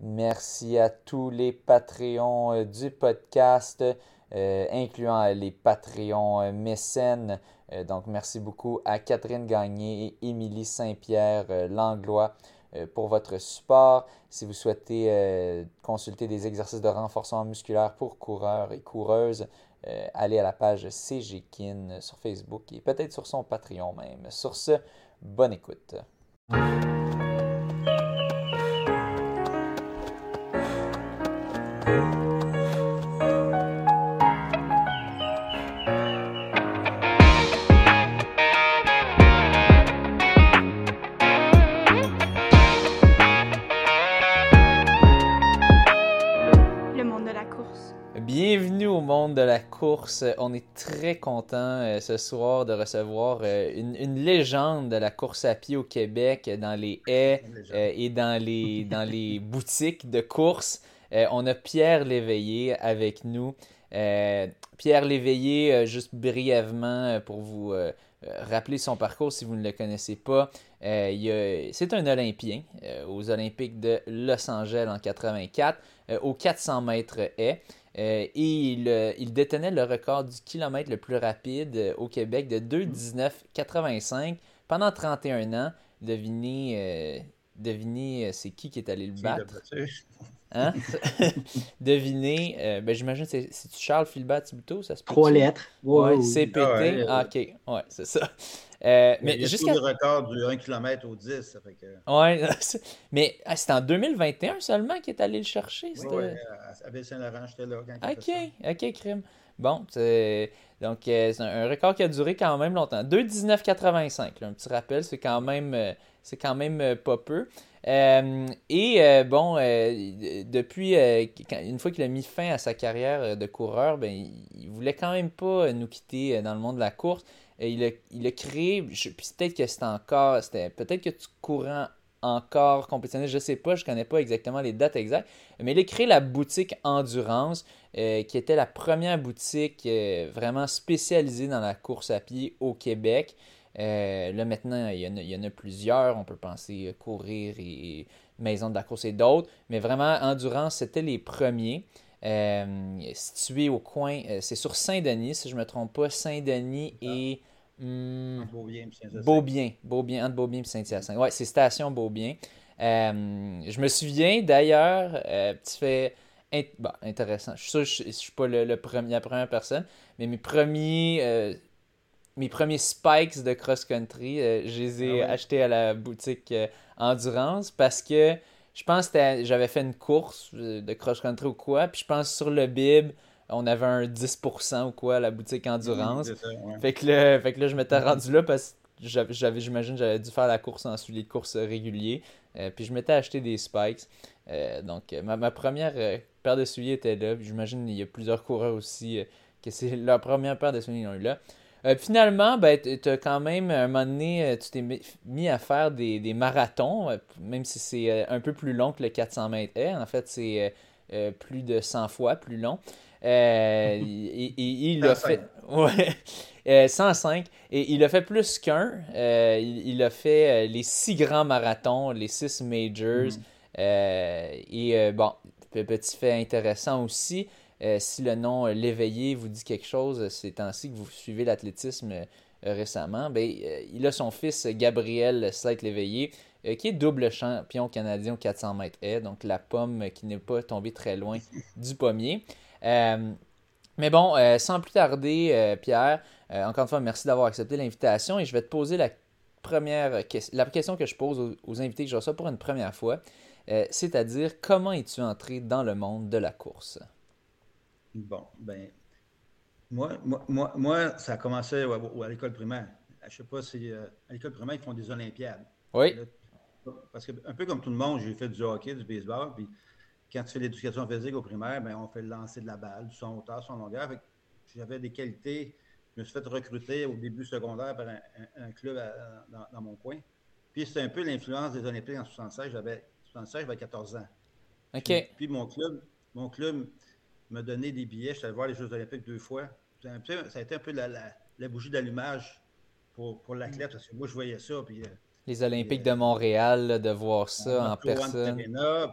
Merci à tous les Patreons euh, du podcast, euh, incluant les Patreons euh, mécènes. donc, merci beaucoup à Catherine Gagné et Émilie Saint-Pierre Langlois pour votre support. Si vous souhaitez consulter des exercices de renforcement musculaire pour coureurs et coureuses, allez à la page CGKIN sur Facebook et peut-être sur son Patreon même. Sur ce, bonne écoute. Course. On est très content euh, ce soir de recevoir euh, une, légende de la course à pied au Québec dans les haies euh, et dans les, dans les boutiques de course. on a Pierre Léveillé avec nous. Pierre Léveillé, juste brièvement pour vous rappeler son parcours si vous ne le connaissez pas. c'est un Olympien aux Olympiques de Los Angeles en 84 aux 400 mètres haies. Euh, et euh, il, détenait le record du kilomètre le plus rapide euh, au Québec de 2,19,85 pendant 31 ans. Devinez, devinez c'est qui qui est allé le battre? Hein? Devinez, ben, j'imagine c'est Charles Philbat ça se peut Trois lettres. Ouais, CPT. Ah, ok, ouais, c'est ça. Euh, mais jusqu'à le record du 1 km au 10. Ça fait que... Ouais, mais ah, c'est en 2021 seulement qu'il est allé le chercher. Oui, ouais, à Ville-Saint-Laurent, j'étais là. Quand ok, ok, crime. Bon, donc euh, c'est un, record qui a duré quand même longtemps. 2,19,85. Un petit rappel, c'est quand même, euh, c'est quand même pas peu. et bon, depuis, une fois qu'il a mis fin à sa carrière de coureur, ben, il, voulait quand même pas nous quitter dans le monde de la course il, a, il a créé, puis peut-être que c'était encore, c'était peut-être que tu courant encore compétitionner, je sais pas, je connais pas exactement les dates exactes, mais il a créé la boutique Endurance, euh, qui était la première boutique euh, vraiment spécialisée dans la course à pied au Québec. Euh, là maintenant, il y, en a, plusieurs, on peut penser courir et, Maison de la course et d'autres, mais vraiment Endurance, c'était les premiers. situé au coin, c'est sur Saint-Denis, si je ne me trompe pas, Saint-Denis et Hmm. Beaubien Saint-Hyacinthe. Beaubien, Beaubien, entre Beaubien et Saint-Hyacinthe. Ouais, c'est station Beaubien. Euh, je me souviens d'ailleurs, euh, petit fait bon, intéressant. Je suis sûr que je ne suis pas le, premier, la première personne, mais mes premiers, euh, mes premiers spikes de cross-country, je les ai ah achetés à la boutique Endurance parce que je pense que j'avais fait une course de cross-country ou quoi, puis je pense sur le bib, on avait un 10% ou quoi à la boutique Endurance. fait, que là, fait que là, je m'étais rendu là parce que j'avais, j'imagine, j'avais dû faire la course en souliers de course réguliers. Euh, puis je m'étais acheté des spikes. Euh, donc, ma, première euh, paire de souliers était là. J'imagine qu'il y a plusieurs coureurs aussi que c'est leur première paire de souliers qu'ils ont eu là. finalement, ben, tu as quand même, à un moment donné, tu t'es mis à faire des, des marathons, même si c'est un peu plus long que le 400 mètres. En fait, c'est plus de 100 fois plus long. Euh, il a fait. Ouais. 105. Euh, et il a fait plus qu'un. Euh, il, a fait les six grands marathons, les six majors. Mm. et bon, petit fait intéressant aussi. si le nom L'éveillé vous dit quelque chose, c'est ainsi que vous suivez l'athlétisme récemment. Ben, il a son fils Gabriel Slate Léveillé, qui est double champion canadien aux 400 mètres haies, donc la pomme qui n'est pas tombée très loin du pommier. Euh, mais bon, euh, sans plus tarder, euh, Pierre, encore une fois, merci d'avoir accepté l'invitation et je vais te poser la première question, la question que je pose aux, invités que je reçois pour une première fois, c'est-à-dire comment es-tu entré dans le monde de la course? Bon, ben, moi, moi, moi, ça a commencé à, l'école primaire. Je sais pas si à l'école primaire, ils font des Olympiades. Oui. parce que, un peu comme tout le monde, j'ai fait du hockey, du baseball, puis quand tu fais l'éducation physique au primaire, ben, on fait le lancer de la balle, son hauteur, son longueur. J'avais des qualités. Je me suis fait recruter au début secondaire par un, club dans, mon coin. Puis c'était un peu l'influence des Olympiques en 76. J'avais 76, j'avais 14 ans. OK. Puis, mon club, mon club me donnait des billets. Je suis allé voir les Jeux Olympiques deux fois. ça a été un peu la, bougie d'allumage pour, pour l'athlète, parce que moi, je voyais ça. Puis, euh, Les Olympiques de Montréal, de voir ça en personne.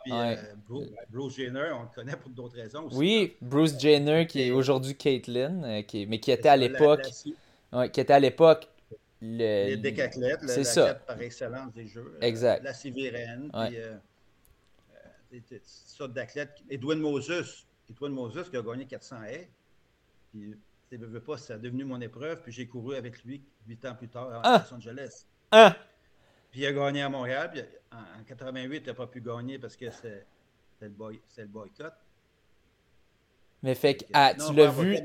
puis ouais. Bruce, Jenner, on le connaît pour d'autres raisons aussi. Oui, Bruce Jenner, qui est aujourd'hui Caitlyn, qui, mais qui était à l'époque. Ouais, qui était à l'époque le... Les décathlètes, c'est ça. par excellence des jeux. Exact. la Sivérène, puis euh, euh, sortes d'athlètes. Edwin Moses, Edwin Moses qui a gagné 400 haies. Puis, veux pas, ça a devenu mon épreuve. Puis j'ai couru avec lui huit ans plus tard à ah! Los Angeles. Ah! Puis il a gagné à Montréal. Puis en, 88, il n'a pas pu gagner parce que c'est le, boy, le boycott. Mais fait que, ah, tu l'as vu?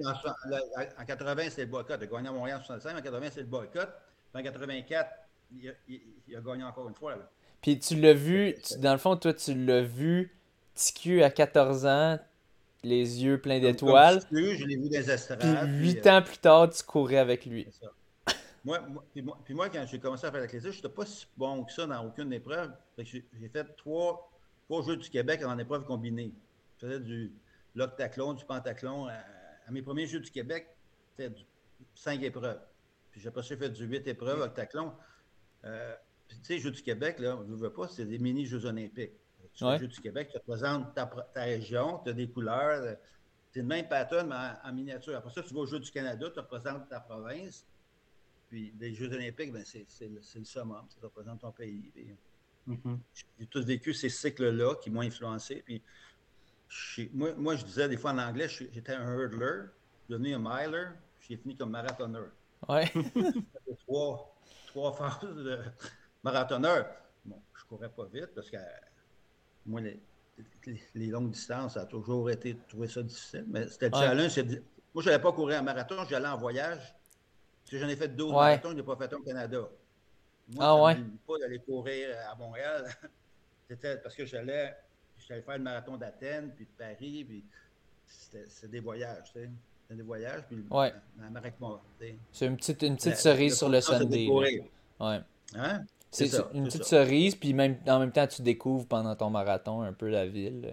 En, 80, c'est le boycott. Il a gagné à Montréal en 65. En 80, c'est le boycott. Puis en 84, il a, il, a, gagné encore une fois. Là. Puis tu l'as vu, dans le fond, toi, tu l'as vu, TQ à 14 ans, les yeux pleins d'étoiles. Je l'ai vu des estrades. Puis 8 ans plus tard, tu courais avec lui. Moi, puis, moi, quand j'ai commencé à faire l'athlétisme, je n'étais pas si bon que ça dans aucune épreuve. J'ai fait trois, trois Jeux du Québec en épreuve combinée. Je faisais du l'octaclon, du pentathlon. À, mes premiers Jeux du Québec, c'était cinq épreuves. Puis après ça, j'ai fait du huit épreuves, octaclon. Euh, tu sais, Jeux du Québec, là, je ne veux pas, c'est des mini-Jeux olympiques. Tu fais Jeux du Québec, tu représentes ta, ta région, tu as des couleurs. Euh, c'est le même pattern, mais en, miniature. Après ça, tu vas aux Jeux du Canada, tu représentes ta province. Puis les Jeux olympiques, ben, c'est le, le, summum, ça représente ton pays. Mm-hmm. J'ai tous vécu ces cycles-là qui m'ont influencé. Puis moi, moi, je disais des fois en anglais, j'étais un hurdler, devenu un miler, j'ai fini comme marathonneur. Ouais. trois, trois phases de marathonneur. Bon, je courais pas vite parce que moi, les, les, longues distances, ça a toujours été trouvé ça difficile. Mais c'était le challenge. Moi, je n'allais pas courir un marathon, j'allais en voyage. Parce que j'en ai fait 12 marathons, je n'ai pas fait un au Canada. Moi, ah, ouais? pas d'aller courir à Montréal. C'était parce que j'allais j'allais faire le marathon d'Athènes, puis de Paris, puis c'était des voyages, tu sais. C'était des voyages, puis ouais. C'est une petite, une petite cerise sur le Sunday. Ouais. Hein? C'est une petite cerise, puis même, en même temps, tu découvres pendant ton marathon un peu la ville.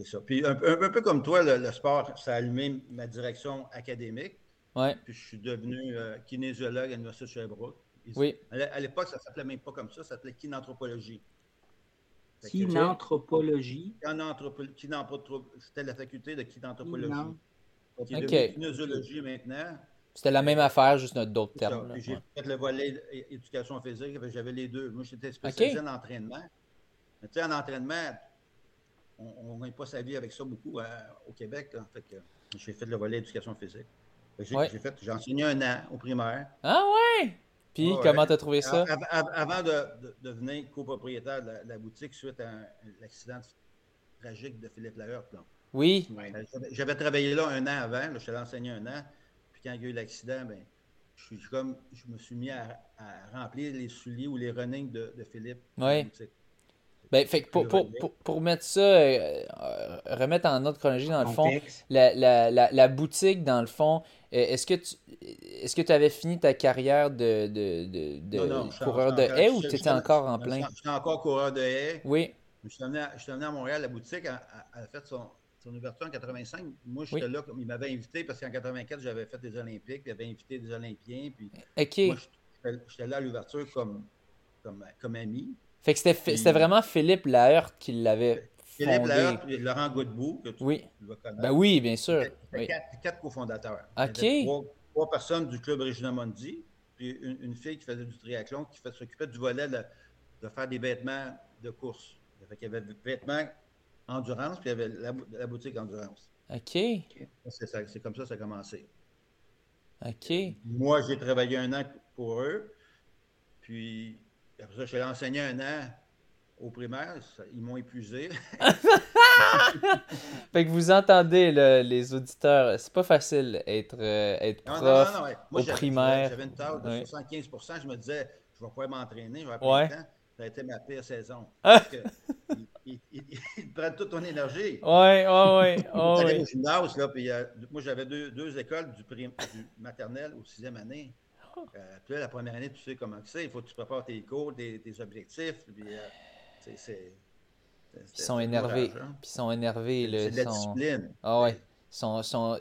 C'est ça. Puis un, peu comme toi, le, sport, ça a allumé ma direction académique. Ouais. Puis je suis devenu euh, kinésiologue à l'Université de Sherbrooke. Oui. À l'époque, ça ne s'appelait même pas comme ça, ça s'appelait kinanthropologie. Kinanthropologie. C'était la faculté de kinanthropologie. Ok. Kinésiologie maintenant. C'était la même affaire, juste d'autres termes. J'ai fait le volet éducation physique, j'avais les deux. Moi, j'étais spécialisé en entraînement. Mais tu sais, en entraînement, on ne gagne pas sa vie avec ça beaucoup euh, au Québec. En fait, j'ai fait le volet éducation physique. J'ai enseigné un an au primaire. Ah ouais? Puis, comment tu as trouvé ça? Avant de, devenir copropriétaire de la, boutique suite à l'accident tragique de Philippe Laheurte. Oui. Ben, j'avais travaillé là un an avant. je suis enseigné un an. Puis, quand il y a eu l'accident, ben, je, comme, je me suis mis à, remplir les souliers ou les runnings de, Philippe. Oui. Ben, fait pour, pour, pour, mettre ça, euh, remettre en autre chronologie, dans le fond, la, la, la, boutique, dans le fond, euh, est-ce que tu est-ce que tu avais fini ta carrière de, de, de, de coureur de haie ou tu étais encore en plein? Je suis encore coureur de haie. Oui. Je suis venu à, Montréal, la boutique a, fait son, son, ouverture en 85. Moi, j'étais là, comme il m'avait invité parce qu'en 84, j'avais fait des Olympiques, il avait invité des Olympiens. Puis OK. Moi, j'étais là à l'ouverture comme, comme, comme ami. Fait que c'était vraiment Philippe Laheurte qui l'avait Philippe Laheurte et Laurent Godbout, que tu, oui. vas connaître. Ben oui, bien sûr. Quatre, quatre cofondateurs. OK. Trois, personnes du club Regina Mondi, puis une, fille qui faisait du triathlon, qui s'occupait du volet de, faire des vêtements de course. Fait il y avait des vêtements endurance, puis il y avait la, boutique endurance. OK. C'est comme ça que ça a commencé. OK. Moi, j'ai travaillé un an pour eux. Puis après ça, j'ai enseigné un an au primaire. ils m'ont épuisé. fait que vous entendez, les auditeurs, c'est pas facile être, euh, être prof au primaire. J'avais une tâche de 75 Je me disais, je vais pouvoir m'entraîner, je vais ouais. temps. Ça a été ma pire saison. Parce que ils, prennent toute ton énergie. Oui, oui, oui. au gymnase, là, puis, euh, moi, j'avais deux, deux écoles du, du maternel au sixième année. Euh, puis là, la première année, tu sais comment c'est. Il faut que tu prépares tes cours, tes, objectifs. Puis, euh, c'est, ils sont énervés. Hein. Puis ils sont énervés. C'est de la discipline. Ah ouais. Sont, sont,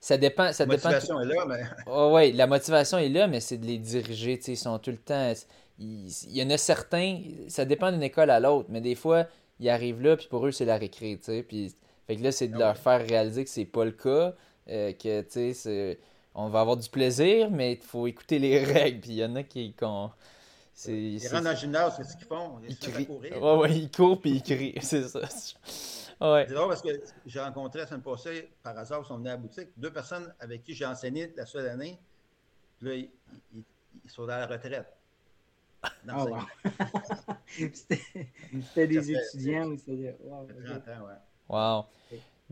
Ça dépend. Ça la motivation est là, mais. Oh, ouais, la motivation est là, mais c'est de les diriger. Ils sont tout le temps. il, y en a certains, ça dépend d'une école à l'autre, mais des fois, ils arrivent là, puis pour eux, c'est la récré, tu sais. Puis, fait que là, c'est de ah leur faire réaliser que c'est pas le cas, euh, que, tu sais, on va avoir du plaisir, mais il faut écouter les règles. Puis il y en a qui. ils rentrent dans le gymnase, c'est ce qu'ils font. Ils, crient. Ouais, ouais, ils courent puis ils crient, c'est ça. Ouais. C'est drôle parce que j'ai rencontré la semaine passée, par hasard, ils sont venus à la boutique, deux personnes avec qui j'ai enseigné la seule année. Puis là, ils, sont dans la retraite. Oh, wow. c'était des étudiants ou c'était. Wow, 30 ans, ouais. Wow.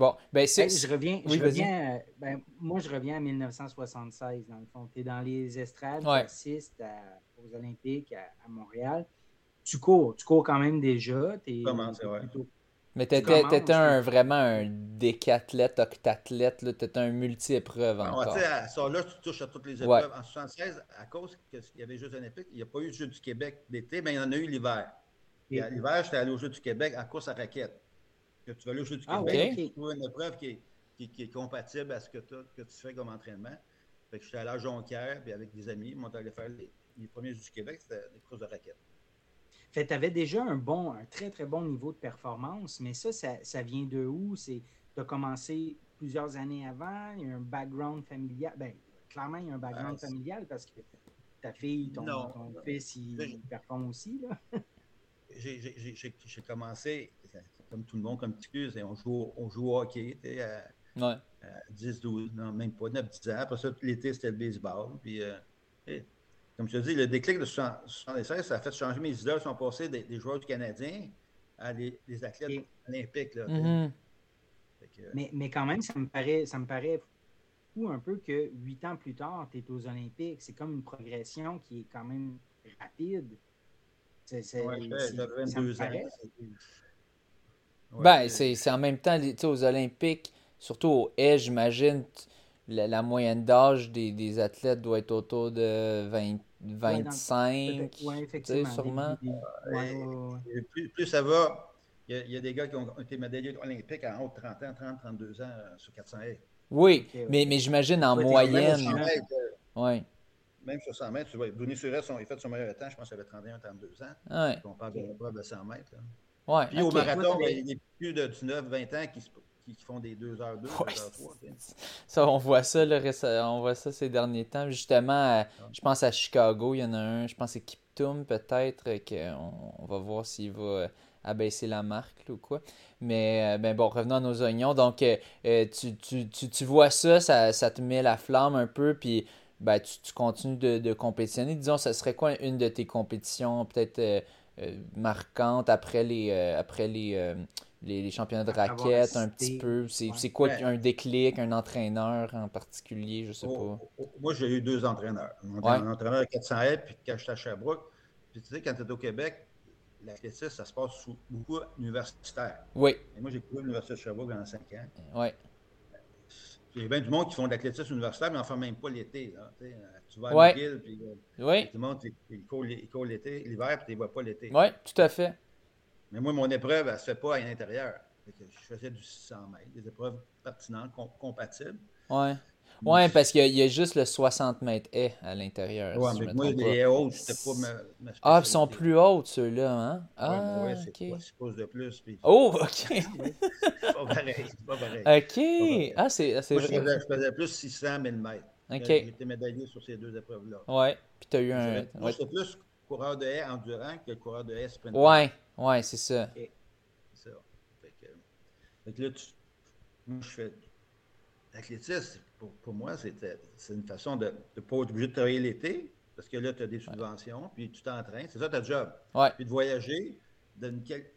Bon, ben c'est. je reviens, je reviens euh, ben, moi, je reviens à 1976, dans le fond. Tu es dans les estrades, tu assistes aux Olympiques à, Montréal. Tu cours, tu cours quand même déjà. Comment c'est, ouais. Mais tu étais, un, vraiment un décathlète, octathlète, tu étais un multi-épreuve ah, encore. ça, là, tu touches à toutes les épreuves. En 76, à cause qu'il y avait les Jeux olympiques, il n'y a pas eu de Jeux du Québec d'été, mais il y en a eu l'hiver. Et à l'hiver, j'étais allé aux Jeux du Québec en course à raquette. Que tu vas aller aux Jeux du ah, Québec, tu trouves une épreuve qui est, qui, est, compatible à ce que, que tu fais comme entraînement. Fait que j'étais allé à Jonquière, puis avec des amis, on est allé faire les, les premiers Jeux du Québec, c'était des courses de raquette. Fait tu avais déjà un bon, un très, très bon niveau de performance, mais ça, ça, vient de où? C'est, tu as commencé plusieurs années avant, il y a un background familial. Ben, clairement, il y a un background ah, familial parce que ta fille, ton, fils, il, performe aussi, là. j'ai, commencé, comme tout le monde, comme tu et on joue, on joue au hockey, à, 10, 12, non, même pas 9, 10 ans. Après ça, l'été, c'était le baseball. Puis, euh, comme je te dis, le déclic de 76, ça a fait changer mes idées. Ils sont passés des, joueurs du Canadien à des, athlètes olympiques. Mm-hmm. mais, mais, quand même, ça me paraît, ça me paraît fou un peu que huit ans plus tard, tu es aux Olympiques. C'est comme une progression qui est quand même rapide. C'est, ouais, j'avais 22 ans. Ben, c'est, en même temps, aux Olympiques, surtout au Edge, j'imagine, la, moyenne d'âge des, des, athlètes doit être autour de 20, 25, ouais, sûrement. plus, ça va, il y, a, des gars qui ont été médaillés olympiques à haut de 30 ans, 30, 32 ans euh, sur 400 haies. Oui, mais, mais j'imagine en moyenne. Même, ouais. même sur 100 mètres, tu vois, Bruni Suret, il fait son meilleur temps, je pense qu'il avait 31, 32 ans. Ouais. On parle de de 100 mètres. Ouais, Puis au marathon, ben, il y a plus de 19, 20 ans qui qui, font des 2 h 2, 2 h 3. Ça, on voit ça, on voit ça ces derniers temps. Justement, je pense à Chicago, il y en a un, je pense à Kiptoum peut-être, qu'on on va voir s'il va euh, abaisser la marque ou quoi. Mais euh, ben bon, revenons à nos oignons. Donc, euh, tu, tu, tu, tu, vois ça, ça, ça, te met la flamme un peu, puis ben, tu, tu continues de, de, compétitionner. Disons, ça serait quoi une de tes compétitions peut-être marquantes après les, après les, les, championnats de raquettes un petit peu? C'est quoi un déclic, un entraîneur en particulier? Je sais oh, pas. Oh, moi, j'ai eu deux entraîneurs. Un entraîneur à 400 et puis quand j'étais à Sherbrooke. Puis tu sais, quand tu es au Québec, l'athlétisme, ça se passe sous beaucoup universitaire. Oui. Et moi, j'ai couru l'Université de Sherbrooke pendant 5 ans. Oui. Il y a bien du monde qui font de l'athlétisme universitaire, mais on ne fait même pas l'été. Tu vas à ouais. McGill, puis euh, oui. tout le monde, il court l'été, l'hiver, puis tu ne vois pas l'été. Oui, tout à fait. Mais moi, mon épreuve, elle ne se fait pas à l'intérieur. Je faisais du 600 mètres, des épreuves pertinentes, compatibles. Oui. Oui, parce qu'il y, a juste le 60 mètres haies à l'intérieur. Oui, mais moi, les haies hautes, c'était pas ma, ma Ah, ils sont plus hautes, ceux-là, hein? Ah, oui, c'est okay. pas de plus. Puis... Oh, OK. c'est pas pareil, c'est pas pareil. OK. Ah, c'est vrai. Je faisais, je faisais, plus 600 000 mètres. OK. J'ai été médaillé sur ces deux épreuves-là. Oui, puis tu as eu un... Moi, j'étais plus coureur de haies endurant que coureur de haies sprint. Ouais, ouais, c'est ça. C'est ça. Fait que, fait que là, tu, moi, je fais l'athlétisme, pour, pour, moi, c'est une façon de ne pas être obligé de travailler l'été, parce que là, tu as des subventions, puis tu t'entraînes. C'est ça ta job. Ouais. Puis de voyager.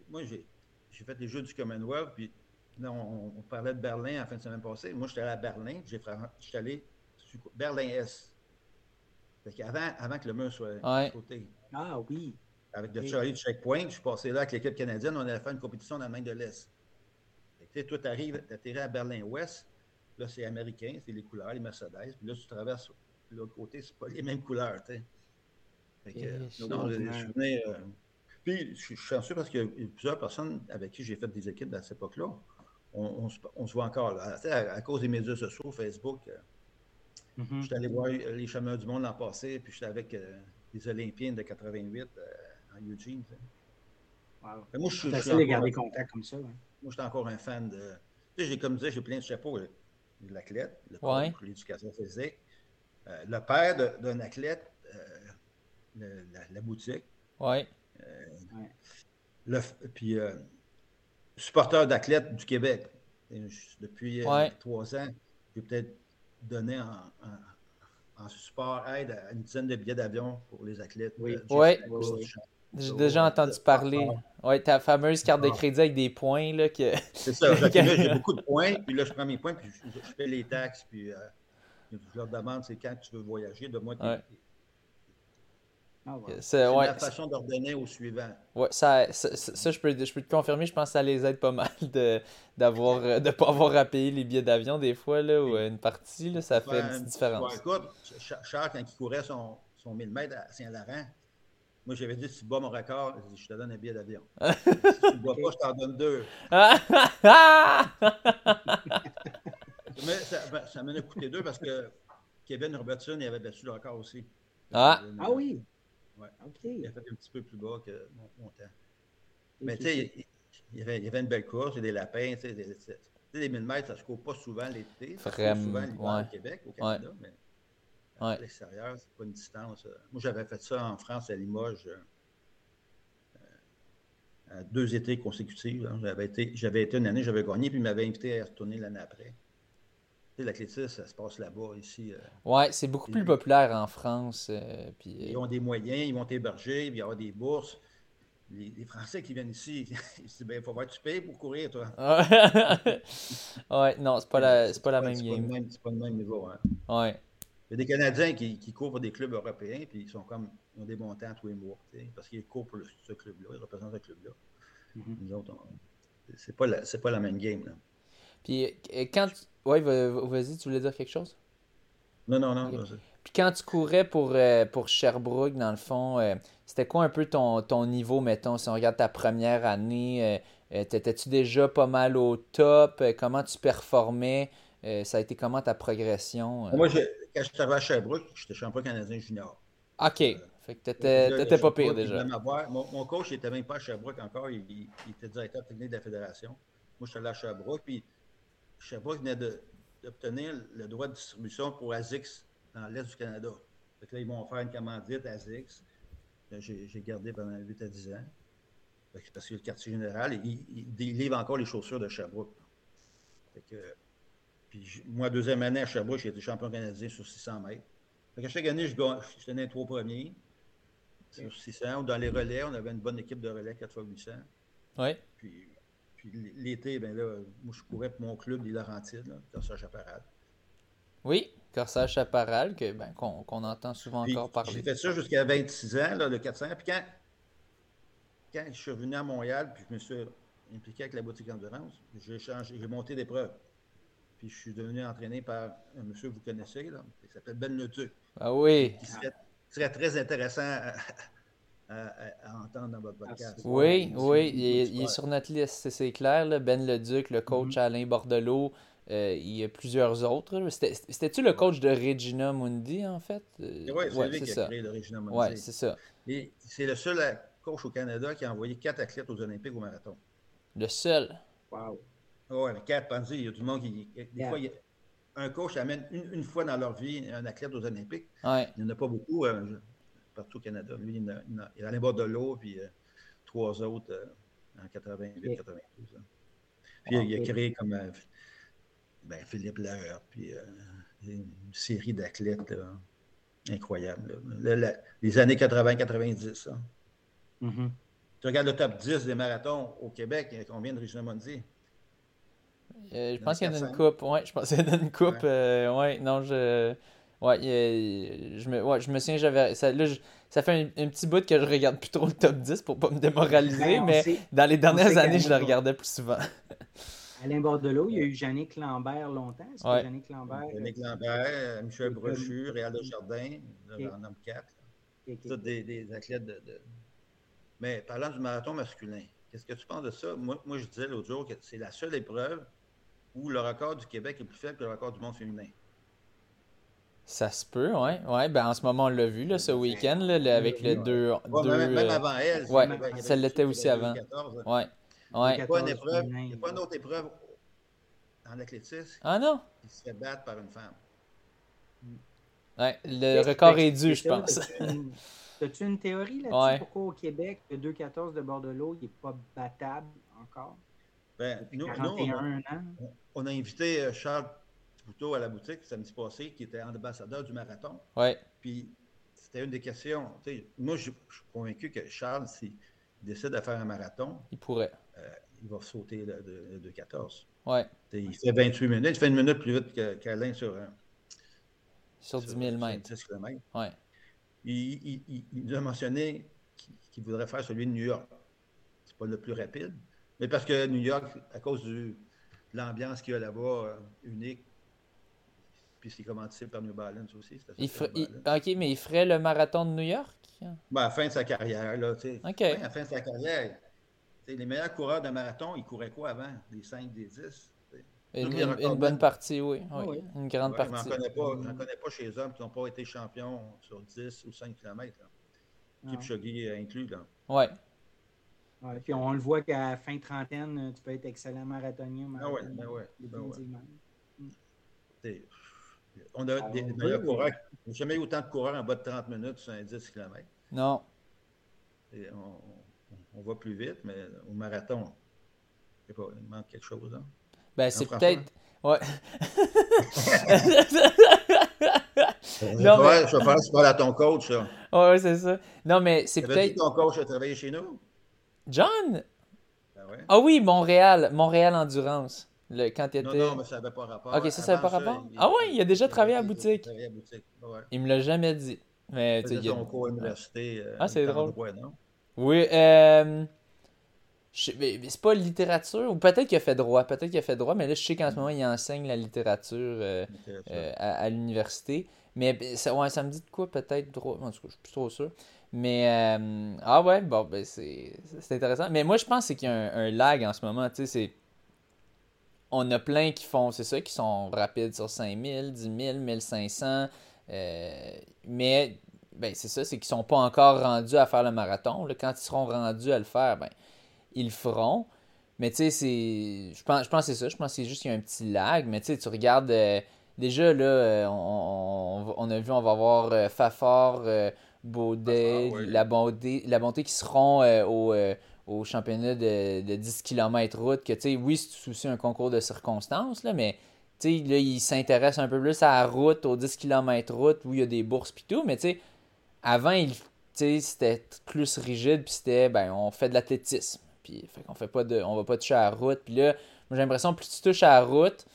Moi, j'ai fait les Jeux du Commonwealth, puis là, on, parlait de Berlin en fin de semaine passée. Moi, j'étais allé à Berlin, j'étais allé Berlin-Est. Avant, avant que le mur soit ouais. sauté. Ah oui. Avec le Charlie de Checkpoint, je suis passé là avec l'équipe canadienne, on allait faire une compétition dans l'Allemagne de l'Est. Toi, tu arrives, tu atterris à Berlin-Ouest, là, c'est américain, c'est les couleurs, les Mercedes, puis là, tu traverses de l'autre côté, c'est pas les mêmes couleurs, tu sais. Que, non. Euh, puis, je suis chanceux parce qu'il y a plusieurs personnes avec qui j'ai fait des équipes à cette époque-là. On, on, se voit encore. Là. À, à, cause des médias sociaux, Facebook, euh, Mm-hmm. J'étais allé voir les chemins du monde l'an passé, puis j'étais avec euh, des Olympiennes de 88 euh, en Eugene. Wow. Moi, je suis. facile de garder contact comme ça. Moi, je suis encore un fan de. Tu sais, j'ai comme disais, j'ai plein de chapeaux. L'athlète, le ouais. pour l'éducation physique. Euh, le père d'un athlète, euh, la, boutique. Oui. Le, puis, supporter d'athlètes du Québec. depuis trois ans, j'ai peut-être donné en, en, support, aide à une dizaine de billets d'avion pour les athlètes. Oui, oui. J'ai déjà entendu parler. Oui, ta fameuse carte de crédit avec des points. Là, que... C'est ça. j'ai beaucoup de points. Puis là, je prends mes points, puis je, fais les taxes. Puis euh, je leur demande c'est quand tu veux voyager. De moi, ah, C'est la façon d'ordonner au suivant. Ouais, ça, ça, ça, je, peux, je peux te confirmer, je pense que ça les aide pas mal de ne de pas avoir à payer les billets d'avion des fois, là, ou une partie, là, ça fait une petite différence. écoute, Charles, quand il courait son, son 1000 mètres à Saint-Laurent, moi, j'avais dit, si tu bats mon record, je te donne un billet d'avion. si tu ne bois pas, je t'en donne deux. Mais ça, ben, ça m'en a coûté deux parce que Kevin Robertson, il avait battu le record aussi. Ah, ah oui. Ouais. Il a fait un petit peu plus bas que mon, temps. Mais tu sais, il, y avait, il y avait une belle course, il y a des lapins. Tu sais, les 1000 mètres, ça ne se court pas souvent l'été. Ça se court souvent l'hiver au Québec, au Canada. Ouais. Mais à l'extérieur, c'est pas une distance. Euh. Moi, j'avais fait ça en France, à Limoges, euh, euh, deux étés consécutifs. J'avais été, j'avais été une année, j'avais gagné, puis il m'avait invité à retourner l'année après. L'athlétisme, ça se passe là-bas, ici. ouais, c'est beaucoup plus populaire en France. puis, Ils ont des moyens, ils vont t'héberger, il y aura des bourses. Les, Français qui viennent ici, ils disent ben, il faut voir tu payes pour courir, toi. ouais, non, c'est pas la, c'est pas la même game. C'est pas le même niveau. Hein. Ouais. Il y a des Canadiens qui, qui courent pour des clubs européens, puis ils sont comme, ils ont des montants tous les mois, parce qu'ils courent pour ce club-là, ils représentent ce club-là. Mm-hmm. Nous autres, c'est pas, la, pas la même game. Là. Puis euh, quand. Oui, vas-y, tu voulais dire quelque chose? Non, non, non. Puis quand tu courais pour, euh, pour Sherbrooke, dans le fond, euh, c'était quoi un peu ton, ton niveau, mettons, si on regarde ta première année? T'étais-tu déjà pas mal au top? comment tu performais? ça a été comment ta progression? Moi, quand je travaillais à Sherbrooke, j'étais champion canadien junior. OK. Euh, fait que t'étais pas pire déjà. Mon, mon, coach n'était même pas à Sherbrooke encore. Il, était directeur technique de la fédération. Moi, je suis allé à Sherbrooke. Puis Sherbrooke venait d'obtenir le droit de distribution pour ASICS dans l'Est du Canada. Fait que là, ils vont faire une commandite ASICS. J'ai gardé pendant 8 à 10 ans. Parce que le quartier général, il, il, livre encore les chaussures de Sherbrooke. Fait que puis moi, deuxième année à Sherbrooke, j'ai été champion canadien sur 600 mètres. Fait chaque année, je, je tenais les trois premiers sur 600. Dans les relais, on avait une bonne équipe de relais 4 x 800. Oui. Puis, l'été, ben là, moi, je courais pour mon club, les Laurentides, Corsage Chaparral. Oui, Corsage Chaparral, que, ben, qu'on, entend souvent encore parler. J'ai fait ça jusqu'à 26 ans, là, le 400. Puis quand, quand je suis revenu à Montréal, puis je me suis impliqué avec la boutique endurance, j'ai, changé, j'ai monté d'épreuve. Puis je suis devenu entraîné par un monsieur que vous connaissez, là, qui s'appelle Ben Leduc. Ah oui. Qui serait, très intéressant à, entendre dans votre podcast. Oui, oui, il, est, sur notre liste, c'est clair. Là. Ben Leduc, le coach mm-hmm. Alain Bordelot. Euh, il y a plusieurs autres. C'était-tu le coach de Regina Mundi, en fait? Oui, c'est ouais, lui qui a créé le Regina Mundi. Oui, c'est ça. C'est le seul coach au Canada qui a envoyé quatre athlètes aux Olympiques au marathon. Le seul. Wow. Oui, quatre, pensez, il y a du monde qui. Des fois, un coach amène une, fois dans leur vie un athlète aux Olympiques. Il n'y en a pas beaucoup euh, partout au Canada. Lui, il, a, il, a, il bord de l'eau, puis euh, trois autres euh, en 88, 92. Hein. Puis il a créé comme ben, Philippe Laher, puis une série d'athlètes incroyables. les années 80-90. Hein. Mm-hmm. Tu regardes le top 10 des marathons au Québec, il y a combien de Regina Mondi? Euh, je pense qu'il y en a une coupe. Ouais, je pense qu'il y en a une coupe. Ouais, euh, non, je. Ouais, je me, ouais, je me souviens, j'avais. Ça, ça fait un, petit bout que je regarde plus trop le top 10 pour pas me démoraliser, mais dans les dernières années, je le regardais plus souvent. Alain Bordelot, il y a eu Jannick Lambert longtemps. Est-ce ouais. que Jannick Lambert. Jannick Lambert, Michel Brochu, Réal Desjardins, okay. en homme 4. Okay. des, des, athlètes de, de, Mais parlant du marathon masculin, qu'est-ce que tu penses de ça? Moi, moi je disais l'autre jour que c'est la seule épreuve où le record du Québec est plus faible que le record du monde féminin. Ça se peut, ouais. Ouais, ben en ce moment, on l'a vu, là, ce week-end, là, avec le 2. Ouais, même, même euh, avant elle. ouais, il il ça l'était aussi avant. 2014, là. Ouais. Il Ouais. n'y a pas une 14 épreuve, il y a pas une autre épreuve en athlétisme Ah non? qui se fait battre par une femme. Ouais, le record est dû, je pense. As-tu une, théorie là-dessus? Ouais. Pourquoi au Québec, le 2-14 de Bordelot, il n'est pas battable encore? Ben, nous, nous, on, 41 ans. on a invité euh, À la boutique samedi passé, qui était ambassadeur du marathon. Ouais. Puis c'était une des questions. moi, je, je suis convaincu que Charles, s'il décide de faire un marathon, Il pourrait. il va sauter le, le 2-14. Ouais. Tu sais, Il fait 28 minutes. Il fait une minute plus vite qu'Alain sur un. Sur 10 000 mètres. 10 km. Ouais. Il, il- il- il nous a mentionné qu'il voudrait faire celui de New York. C'est pas le plus rapide. Mais parce que New York, à cause du- de l'ambiance qu'il y a là-bas, euh, unique, puis c'est commandité par New Balance aussi. Il fer- New il-. Ok, mais il ferait le marathon de New York? Ben, à la fin de sa carrière, là, tu sais. Ok. Ouais, à la fin de sa carrière, tu sais, les meilleurs coureurs de marathon, ils couraient quoi avant? Des 5, des 10? tu sais. Une, bonne partie, oui. oui. Ah oui. Une grande Ouais, partie. Connais pas, j'en connais pas chez les hommes qui n'ont pas été champions sur 10 ou 5 km. Kipchoge inclus. Là. Ouais. Ouais, puis on le voit qu'à la fin trentaine, tu peux être excellent marathonien. Ah ouais, ben ouais, ben ouais. définitivement. On a des, des meilleurs coureurs. Il n'y a jamais eu autant de coureurs en bas de 30 minutes sur un 10 km. Non. Et on, va plus vite, mais au marathon, je sais pas, il manque quelque chose. Hein? Ben, c'est Jean-François? peut-être. Ouais. Je vais Non, mais- je faire ça à ton coach. là. ouais, c'est ça. Non, mais c'est peut-être. que ton coach a travaillé chez nous? John? Ben ouais. Ah oui, Montréal. Montréal Endurance. Le, quand. Non, non, mais ça n'avait pas rapport. Ok, ça, ça avait Avant pas rapport? Ah ouais, il a déjà travaillé à la boutique. Il à la boutique. Ouais. Il me l'a jamais dit. Mais, tu sais, a- son cours à l'université. euh, Ah, c'est drôle. droit, non? Oui, euh. je sais- mais- mais C'est pas littérature, ou peut-être qu'il a fait droit, peut-être qu'il a fait droit, mais là je sais qu'en ce moment il enseigne la littérature euh, Littérature. euh, à, à l'université. Mais ben, ça, ouais, ça me dit de quoi peut-être droit, en tout cas je suis plus trop sûr. Mais euh, ah ouais, bon ben c'est c'est intéressant. Mais moi je pense c'est qu'il y a un, un lag en ce moment, tu sais, c'est. On a plein qui font, c'est ça, qui sont rapides sur 5000, 10 000, 1500. euh, mais ben, c'est ça, c'est qu'ils sont pas encore rendus à faire le marathon. là. Quand ils seront rendus à le faire, ben, ils le feront. Mais tu sais, c'est. Je pense, je pense que c'est ça. Je pense que c'est juste qu'il y a un petit lag. Mais tu sais, tu regardes. euh, déjà, là, euh, on, on- on a vu, on va voir euh, Fafard, euh, Baudet, la, bonté, la bonté qui seront au, au championnat de, de 10 km route. Que tu sais, oui, c'est aussi un concours de circonstances, là, mais. Tu sais, là, ils s'intéressent un peu plus à la route, aux 10 km route, où il y a des bourses pis tout, mais tu sais, avant, il, tu sais, c'était plus rigide, puis c'était, ben, on fait de l'athlétisme. Puis, fait qu'on fait pas de, on va pas toucher à la route. Puis là, moi, j'ai l'impression, plus tu touches à la route,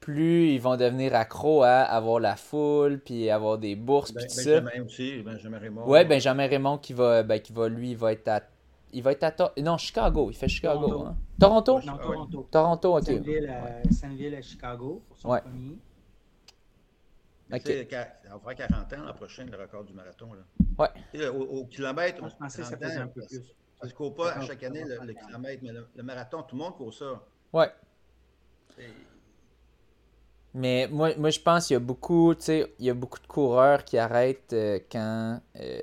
plus ils vont devenir accros à avoir la foule, puis avoir des bourses, puis Ben, tout ça. Benjamin aussi, Benjamin Raymond. Ouais, Benjamin Raymond qui va, ben, qui va, lui, il va être à, il va être à, Tor- non, Chicago, il fait Chicago, Toronto. hein. Toronto? Non, Ah. Toronto. Toronto, ok. Sainte-Ville à, Sainte-Ville à Chicago pour son Ouais. premier. Mais Ok. tu sais, quand- Ça va faire 40 ans l'an prochain, le record du marathon. Là. Ouais. Au, au kilomètre, Moi, je pensais que ça 30 faisait un peu plus. Parce qu'on court pas à chaque année le, le kilomètre, mais le, le marathon, tout le monde court ça. Ouais. Mais moi, moi je pense qu'il y a beaucoup, tu sais, il y a beaucoup de coureurs qui arrêtent euh, quand, euh,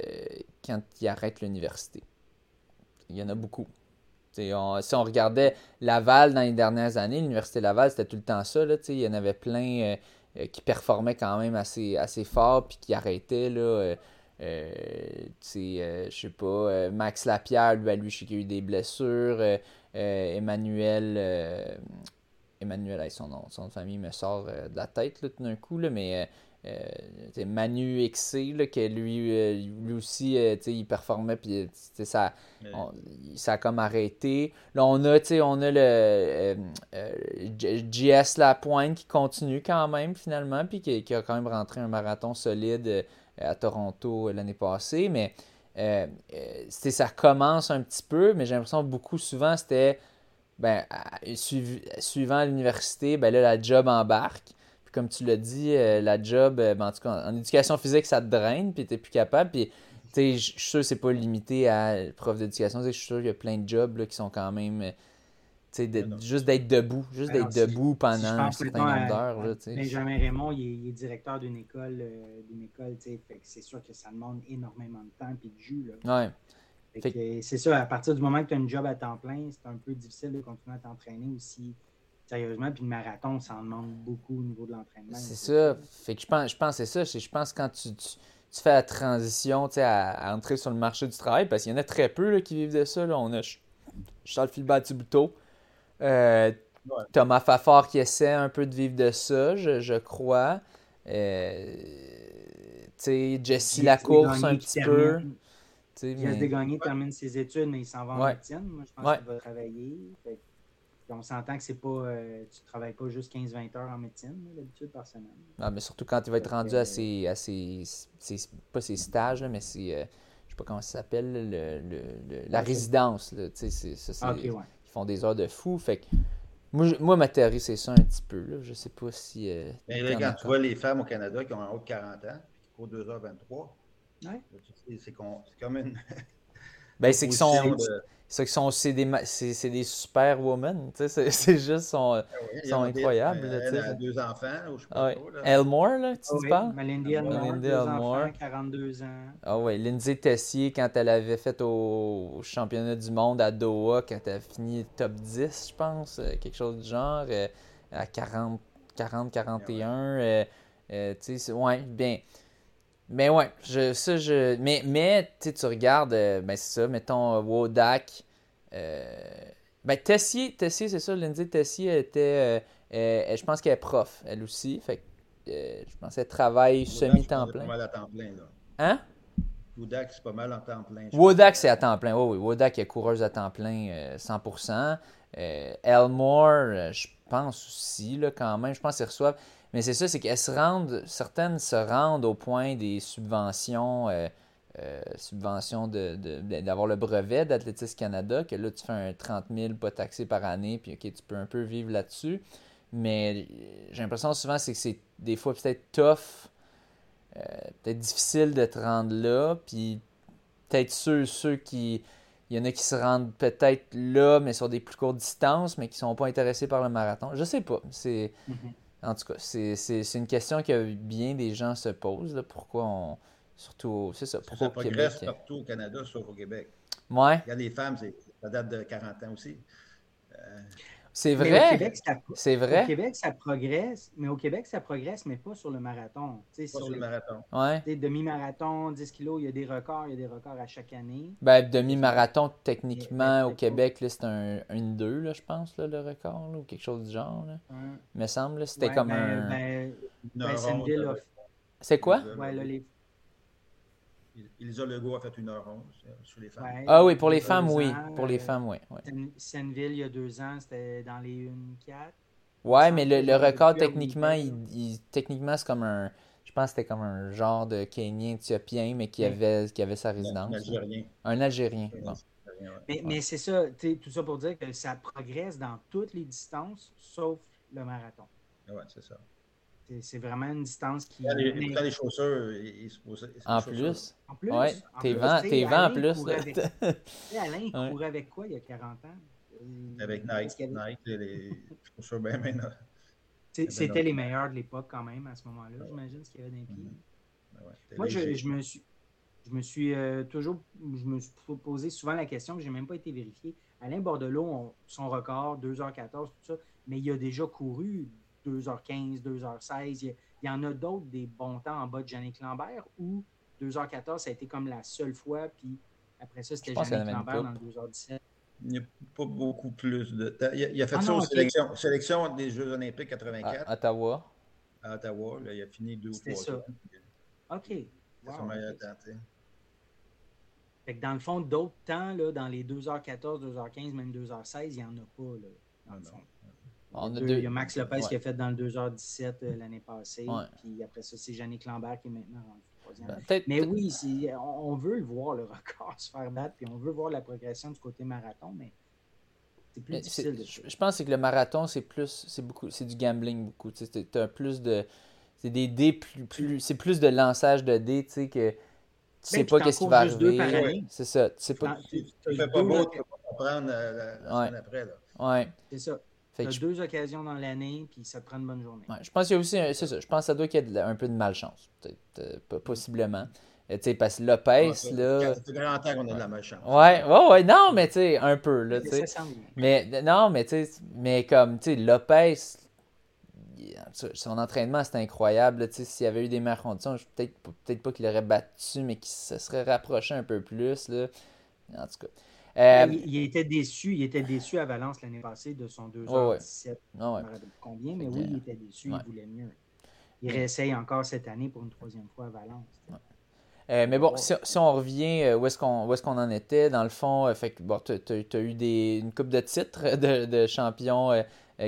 quand ils arrêtent l'université. Il y en a beaucoup. Si on regardait Laval dans les dernières années, l'université Laval, c'était tout le temps ça. Là, il y en avait plein euh, euh, qui performaient quand même assez, assez fort puis qui arrêtaient. Là, euh, euh, je sais pas, Max Lapierre, lui, lui, je sais qu'il a eu des blessures. Emmanuel, Emmanuel, son, nom, son famille me sort de la tête là, tout d'un coup, là, mais euh, Manu XC, là, que lui, euh, lui aussi, euh, il performait, puis ça, on- ça a comme arrêté. Là, on a, on a le JS Lapointe qui continue quand même, finalement, puis qui, qui a quand même rentré un marathon solide à Toronto l'année passée, mais ça commence un petit peu, mais j'ai l'impression que beaucoup, souvent, c'était ben, suivant l'université, ben là, la job embarque. Comme tu l'as dit, euh, la job, euh, ben, en tout cas, en éducation physique, ça te draine, puis t'es plus capable. Puis, je suis sûr que c'est pas limité à prof d'éducation. Je suis sûr qu'il y a plein de jobs là, qui sont quand même, euh, juste d'être debout, juste d'être debout pendant un certain nombre d'heures. Benjamin Raymond, il est, directeur d'une école, euh, d'une école, c'est sûr que ça demande énormément de temps et de jus. Là. Ouais. C'est ça, à partir du moment que tu as un job à temps plein, c'est un peu difficile de continuer à t'entraîner aussi sérieusement. Puis le marathon, ça en demande beaucoup au niveau de l'entraînement. C'est ça. Fait que je pense, je pense que c'est ça. Je pense que quand tu, tu, fais la transition à, à, entrer sur le marché du travail, parce qu'il y en a très peu là, qui vivent de ça. Là. On a Charles Philbert Thibodeau, euh, Thomas Fafard qui essaie un peu de vivre de ça, je, je crois. Euh, Jesse Lacourse un petit peu. Jesse mais... Gagné termine ses études, mais il s'en va en médecine. Moi, je pense qu'il va travailler. On s'entend que c'est pas, euh, tu ne travailles pas juste 15-20 heures en médecine d'habitude par semaine. Ah, mais surtout quand il va être rendu à ses, à ses, pas ses stages, là, mais c'est, je sais pas comment ça s'appelle, le, le, la résidence. Là, ça, c'est, ouais font des heures de fou. Fait que moi, moi, ma théorie, c'est ça un petit peu. Là. Je sais pas si. Euh, Mais là, quand tu vois les femmes au Canada qui ont un haut de 40 ans, qui courent 2h23, ouais. c'est comme une. ben, c'est qu'ils sont. C'est sont c'est des, c'est, des super women. C'est juste sont, ah sont incroyables. Elle, a deux enfants. Je sais pas Elmore, là, tu oui, parles? Melindy Elmore, deux enfants, 42 ans. Ah oui, Lindsay Tessier, quand elle avait fait au, championnat du monde à Doha, quand elle a fini top 10, je pense, euh, quelque chose du genre, euh, à 40, 40 41. ouais, tu sais, ouais, bien. Mais ouais, je, ça, je. Mais, mais tu regardes, euh, ben c'est ça, mettons euh, Wodak. Euh, ben Tessier, Tessier c'est ça, Lindsay Tessier était. je pense qu'elle est prof, elle aussi. Fait que je pense qu'elle travaille semi-temps plein. pas mal à temps plein, là. Hein? Wodak, c'est pas mal en temps plein. Wodak, c'est à temps plein. oui, oui. Wodak est coureuse à temps plein 100%. Elmore, je pense aussi, là, quand même. Je pense qu'ils reçoivent. Mais c'est ça, c'est qu'elles se rendent, certaines se rendent au point des subventions, euh, euh, subventions d'avoir le brevet d'Athlétisme Canada, que là, tu fais un 30 000 pas taxé par année, puis OK, tu peux un peu vivre là-dessus. Mais j'ai l'impression souvent, c'est que c'est des fois peut-être tough, euh, peut-être difficile de te rendre là, puis peut-être ceux, ceux qui. Il y en a qui se rendent peut-être là, mais sur des plus courtes distances, mais qui ne sont pas intéressés par le marathon. Je sais pas. C'est. Mm-hmm. En tout cas, c'est une question que bien des gens se posent. Là, pourquoi on. Surtout, c'est ça. Pourquoi ça progresse partout au Canada, sauf au Québec. Ouais. Regarde les femmes, ça date de 40 ans aussi. Euh, c'est vrai. C'est vrai. Au Québec, ça progresse, mais au Québec, ça progresse, mais pas sur le marathon. pas sur, le marathon. Ouais. Demi-marathon, 10 kilos, il y a des records, il y a des records à chaque année. Ben, demi-marathon, techniquement, au Québec, c'est un 1-2, je pense, là, le record, ou quelque chose du genre. Là. Il me semble, c'était comme ben, un. Ben, ben, c'est quoi? Ouais, là, les Elisa Legault a fait une heure 11 euh, sur les femmes. ah oui, pour les femmes, oui. Pour les femmes, oui. Senneville, il y a deux ans, c'était dans les 1-4. Ouais, mais le, record, techniquement, il, techniquement, c'est comme un. Je pense que c'était comme un genre de Kenyan éthiopien, mais qui avait, qui avait sa résidence. Un Algérien. Un Algérien. Mais, mais c'est ça, tout ça pour dire que ça progresse dans toutes les distances, sauf le marathon. Ouais, c'est ça. C'est vraiment une distance qui. Quand les, les chaussures, ils, se En plus. En plus. Ouais, t'es vent, t'es vent en plus. Avec... Alain, il courait avec quoi il y a 40 ans? Avec Nike. Nike, les chaussures bien maintenant. C'était les meilleurs de l'époque quand même à ce moment-là, j'imagine, ce qu'il y avait dans les pieds. Mm-hmm. Moi, je, je, me suis, je me suis euh, toujours je me suis posé souvent la question, je n'ai même pas été vérifié. Alain Bordelot, son record, 2h14, tout ça, mais il a déjà couru 2h15, 2h16. Il y, en a d'autres des bons temps en bas de Jannick Lambert où 2h14, ça a été comme la seule fois. Puis après ça, c'était Jannick Lambert dans le 2h17. Il n'y a pas beaucoup plus de temps. Il a, fait ah ça aux sélections, des Jeux Olympiques 84. À Ottawa. À Ottawa. Là, il a fini deux ou trois ça. OK. Wow, son meilleur temps. Fait que dans le fond, d'autres temps, là, dans les 2h14, 2h15, même 2h16, il n'y en a pas. Là, dans le fond. Il y a Max Lopez qui a fait dans le 2h17 euh, l'année passée. Puis après ça, c'est Jannick Lambert qui est maintenant rendu troisième. Ben, mais oui, on veut le voir, le record se faire battre, puis on veut voir la progression du côté marathon, mais c'est plus difficile. De je pense que le marathon, c'est plus, c'est beaucoup, c'est du gambling beaucoup. Tu as plus de, c'est des dés plus, plus c'est plus de lançage de dés, tu sais, que tu sais ben, pas qu'est-ce qui va arriver. C'est ça. Tu sais pas. Tu fais pas beau, tu peux pas comprendre euh, la, semaine après, là. Ouais. C'est ça. Fait que as je, deux occasions dans l'année, puis ça te prend une bonne journée. ouais, je pense qu'il y a aussi, un- c'est ça, je pense que ça doit qu'il y ait un peu de malchance, peut-être, euh, po- possiblement. Euh, sais, parce que Lopez, là... Ça fait 40 ans qu'on a de la malchance. Ouais, ouais, ouais, non, mais tu sais, un peu, là, tu sais. Mais non, mais tu sais, mais comme, tu sais, Lopez, son entraînement, c'était incroyable. s'il y avait eu des meilleures conditions, peut-être peut-être pas qu'il l'aurait battu, mais qu'il se serait rapproché un peu plus, là. En tout cas. Euh, il, il était déçu, il était déçu à Valence l'année passée de son 2h17. Ouais, ouais. Je non, ne ouais. me rappelle plus combien, mais oui, il était déçu, ouais. il voulait mieux. Il réessaye encore cette année pour une troisième fois à Valence. Euh, mais bon, Ouais. si, si on revient, euh, où est-ce qu'on où est-ce qu'on en était, dans le fond, fait que bon, tu as eu des, une coupe de titres de, de champion euh,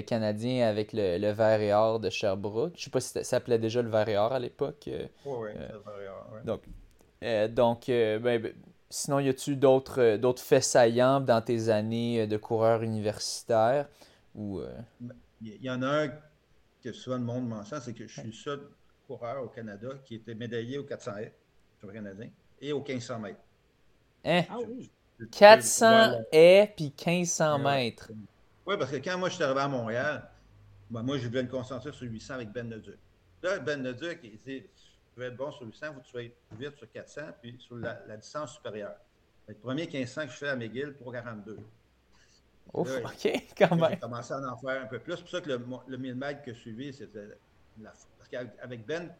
canadien avec le, le vert et or de Sherbrooke. Je sais pas si ça s'appelait déjà le vert et or à l'époque. euh, Ouais, ouais, Euh, ça devrait, ouais. Donc, euh, donc euh, ben, ben, sinon, y a-tu d'autres euh, d'autres faits saillants dans tes années euh, de coureur universitaire ou euh, Il y en a un que souvent le monde mentionne, c'est que je suis le seul coureur au Canada qui était médaillé au 400 m sur le Canadien et au 1500 mètres. hein, Ah oui. 400 Voilà. haies puis 1500 Ouais. mètres. Oui, parce que quand moi je suis arrivé à Montréal, ben, moi je voulais me concentrer sur 800 avec Ben Leduc. Là, Ben Leduc, il dit Veux être bon sur 800, il faut que tu sois vite sur 400 puis sur la, la distance supérieure. Le premier 1500 que je fais à McGill, 3,42. Ouf, Là, ok, quand J'ai même. commencé à en faire un peu plus. C'est pour ça que le, le 1000 mètres que je suivi, c'était la. Parce qu'avec Ben,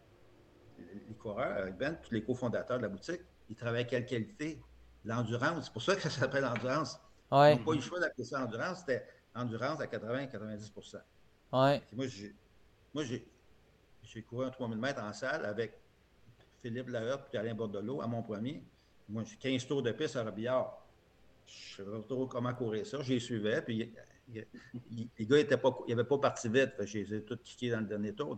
les coureurs, avec Ben, tous les cofondateurs de la boutique, ils travaillaient avec quelle qualité? L'endurance. C'est pour ça que ça s'appelle l'endurance. Ils Ouais, n'ont pas eu le choix d'appeler ça endurance. C'était endurance à 80-90 ouais. Moi, j'ai, j'ai, j'ai couru un 3000 mètres en salle avec Philippe Lahotte et Alain Bordelot à mon premier. Moi, j'ai 15 tours de piste à Robillard. Je ne sais pas trop comment courir ça. J'y suivais. Puis il- il- les gars n'avaient pas parti vite. Fait que je les ai tous kickés dans le dernier tour.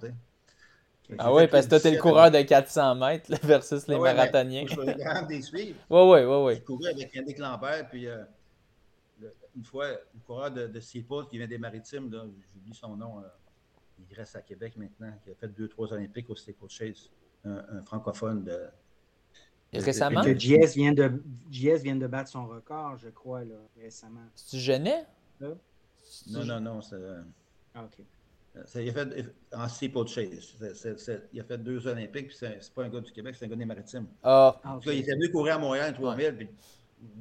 Ah fait parce que toi, t'es le 17 coureur de 400 mètres là, versus les Ah ouais, marathoniens. Je quand même des suivre. Ouais, ouais, ouais, ouais. J'ai couru avec Andy Lambert, puis euh, le- une fois, le coureur de, de qui vient des Maritimes, j'oublie son nom, euh, il reste à Québec maintenant, qui a fait deux, trois Olympiques au Chase, un, un francophone de. Récemment, Que JS vient, de, JS vient de battre son record, je crois, là, récemment. tu jeûnais? Là? Non, non, non, c'est. euh, Ah, OK. c'est- il a fait en Steeple Chase. C'est- c'est- c'est- il a fait deux Olympiques, puis c'est c'est pas un gars du Québec, c'est un gars des Maritimes. Ah, Ah, En cas, il était venu courir à Montréal en 3000, puis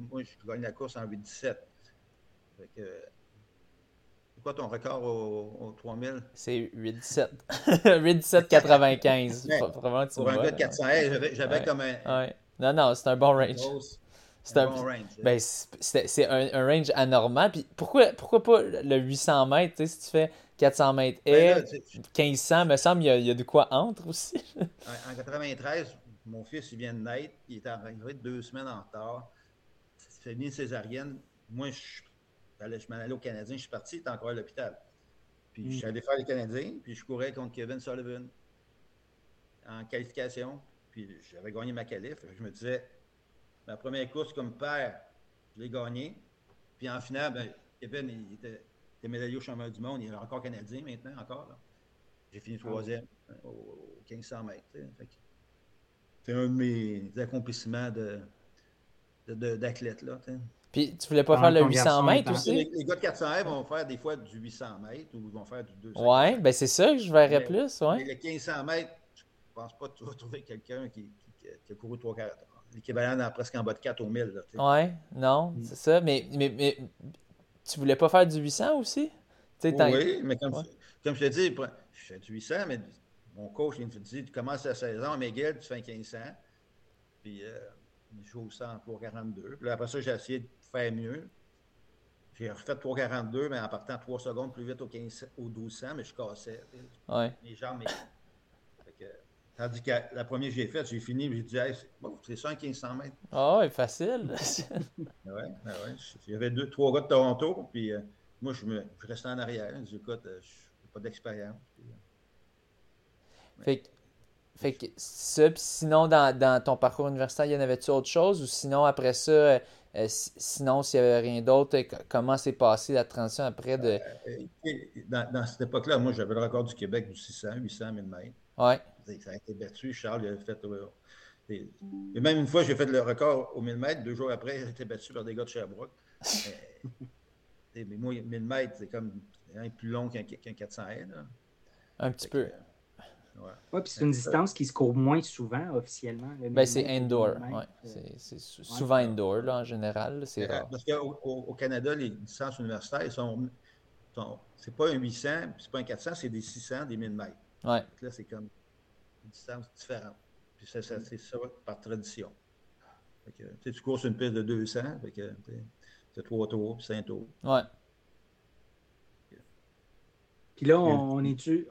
moi, je gagne la course en 8-17. Quoi ton record au, au 3000? c'est 8-17. 8-17-95. Ouais. Que tu Pour un vois, gars de 400 hey, j'avais Ouais. comme un. Ouais. Non, non, c'est un bon range. C'est un, bon range. ben, c'est un, un range anormal. Puis pourquoi, pourquoi pas le 800 mètres? tu sais, Si tu fais 400 mètres Ben et sais, 1500, me semble, il y a, il y a de quoi entre aussi. en, en 93, mon fils il vient de naître, il était arrivé deux semaines en retard. C'est fini une césarienne. Moi, je, j'allais- je m'en allais au Canadien, je suis parti, il était encore à l'hôpital. Puis je suis allé faire les Canadiens, puis je courais contre Kevin Sullivan en qualification. Puis j'avais gagné ma qualif. Je me disais, ma première course comme père, je l'ai gagné. Puis en finale, ben, Kevin, il était, était médaillé au championnat du monde. Il est encore Canadien maintenant, encore. là. J'ai fini troisième euh, au, au 1500 mètres. C'est un de mes accomplissements de, de- de- d'athlète. là. Puis tu voulais pas faire le ton 800 garçon mètres aussi? Les, les gars de 400 mètres vont faire des fois du 800 mètres ou ils vont faire du 200 Ouais, ben c'est ça que je verrais Mais- plus, Mais ouais. le 1500 mètres, je pense pas que tu vas trouver quelqu'un qui, qui- qui a couru 3 quarts. L'équivalent presque en bas de 4 au 1000. là. Ouais, non, Mm. c'est ça. Mais, mais, mais tu voulais pas faire du 800 aussi? Oui, mais comme, Ouais. comme je te dis, je fais du 800, mais mon coach il me dit tu commences la saison à McGill, tu fais un 1500. Puis euh, je joue au 100 pour 42. Puis là, après ça, j'ai essayé de faire mieux. J'ai refait 3,42, mais en partant 3 secondes plus vite au, 15, au 1200, mais je cassais. Ouais. mes jambes. que, tandis que la première que j'ai faite, j'ai fini, j'ai dit, hey, c'est ça un 1500 mètres. Ah ouais, facile. Ouais, ouais. Il y avait deux, trois gars de Toronto, puis euh, moi, je, me, je restais en arrière. Je dis, écoute, euh, je n'ai pas d'expérience. Euh, Fait que, fait que ça, puis sinon, dans, dans ton parcours universitaire, y en avait-tu autre chose? Ou sinon, après ça, sinon, s'il n'y avait rien d'autre, euh, co- comment s'est passée la transition après de... euh, dans, dans cette époque-là, moi, j'avais le record du Québec du 600, 800, 1000 mètres. Ouais, Ça a été battu. Charles, il avait fait. euh, et, même une fois, j'ai fait le record au 1000 mètres. Deux jours après, j'ai été battu par des gars de Sherbrooke. Euh, mais moi, 1000 mètres, c'est comme un plus long qu'un 400 Un petit peu. Ouais. puis c'est une distance qui se court moins souvent officiellement. Ben, c'est indoor. Ouais. C'est souvent indoor là, en général. C'est rare. Parce qu'au au Canada, les distances universitaires, sont, sont c'est pas un 800, c'est pas un 400, c'est des 600, des 1000 mètres. Ouais. là, c'est comme une distance différente. Puis c'est ça par tradition. que, tu cours sur une piste de 200, c'est trois tours, puis cinq tours. Ouais. Puis là, on, est-tu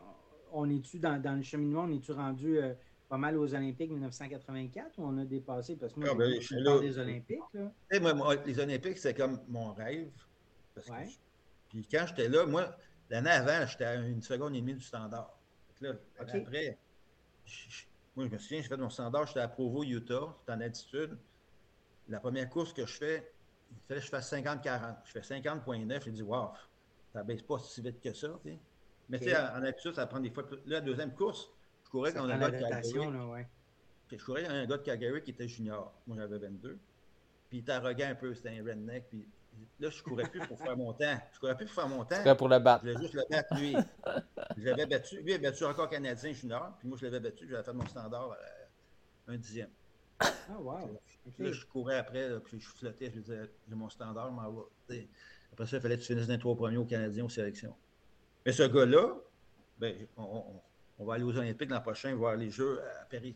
on est dans, dans, le cheminement, on est-tu rendu euh, pas mal aux Olympiques 1984 ou on a dépassé? Parce que moi, ah, ben, je suis là, des Olympiques. Là. Moi, les Olympiques, c'est comme mon rêve. Parce que puis quand j'étais là, moi, l'année avant, j'étais à une seconde et demie du standard. Là, Après, moi, je me souviens, j'ai fait mon standard, j'étais à Provo, Utah, en altitude. La première course que je fais, il fallait que je fasse 50-40. Je fais 50.9, j'ai dit, waouh, ça baisse pas si vite que ça. Mais tu sais, en, altitude, ça prend des fois plus. Là, la deuxième course, je courais quand on a un gars de Calgary. Ouais. Je courais avec un gars de Calgary qui était junior. Moi, j'avais 22. Puis il était arrogant un peu, c'était un redneck. Puis là, je courais plus pour faire mon temps. Je courais plus pour faire mon temps. C'était pour le battre. Je voulais juste le battre, lui. je l'avais battu. Lui, il avait battu encore Canadien junior. Puis moi, je l'avais battu. J'avais fait mon standard euh, un dixième. Ah, wow. Là, je courais après, puis je flottais. Je disais, j'ai mon standard, mais après ça, il fallait que tu finisses dans les trois premiers au Canadien aux sélections. Mais ce gars-là, ben, on, va aller aux Olympiques l'an prochain voir les Jeux à Paris.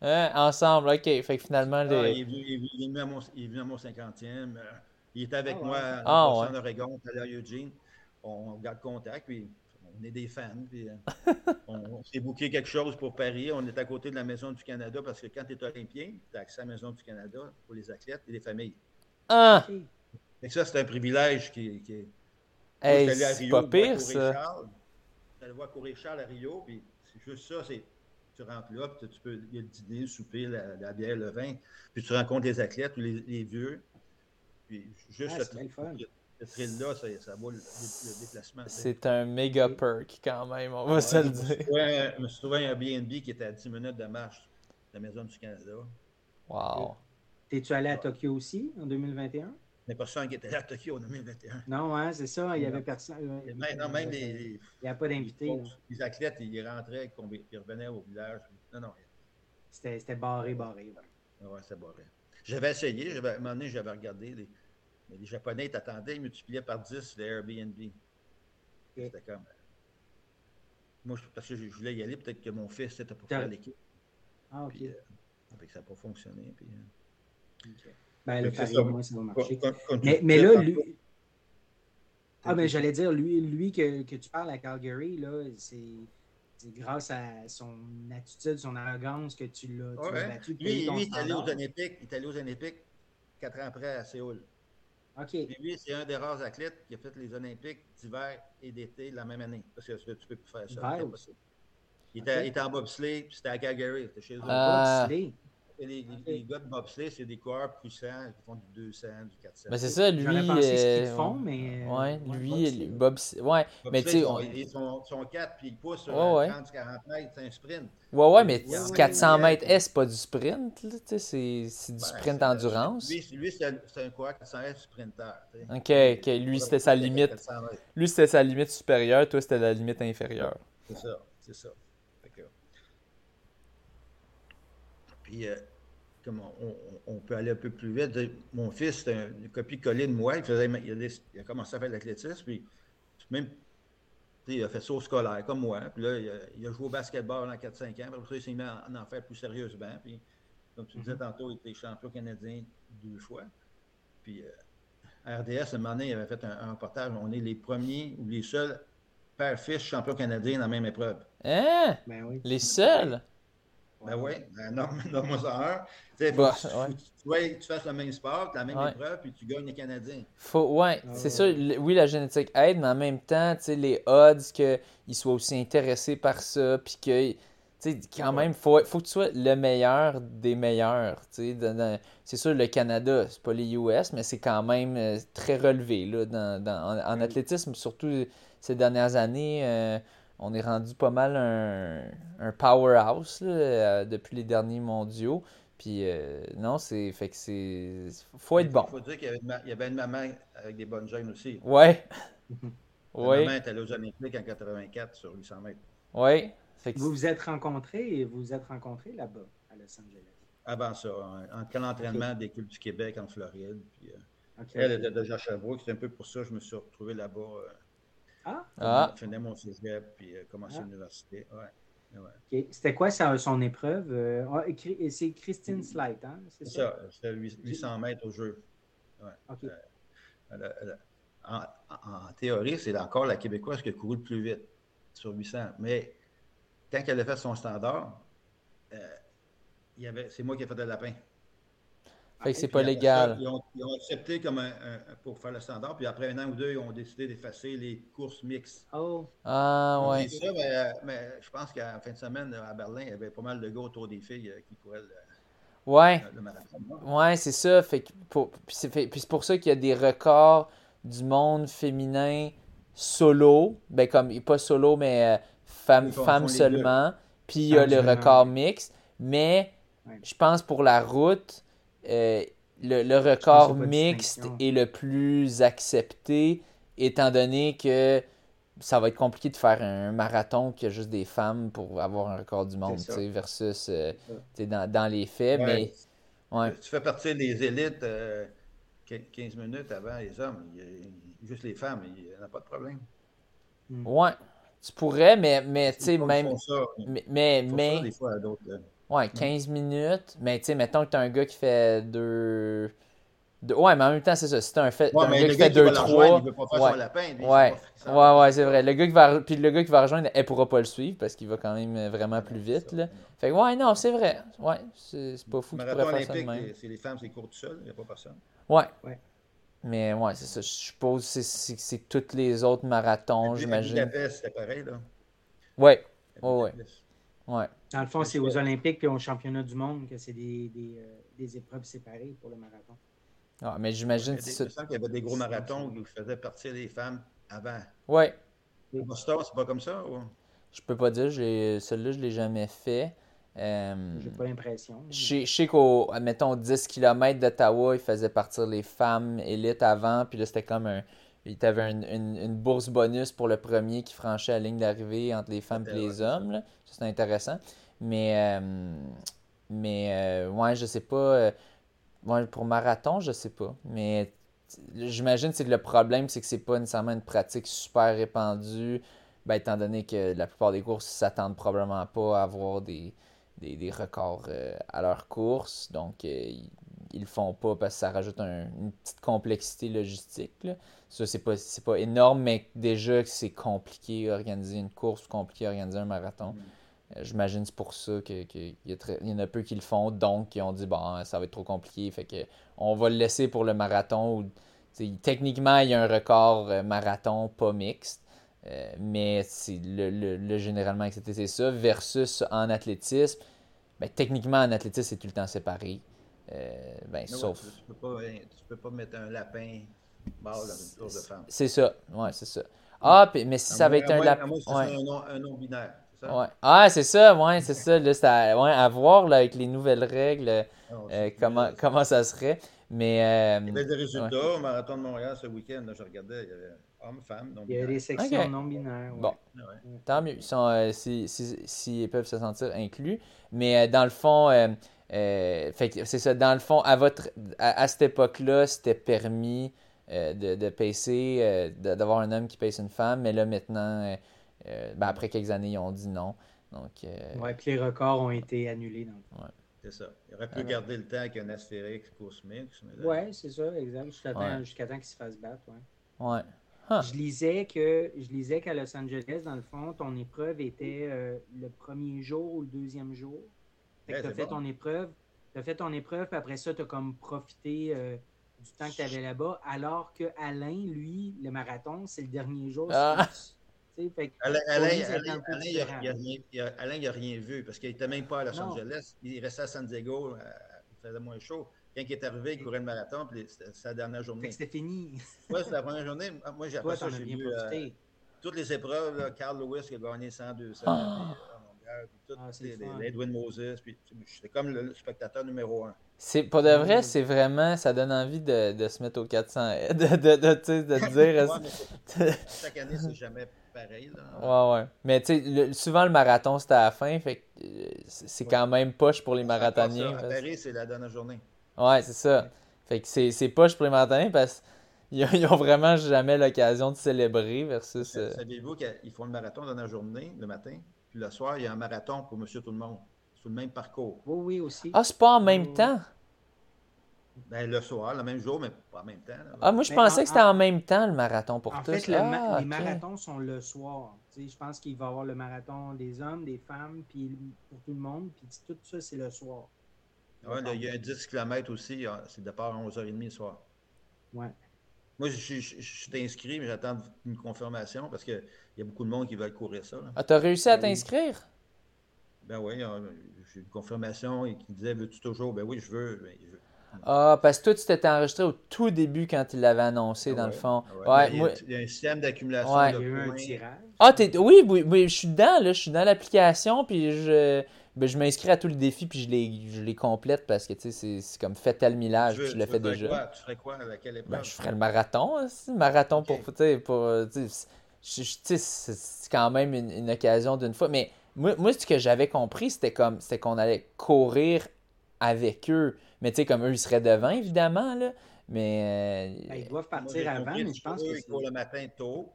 Hein, ensemble, OK. Fait que finalement, ah, il, est venu, à mon, il est venu à mon 50e. Euh, il était avec ah, moi ah, en Oregon, à Eugene. On garde contact, puis on est des fans. Puis, euh, on, s'est booké quelque chose pour Paris. On est à côté de la Maison du Canada parce que quand tu es olympien, tu as accès à la Maison du Canada pour les athlètes et les familles. Ah! Et ça, c'est un privilège qui, qui est. Hey, c'est pas pire, ça. Tu allais voir courir Charles à Rio, puis c'est juste ça, c'est tu rentres là, puis tu peux, il y a le dîner, le souper, la, bière, le vin, puis tu rencontres les athlètes ou les, vieux. Puis juste ah, le, thrill-là, ça, ça vaut le, déplacement. C'est un méga perk quand même, on va se le dire. Je me suis trouvé un BNB qui était à 10 minutes de marche de la Maison du Canada. Wow. T'es-tu allé à Tokyo aussi en 2021? N'est pas sûr qui était à Tokyo en 2021. Non, hein, c'est ça, il n'y avait personne. non, même les, il n'y a pas d'invités. Les, athlètes, ils rentraient, ils revenaient au village. Non, non. C'était barré, barré. Oui, ouais, c'était barré. J'avais essayé, à un moment donné, j'avais regardé. Les, les Japonais t'attendaient, ils multipliaient par 10 les Airbnb. C'était comme. Euh, moi, parce que je voulais y aller, peut-être que mon fils était pour faire l'équipe. Ah, ok. Puis, euh, ça n'a pas fonctionné. Puis, euh, ben, le pari, au moins, ça va marcher. mais, mais là, lui. Ah, ben, j'allais dire, lui, lui que, que tu parles à Calgary, là, c'est grâce à son attitude, son arrogance que tu l'as ouais. battu. Lui, lui il est allé aux Olympiques, il est allé aux Olympiques quatre ans après à Séoul. OK. Et lui, c'est un des rares athlètes qui a fait les Olympiques d'hiver et d'été la même année. Parce que tu peux plus faire ça. Il, était, okay. il était en bobsleigh, puis c'était à Calgary, c'était chez eux. Ah. Les, les, gars de bobsleigh, c'est des coureurs puissants qui font du 200, du 400. Ben c'est ça, lui. Pensé ce qu'ils euh, font, mais. Euh, ouais, lui, bobsleigh. Ouais, mais tu sais. Ils sont, sont 4 puis ils poussent sur 30-40 mètres, c'est un sprint. Ouais, ouais, mais 400 mètres, est-ce pas du sprint? C'est du ben, sprint endurance. Lui, lui c'est un, coureur 400 mètres sprinter. Ok, ok. Lui, c'était sa limite. Lui, c'était sa limite supérieure, toi, c'était la limite inférieure. C'est ça, c'est ça. Puis, euh, comme on, peut aller un peu plus vite, mon fils, c'était une copie-collée de moi. Il, faisait, il, a, commencé à faire de l'athlétisme, puis même, il a fait ça au scolaire, comme moi. Puis là, il a, joué au basketball en 4-5 ans. Puis après ça, il s'est mis à en, faire plus sérieusement. Puis, comme tu disais mm-hmm. tantôt, il était champion canadien deux fois. Puis, à euh, RDS, à un moment donné, il avait fait un, reportage. On est les premiers ou les seuls père-fils champions canadiens dans la même épreuve. Hein? Ben oui. Les seuls? Ben oui, ben ça un. Tu bah, ouais. tu, fasses le même sport, la même épreuve, puis tu gagnes les Canadiens. Faut, ouais, ah c'est ça. Oui, la génétique aide, mais en même temps, tu sais, les odds qu'ils soient aussi intéressés par ça, puis que. Tu sais, quand même, faut, faut que tu sois le meilleur des meilleurs. Tu sais, c'est sûr, le Canada, c'est pas les US, mais c'est quand même euh, très relevé là, dans, dans en, athlétisme, surtout ces dernières années. Euh, on est rendu pas mal un, un powerhouse euh, depuis les derniers mondiaux. Puis euh, non, c'est. Fait que c'est. Faut être bon. Il faut dire qu'il y, avait une ma- il y avait une maman avec des bonnes gènes aussi. Ouais. La Ouais. maman est allée aux Olympiques en 84 sur 800 mètres. Ouais. Fait que Vous vous êtes rencontrés et vous vous êtes rencontrés là-bas, à Los Angeles? Avant ça, en, en camp d'entraînement des clubs du Québec en Floride. Puis, euh, elle était déjà à Sherbrooke. C'est un peu pour ça que je me suis retrouvé là-bas. Euh, Ah, Ah. Je finis mon cégep puis euh, commencé Ah. l'université. Ouais. C'était quoi son épreuve? Euh, ah, Cri- c'est Christine Slight, hein? C'est C'est ça? ça, c'était 800 mètres au jeu. En, en- en théorie, c'est encore la Québécoise qui a couru le plus vite sur 800. Mais quand elle a fait son standard, euh, il y avait, c'est moi qui ai fait le lapin. Fait que c'est pas légal. ça, ils, ont, ils ont accepté comme un, un- pour faire le standard. Puis après un an ou deux, ils ont décidé d'effacer les courses mixtes. Oh, Ah, On ouais. ça, mais, mais je pense qu'à la fin de semaine, à Berlin, il y avait pas mal de gars autour des filles euh, qui couraient le, Ouais. le marathon. Ouais, c'est ça. Fait que pour, puis c'est fait- puis c'est pour ça qu'il y a des records du monde féminin solo. Ben, comme, pas solo, mais euh, femme, Ils font- fem font les seulement. Puis il y a Femme le record mixte. Mais Ouais. je pense pour la route, euh, le, le record mixte est le plus accepté, étant donné que ça va être compliqué de faire un marathon qui a juste des femmes pour avoir un record du monde, versus euh, dans, dans les faits. Ouais. Mais ouais. Tu fais partie des élites euh, quin- 15 minutes avant les hommes. Il y a- juste les femmes, il n'y en a pas de problème. Ouais, tu pourrais, mais, mais tu sais, même. ça, Mais, mais, ils font mais- ça des fois à d'autres. là. ouais, 15 minutes. Mais tu sais, mettons que t'as un gars qui fait deux. deux- Ouais, mais en même temps, c'est ça. Si t'as un, fait... Ouais, un mais gars le qui gars fait qui va 2 le rejoindre, 3 il veut pas faire ouais. son lapin. lui, Ouais, ouais, ouais, c'est vrai. Le gars qui va, puis le gars qui va rejoindre, elle pourra pas le suivre parce qu'il va quand même euh, vraiment plus vite. Là. Fait que, ouais, non, c'est vrai. Ouais, c'est pas fou qu'il pourrait faire ça de olympique, même. c'est- c'est les femmes, c'est court tout seul, il n'y a pas personne. Ouais. Ouais. Mais ouais, c'est ça. Je suppose que c'est- tous les autres marathons, j'imagine. Budapest, c'était pareil, là. Ouais, Ouais, ouais. Dans le fond, c'est aux Olympiques et aux championnats du monde que c'est des, des, euh, des épreuves séparées pour le marathon. Ah, mais j'imagine que c'est qu'il y avait des gros marathons qui faisaient partir les femmes avant. Ouais. Boston, c'est pas comme ça? Ou... Je peux pas dire, j'ai celui-là, je l'ai jamais fait. Euh, J'ai pas l'impression. je sais- je sais qu'au, mettons, 10 km d'Ottawa, ils faisaient partir les femmes élites avant, puis là, c'était comme un. Il y avait une, une- une bourse bonus pour le premier qui franchit la ligne d'arrivée entre les femmes et les c'est hommes. là. Ça, c'était intéressant. Mais, euh, mais euh, ouais, je sais pas. euh, ouais, pour marathon, je sais pas. Mais j'imagine c'est que le problème, c'est que c'est pas nécessairement une pratique super répandue. Ben, étant donné que la plupart des courses s'attendent probablement pas à avoir des, des, des records euh, à leur course. Donc, euh, ils, le font pas parce que ça rajoute un- une petite complexité logistique. là. Ça, c'est pas, c'est pas énorme, mais déjà que c'est compliqué organiser une course, compliqué organiser un marathon. Euh, J'imagine que c'est pour ça que- que y, a très- il y en a peu qui le font, donc ils ont dit bon, ça va être trop compliqué, fait que on va le laisser pour le marathon. Où, techniquement, il y a un record euh, marathon pas mixte, euh, mais c'est le, le- le généralement accepté, c'est ça. Versus en athlétisme, ben, techniquement en athlétisme, c'est tout le temps séparé. Euh, ben, ouais, sauf. tu, tu peux pas, tu peux pas mettre un lapin mort dans une course de femmes. C'est ça, ouais, c'est ça. Ah, puis- mais si À ça avait été un lapin. soit un nom, un nom binaire, ça? Ouais. Ah, c'est ça, ouais, c'est ça. Là, à, ouais, à voir là, avec les nouvelles règles euh, Ah, euh, comment, ça serait. Mais euh, Il y avait des résultats au Marathon de Montréal ce week-end. je regardais, il y avait Il y a des sections non binaires. ouais. Bon. Ouais. tant mieux, ils sont, euh, si, si, si ils peuvent se sentir inclus. Mais euh, dans le fond, euh, euh, fait que c'est ça, dans le fond, à, votre, à, à cette époque-là, c'était permis euh, de, de pacer, euh, d'avoir un homme qui pace une femme. Mais là, maintenant, euh, euh, ben, après quelques années, ils ont dit non. Donc, euh, Ouais, puis les records ont été annulés. Le fond. C'est ça. Il aurait pu ouais. garder le temps avec un astérix course mix. Mais là, Ouais, c'est ça, exact. Jusqu'à temps, Ouais. jusqu'à temps qu'ils se fassent battre. ouais. ouais. Je lisais que je lisais qu'à Los Angeles, dans le fond, ton épreuve était euh, le premier jour ou le deuxième jour. Fait que Ouais, tu as c'est fait bon. ton épreuve. Tu as fait ton épreuve, puis après ça, tu as comme profité euh, du temps que tu avais là-bas. Alors que Alain, lui, le marathon, c'est le dernier jour. Ah. Fait que Alain, Alain, lui, Alain, il rien- n'a rien vu parce qu'il n'était même pas à Los Non. Angeles. Il restait à San Diego. euh, il faisait moins chaud. Quand il est arrivé, il courait le marathon, puis c'était sa dernière journée. c'était fini. Ouais, c'est la première journée. Moi, j'ai t'en ça, j'ai vu euh, profité. toutes les épreuves. là, Carl Lewis qui a gagné 100, 200. Ah. puis, euh, Ah, c'est les- fun. les- Edwin Moses, puis j'étais comme le, le spectateur numéro un. C'est, pour de vrai, c'est vraiment, ça donne envie de, de se mettre au 400, de, de, dire, Ouais, c'est- chaque année, c'est jamais pareil. Là. ouais, ouais. Mais tu sais, le- souvent le marathon, c'était à la fin, fait que euh, c'est c'est quand même poche pour les marathoniens. À Paris, c'est la dernière journée. Ouais, c'est ça. Fait que c'est, c'est poche pour les marathoniens parce qu'ils ont, ils ont vraiment jamais l'occasion de célébrer versus... euh, Savez-vous qu'ils font le marathon dans la journée, le matin, puis le soir, il y a un marathon pour Monsieur Tout-le-Monde. C'est le même parcours. Oui, oui, aussi. Ah, c'est pas en même temps? Ben, le soir, le même jour, mais pas en même temps. là. Ah, moi je Mais pensais en- que c'était en même temps le marathon pour en tous. fait, le ma- Ah, les marathons sont le soir. Tu sais, je pense qu'il va y avoir le marathon des hommes, des femmes, puis pour tout le monde. Puis tout ça, c'est le soir. Ouais, là, il y a un 10 km aussi, hein, c'est départ à 11h30 le soir. Ouais. Moi, je, je- je- je suis inscrit, mais j'attends une confirmation parce qu'il y a beaucoup de monde qui veulent courir ça. là. Ah, t'as réussi à Ben t'inscrire? Ben oui, il y a- j'ai une confirmation et qui disait Veux-tu toujours? Ben oui, je veux. Ben, je veux. Ah, parce que toi, tu t'étais enregistré au tout début quand il l'avait annoncé, dans le fond. Ouais, Ben, il, y a, moi... il y a un système d'accumulation Ouais. de Il y a eu un points. tirage. Ah, t'es... Oui, oui, oui, je suis dedans, là. Je suis dans l'application, puis je... Ben, je m'inscris à tous les défis, puis je les, je les complète parce que, tu sais, c'est, c'est comme fait tel millage, Tu puis je le tu fais déjà. quoi? Tu ferais quoi à laquelle épreuve Ben, je ferais le marathon, aussi. Marathon Ok. pour, tu sais, pour, euh, tu sais, c'est c'est quand même une, une occasion d'une fois. Mais moi, moi, ce que j'avais compris, c'était comme, c'était qu'on allait courir avec eux. Mais tu sais, comme eux, ils seraient devant, évidemment, là. Mais, euh, Ben, ils doivent partir avant, mais je pense que ils courent le matin tôt.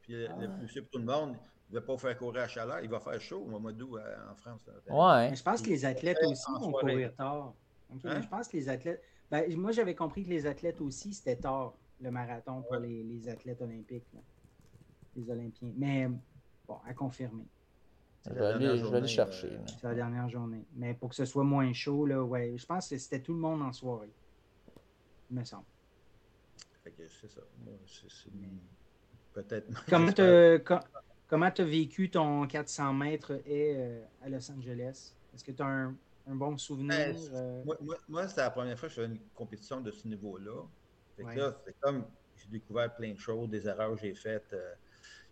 Puis le- Ah. le monsieur pour tout le monde, il ne va pas faire courir à chaleur. Il va faire chaud au mois d'août euh, en France. ouais. Mais je pense que les athlètes aussi vont soirée. courir tard. Ok, Hein? Je pense que les athlètes. Ben, moi, j'avais compris que les athlètes aussi, c'était tard, le marathon pour les, les athlètes olympiques. là. Les Olympiens. Mais bon, à confirmer. Je C'est vais la aller, dernière je vais aller journée, chercher. euh. C'est la dernière journée. Mais pour que ce soit moins chaud, là, ouais, je pense que c'était tout le monde en soirée. Il me semble. Fait que c'est ça. C'est- c'est- Peut-être. Comment tu as vécu ton 400 mètres et euh, à Los Angeles? Est-ce que tu as un, un bon souvenir? Ben, euh, Moi, moi, moi, c'était la première fois que je faisais une compétition de ce niveau-là. Ouais. là, c'est comme j'ai découvert plein de choses, des erreurs que j'ai faites. euh,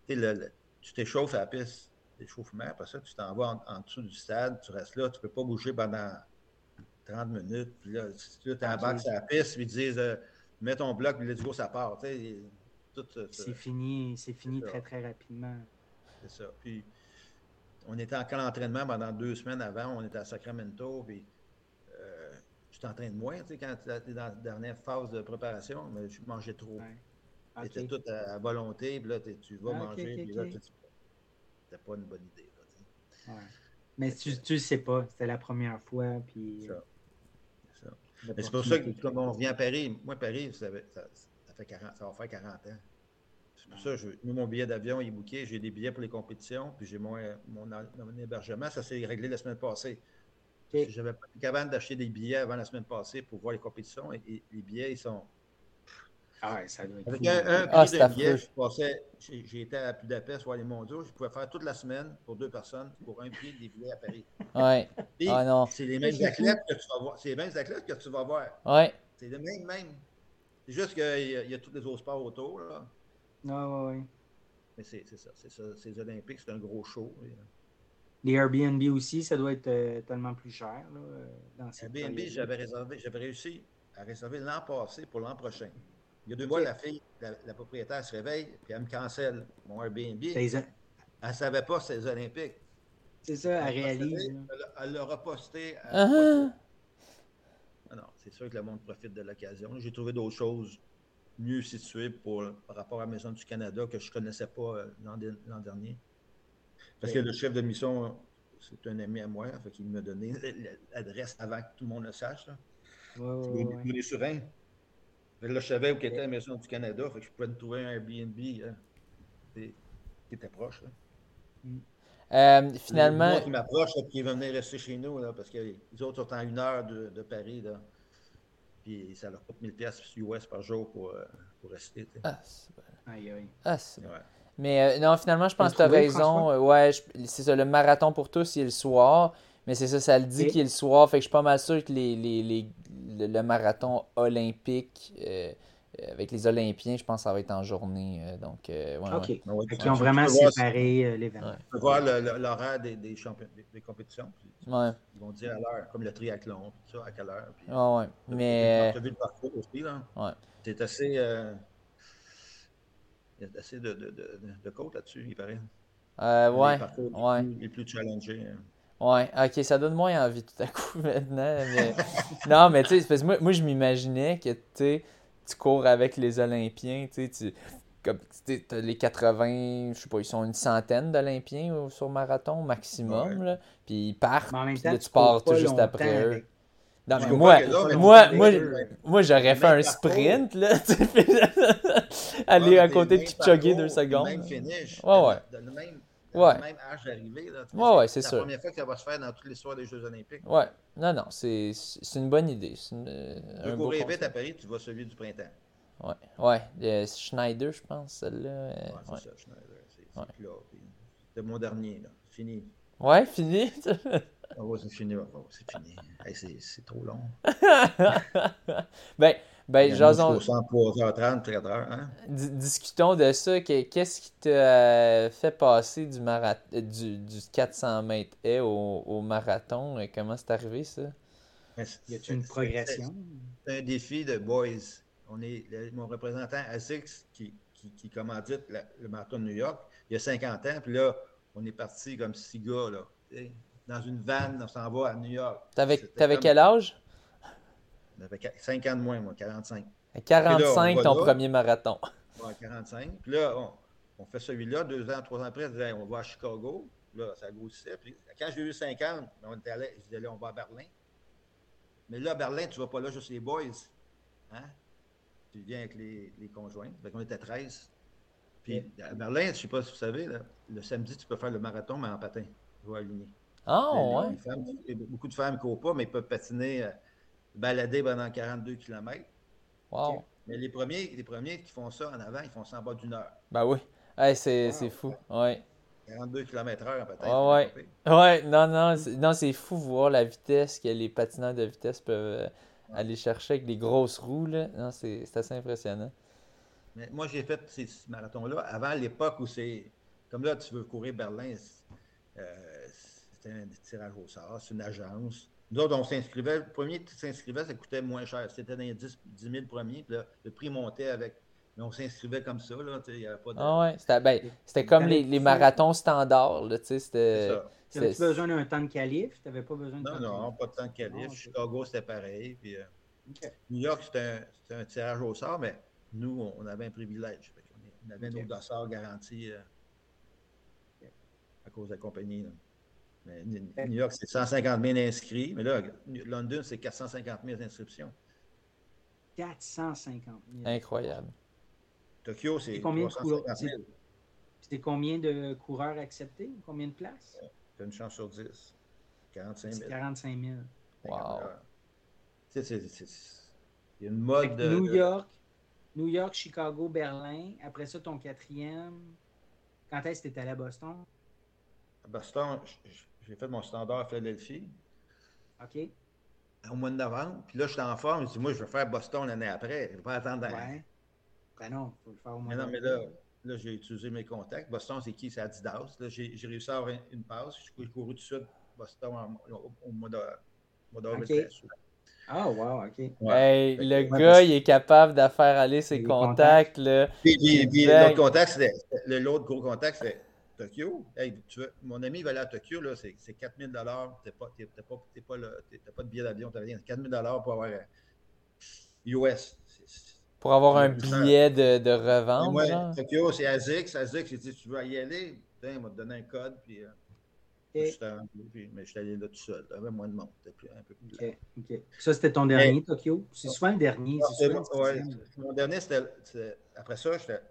le- le- tu t'échauffes à la piste d'échauffement, après ça, tu t'en vas en, en dessous du stade, tu restes là, tu ne peux pas bouger pendant 30 minutes. Puis là, si tu embarques sur la piste, puis ils te disent euh, mets ton bloc, puis let's go, ça part. Ça, c'est fini, c'est fini très très rapidement. c'est ça. Puis on était en camp d'entraînement pendant deux semaines avant, on était à Sacramento, puis euh, je t'entraîne moins, tu sais, quand tu es dans la dernière phase de préparation, mais je mangeais trop. Ouais. C'était tout à, à volonté, puis là, tu vas Ah, manger, puis là, tu c'était pas une bonne idée. là, tu sais. Ouais. Mais tu, tu le sais pas, c'était la première fois. Puis, C'est ça. euh, C'est ça. Mais c'est pour ça que comme on revient à Paris, moi, Paris, ça, fait- ça- ça fait 40, ça va faire 40 ans. C'est pour ça que je, moi, mon billet d'avion est booké, j'ai des billets pour les compétitions, puis j'ai mon, mon, mon hébergement, ça s'est réglé la semaine passée. J'avais pas été capable d'acheter des billets avant la semaine passée pour voir les compétitions, et, et les billets, ils sont. Ah ouais, ça doit être Avec un, un Ah, prix affreux. billet, je passais, été à Budapest voir les mondiaux, je pouvais faire toute la semaine pour deux personnes pour un prix des billets à Paris. Ouais, Ah non. c'est les mêmes athlètes que tu vas voir. C'est les mêmes athlètes que tu vas voir. ouais. C'est les mêmes, mêmes. C'est juste qu'il y, a- il y a tous les autres sports autour. Là. Ouais, ouais, ouais. Mais c'est ça. C'est ça. C'est les Olympiques, c'est un gros show. Euh, Les Airbnb aussi, ça doit être euh, tellement plus cher. Là, euh, dans cette Airbnb, j'avais réservé, j'avais réussi à réserver l'an passé pour l'an prochain. Il y a deux mois, la fille, la, la propriétaire se réveille, puis elle me cancelle mon Airbnb. Elle ne savait pas les Olympiques. C'est ça, elle Elle l'a réalise. Elle elle l'aura posté. à- Ah ah. Ah non, c'est sûr que le monde profite de l'occasion. J'ai trouvé d'autres choses mieux situées pour, par rapport à la Maison du Canada que je ne connaissais pas euh, l'an de- l'an dernier. Parce que le chef de mission, c'est un ami à moi, fait qu'il m'a donné l'adresse avant que tout le monde le sache. Là. Ouais, ouais, ouais, là, je savais où était la Maison du Canada, fait que je pouvais me trouver un Airbnb hein, qui était proche. Là. Euh, finalement, Moi qui m'approche, puis qui venir rester chez nous, là, parce que les autres sont à une heure de, de Paris. Là. Puis ça leur coûte 1000 pièces US par jour pour, euh, pour rester. ah, c'est bon. Aïe, aïe. Ah, c'est bon. Ouais. Mais euh, non, finalement, je pense que tu as raison. François? Euh, ouais, je- c'est ça, le marathon pour tous, il est le soir. Mais c'est ça, ça le dit qu'il est le soir. Fait que je suis pas mal sûr que les, les, les- le, le marathon olympique, euh, euh, avec les Olympiens, je pense que ça va être en journée. euh, donc, euh, ouais, OK. ouais. Ouais, qu'ils ont vraiment voir- séparé euh, l'événement. Ouais. Tu peux voir l'horaire des, des, champion- des, des compétitions. puis Ouais, Ils vont dire à l'heure, comme le triathlon, tout ça, à quelle heure. Puis, ouais, ouais. Mais. Tu as vu le parcours aussi, là? Ouais. C'est assez. euh, il y a assez de, de, de, de côtes là-dessus, il paraît. euh, Les ouais, parcours les ouais. plus- Les plus challengés. hein. Ouais, ok, ça donne moins envie tout à coup maintenant. Mais... non, mais tu sais, c'est parce que moi, moi je m'imaginais que tu sais, tu cours avec les Olympiens, tu sais, tu comme t'as les 80, je sais pas, ils sont une centaine d'Olympiens au- sur marathon maximum, là, puis ils partent, puis temps, là, tu pars tout juste après eux. avec- Non, mais moi, là, moi, moi, moi j'aurais fait un parcours. sprint, là, tu sais, aller Ouais, à côté de Kipchoge deux secondes. Le même finish. Ouais, ouais. dans Le même, Ouais. même âge d'arrivée. là. Ouais, ouais, c'est la sûr. première fois que ça va se faire dans toute l'histoire des Jeux Olympiques. Ouais, non, non, c'est c'est une bonne idée. Une- Tu un courir vite à Paris, tu vas celui du printemps. Ouais, ouais. euh, Schneider, je pense, celle-là. euh, Ouais, c'est ouais. ça, Schneider. C'est Ouais. puis C'était mon dernier, là. Fini. Ouais, fini? Ouais, c'est fini. c'est fini. Hey, c'est c'est trop long. ben, ben, jason, Jusqu'au 103h30, 4 heures. Hein? di- discutons de ça. Que- Qu'est-ce qui t'a euh, fait passer du, mara- euh, du, du 400 mètres haies au, au marathon? et Comment c'est arrivé, ça? C'est- Y a-t-il une progression? C'est un défi de boys. On est le- mon représentant ASICS qui, qui, qui commandite la- le marathon de New York il y a 50 ans. Puis là, on est parti comme six gars, là. Dans une vanne, on s'en va à New York. T'avais t'avais comme- quel âge? J'avais 5 ans de moins, moi, 45. À 45, va ton là. premier marathon. Ouais, 45. Puis là, on, on fait celui-là, deux ans, trois ans après, on va à Chicago. Là, ça grossissait. Puis quand j'ai eu 50, ben, on était allé, je disais, là, on va à Berlin. Mais là, à Berlin, tu vas pas là juste les boys. Hein? Tu viens avec les, les conjoints. Fait qu'on était 13. Puis à Berlin, je sais pas si vous savez, là, le samedi, tu peux faire le marathon, mais en patin. Tu vas aligner. Ah, Les- ouais. femmes, beaucoup de femmes ne courent pas, mais ils peuvent patiner, euh, balader pendant 42 km. Wow. Mais les premiers, les premiers qui font ça en avant, ils font ça en bas d'une heure. Ben oui. Hey, c'est Wow. c'est fou. Ouais. 42 km/h patin. Ah ouais. c'est. Ouais, non, non, c'est- non, c'est fou voir la vitesse que les patineurs de vitesse peuvent euh, aller chercher avec des grosses roues, là. Non, c'est c'est assez impressionnant. Mais moi, j'ai fait ces marathons-là avant l'époque où c'est. Comme là, tu veux courir Berlin, c'est euh, c'était un tirage au sort, c'est une agence. Nous autres, on s'inscrivait. Le premier qui s'inscrivait, ça coûtait moins cher. C'était dans les 10, 10 000 premiers. Puis là, le prix montait avec. Mais on s'inscrivait comme ça. Là, tu il n'y avait pas de. Ah ouais, c'était ben, c'était comme les, les marathons standards, là, tu sais, C'est c'était... ça. T'avais-tu c'était- besoin d'un temps de qualif? T'avais pas besoin de Non, temps non, pas de temps de qualif. Ah. Chicago, c'était pareil. Puis, euh. New York, c'était un, c'était un tirage au sort, mais nous, on- avait un privilège. On avait Ok. nos dossards garantis euh, à cause de la compagnie. là. Mais. New York, c'est 150 000 inscrits, mais là, London, c'est 450 000 inscriptions. 450 000. Incroyable. Tokyo, c'est Et combien de 350 000. C'était combien de coureurs acceptés? Combien de places? Tu as une chance sur 10. 45 C'est 000. 45 000. Wow. 50 000. C'est- c'est- c'est- Il y a une mode de. New de- York, New York, Chicago, Berlin. Après ça, ton quatrième. Quand est-ce que tu allé à Boston? À Boston, j- j- j'ai fait mon standard à Philadelphie. OK? au mois de novembre. Puis là, j'étais en forme. Je dis, moi, je vais faire Boston l'année après. Je ne vais pas attendre. Ouais. Ben non, faut le faire au moins. Mais non, mais là, là j'ai utilisé mes contacts. Boston, c'est qui? C'est Adidas. Là, j'ai réussi à avoir une passe. J'ai couru tout de suite Boston en- au, au mois de- mois d'avril. Ok. c'était sûr. Ah, wow, OK. Ouais. Hey, le gars, il est capable de faire aller ses contacts, là. Puis, puis- puis l'autre contact, c'était le- l'autre gros contact, c'était Tokyo. Hey, tu veux- mon ami va aller à Tokyo, là, c'est c'est 4000 Tu n'as pas, t'es- pas, t'es pas, le- t'es- t'as pas de billet d'avion, tu rien. 4000 pour avoir euh, US. C'est- c'est- Pour avoir un billet de, de revente, moi, genre? Tokyo, c'est ASICS. ASICS, j'ai dit, tu veux y aller? Putain, il m'a donné un code, puis euh, puis- mais j'étais allé là tout seul. Il y avait moins de monde. Plus- un peu plus. Ça, c'était ton dernier, Tokyo? C'est souvent le dernier. C'est c'est souvent ouais. Mon dernier, c'était. c'était- Après ça, j'étais.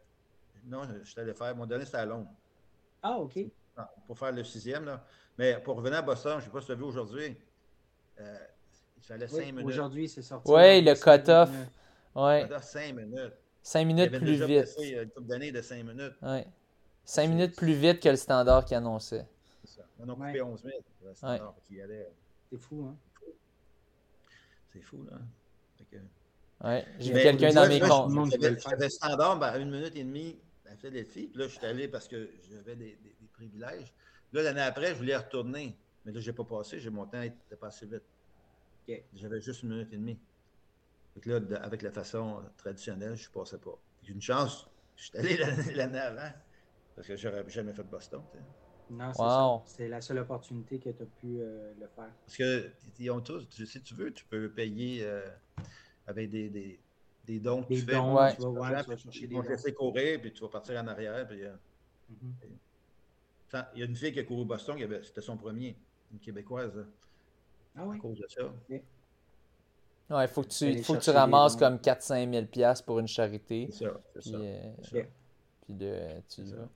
Non, j'étais allé faire. Mon dernier, c'était à Londres. Ah, OK. Non, pour faire le sixième. Là. Mais pour revenir à Boston, je ne sais pas si tu as vu aujourd'hui. euh, il fallait Oui, cinq minutes. Aujourd'hui, c'est sorti. Ouais, le cut-off. Il Ouais. cinq minutes. 5 Il minutes avait plus déjà vite. passé une couple d'années de cinq minutes. Ouais. 5 C'est- minutes plus vite que le standard qu'il annonçait. C'est ça. On a Ouais. coupé 11 000. le standard, qui allait- C'est fou, hein? C'est fou, là. Que- Ouais, j'ai quelqu'un dans mes comptes. qui le standard ben, à une minute et demie Philadelphie. Puis là, je suis allé parce que j'avais des, des- des privilèges. Là, l'année après, je voulais retourner. Mais là, je n'ai pas passé. J'ai mon temps était passé vite. J'avais juste une minute et demie. Que là, de- avec la façon traditionnelle, je ne passais pas. J'ai une chance. Je suis allé l'année l'année avant. Parce que j'aurais jamais fait Boston. tu sais. Non, c'est Wow. ça. C'est la seule opportunité que tu as pu euh, le faire. Parce que ils ont tous, si tu veux, tu peux payer euh, avec des, des, des dons que Des tu fais. dons, Ouais. tu vas, ouais, tu vas chercher des dons. laisser courir, puis tu vas partir en arrière. Puis, euh, Mhm. Tant- Il y a une fille qui a couru Boston, c'était son premier, une Québécoise, là, Ah à oui? cause de ça. Ouais, faut que tu, faut que tu chercher des ramasses dons. comme 4-5 000 piastres pour une charité. C'est ça, c'est Puis, ça. euh, c'est ça. Ok. puis de, tu y C'est ça. vas.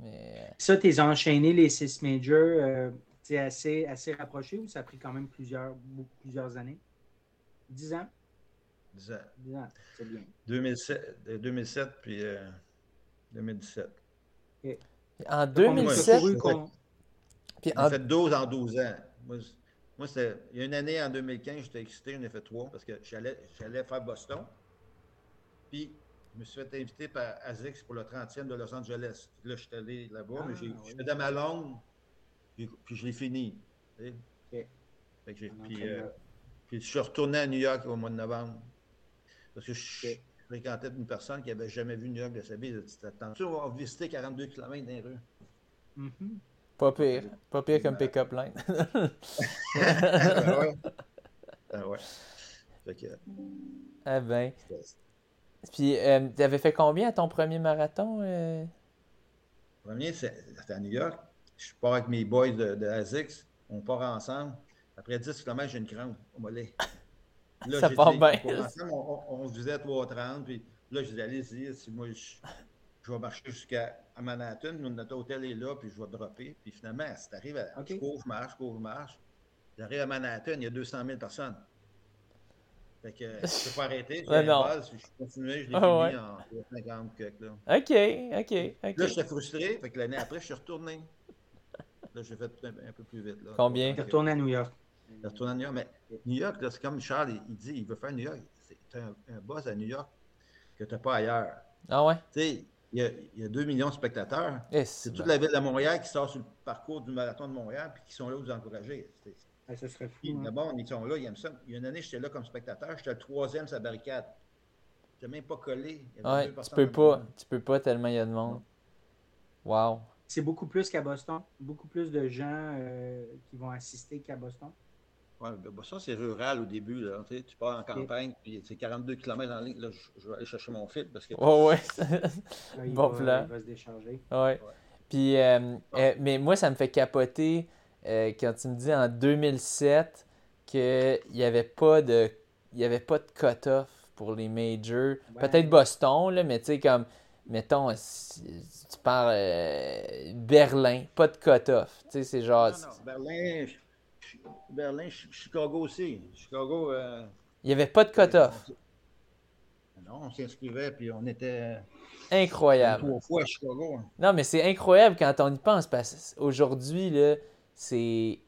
Mais, Ça, tu as enchaîné les six majors euh, assez, assez rapprochés ou ça a pris quand même plusieurs, plusieurs années? 10 ans? Ans. 10 ans, c'est bien. 2007, euh, 2007 puis euh, 2017. en T'as 2007, couru ouais. con- puis J'ai en- fait 12 en 12 ans. Moi, moi, il y a une année en 2015, j'étais excité, j'en ai fait trois parce que j'allais, j'allais faire Boston. Puis, je me suis fait inviter par ASICS pour le 30e de Los Angeles. Là, je suis allé là-bas, mais j'ai, Ah, oui. je faisais ma longue, puis, puis je l'ai fini. puis, euh, puis je suis retourné à New York au mois de novembre. Parce que je, Ok. je fréquentais une personne qui n'avait jamais vu New York de sa vie. Dit T'attends-tu, on va visiter 42 km dans les rues? Mhm. pas pire. Pas pire comme pick-up line. ah ouais. Ah ouais. Fait que, ah ben. Puis, euh, t'avais fait combien à ton premier marathon? euh? Le premier, c'est- c'était à New York. Je pars avec mes boys de, de ASICS. On part ensemble. Après 10 km, j'ai une crampe au mollet. Là, Ça part dit, bien. on ensemble, on, on, on visait à 3h30. Puis là, je dis, allez-y, si moi, je, je vais marcher jusqu'à à Manhattan. Notre hôtel est là, puis je vais dropper. Puis finalement, si t'arrives à. OK. Je cours, je marche, je cours, je marche. J'arrive à Manhattan, il y a 200 000 personnes. Fait que je peux pas arrêter. La non. base, je continue, je l'ai Ah, fini ouais. en 50 quelques, là. Ok, ok, Là, ok. j'étais frustré. Fait que l'année après, je suis retourné. Là, j'ai fait un, un peu plus vite. Là. Combien? Tu es retourné à New York. Je suis retourné à New York. Mais New York, c'est comme Charles, il, il dit, il veut faire New York. C'est un, un boss à New York que tu n'as pas ailleurs. Ah ouais? Tu sais, il y, a, il y a 2 millions de spectateurs. Eh, C'est toute la ville de Montréal qui sort sur le parcours du marathon de Montréal puis qui sont là pour vous encourager. C'est- Ah, ça serait fou. hein. D'abord, ils sont là, ils aiment ça. Il y a une année, j'étais là comme spectateur. J'étais le troisième sur la barricade. Je même pas collé. Il Ouais, tu peux pas. Tu peux pas tellement il y a de monde. Wow. C'est beaucoup plus qu'à Boston. Beaucoup plus de gens euh, qui vont assister qu'à Boston. Ouais, ben, bah, ça, c'est rural au début. Là, tu, sais, tu pars en campagne, puis c'est 42 km en ligne. Là, je, je vais aller chercher mon fil parce que. Ouais, ouais. Là, Bon va, plan. il va se décharger. Ouais. Puis, euh, euh, mais moi, ça me fait capoter euh, quand tu me dis en 2007 qu'il n'y avait pas de il y avait pas de cut-off pour les majors. Ouais. Peut-être Boston, là, mais tu sais, comme, mettons, si, si tu parles euh, Berlin, pas de cut-off. Tu sais, c'est genre. Non, non, Berlin, Berlin, Ch- Chicago aussi. Chicago. euh, Il n'y avait pas de cut-off. Non, on s'inscrivait, puis on était Incroyable. trois fois à Chicago. Non, mais c'est incroyable quand on y pense, parce qu'aujourd'hui, c'est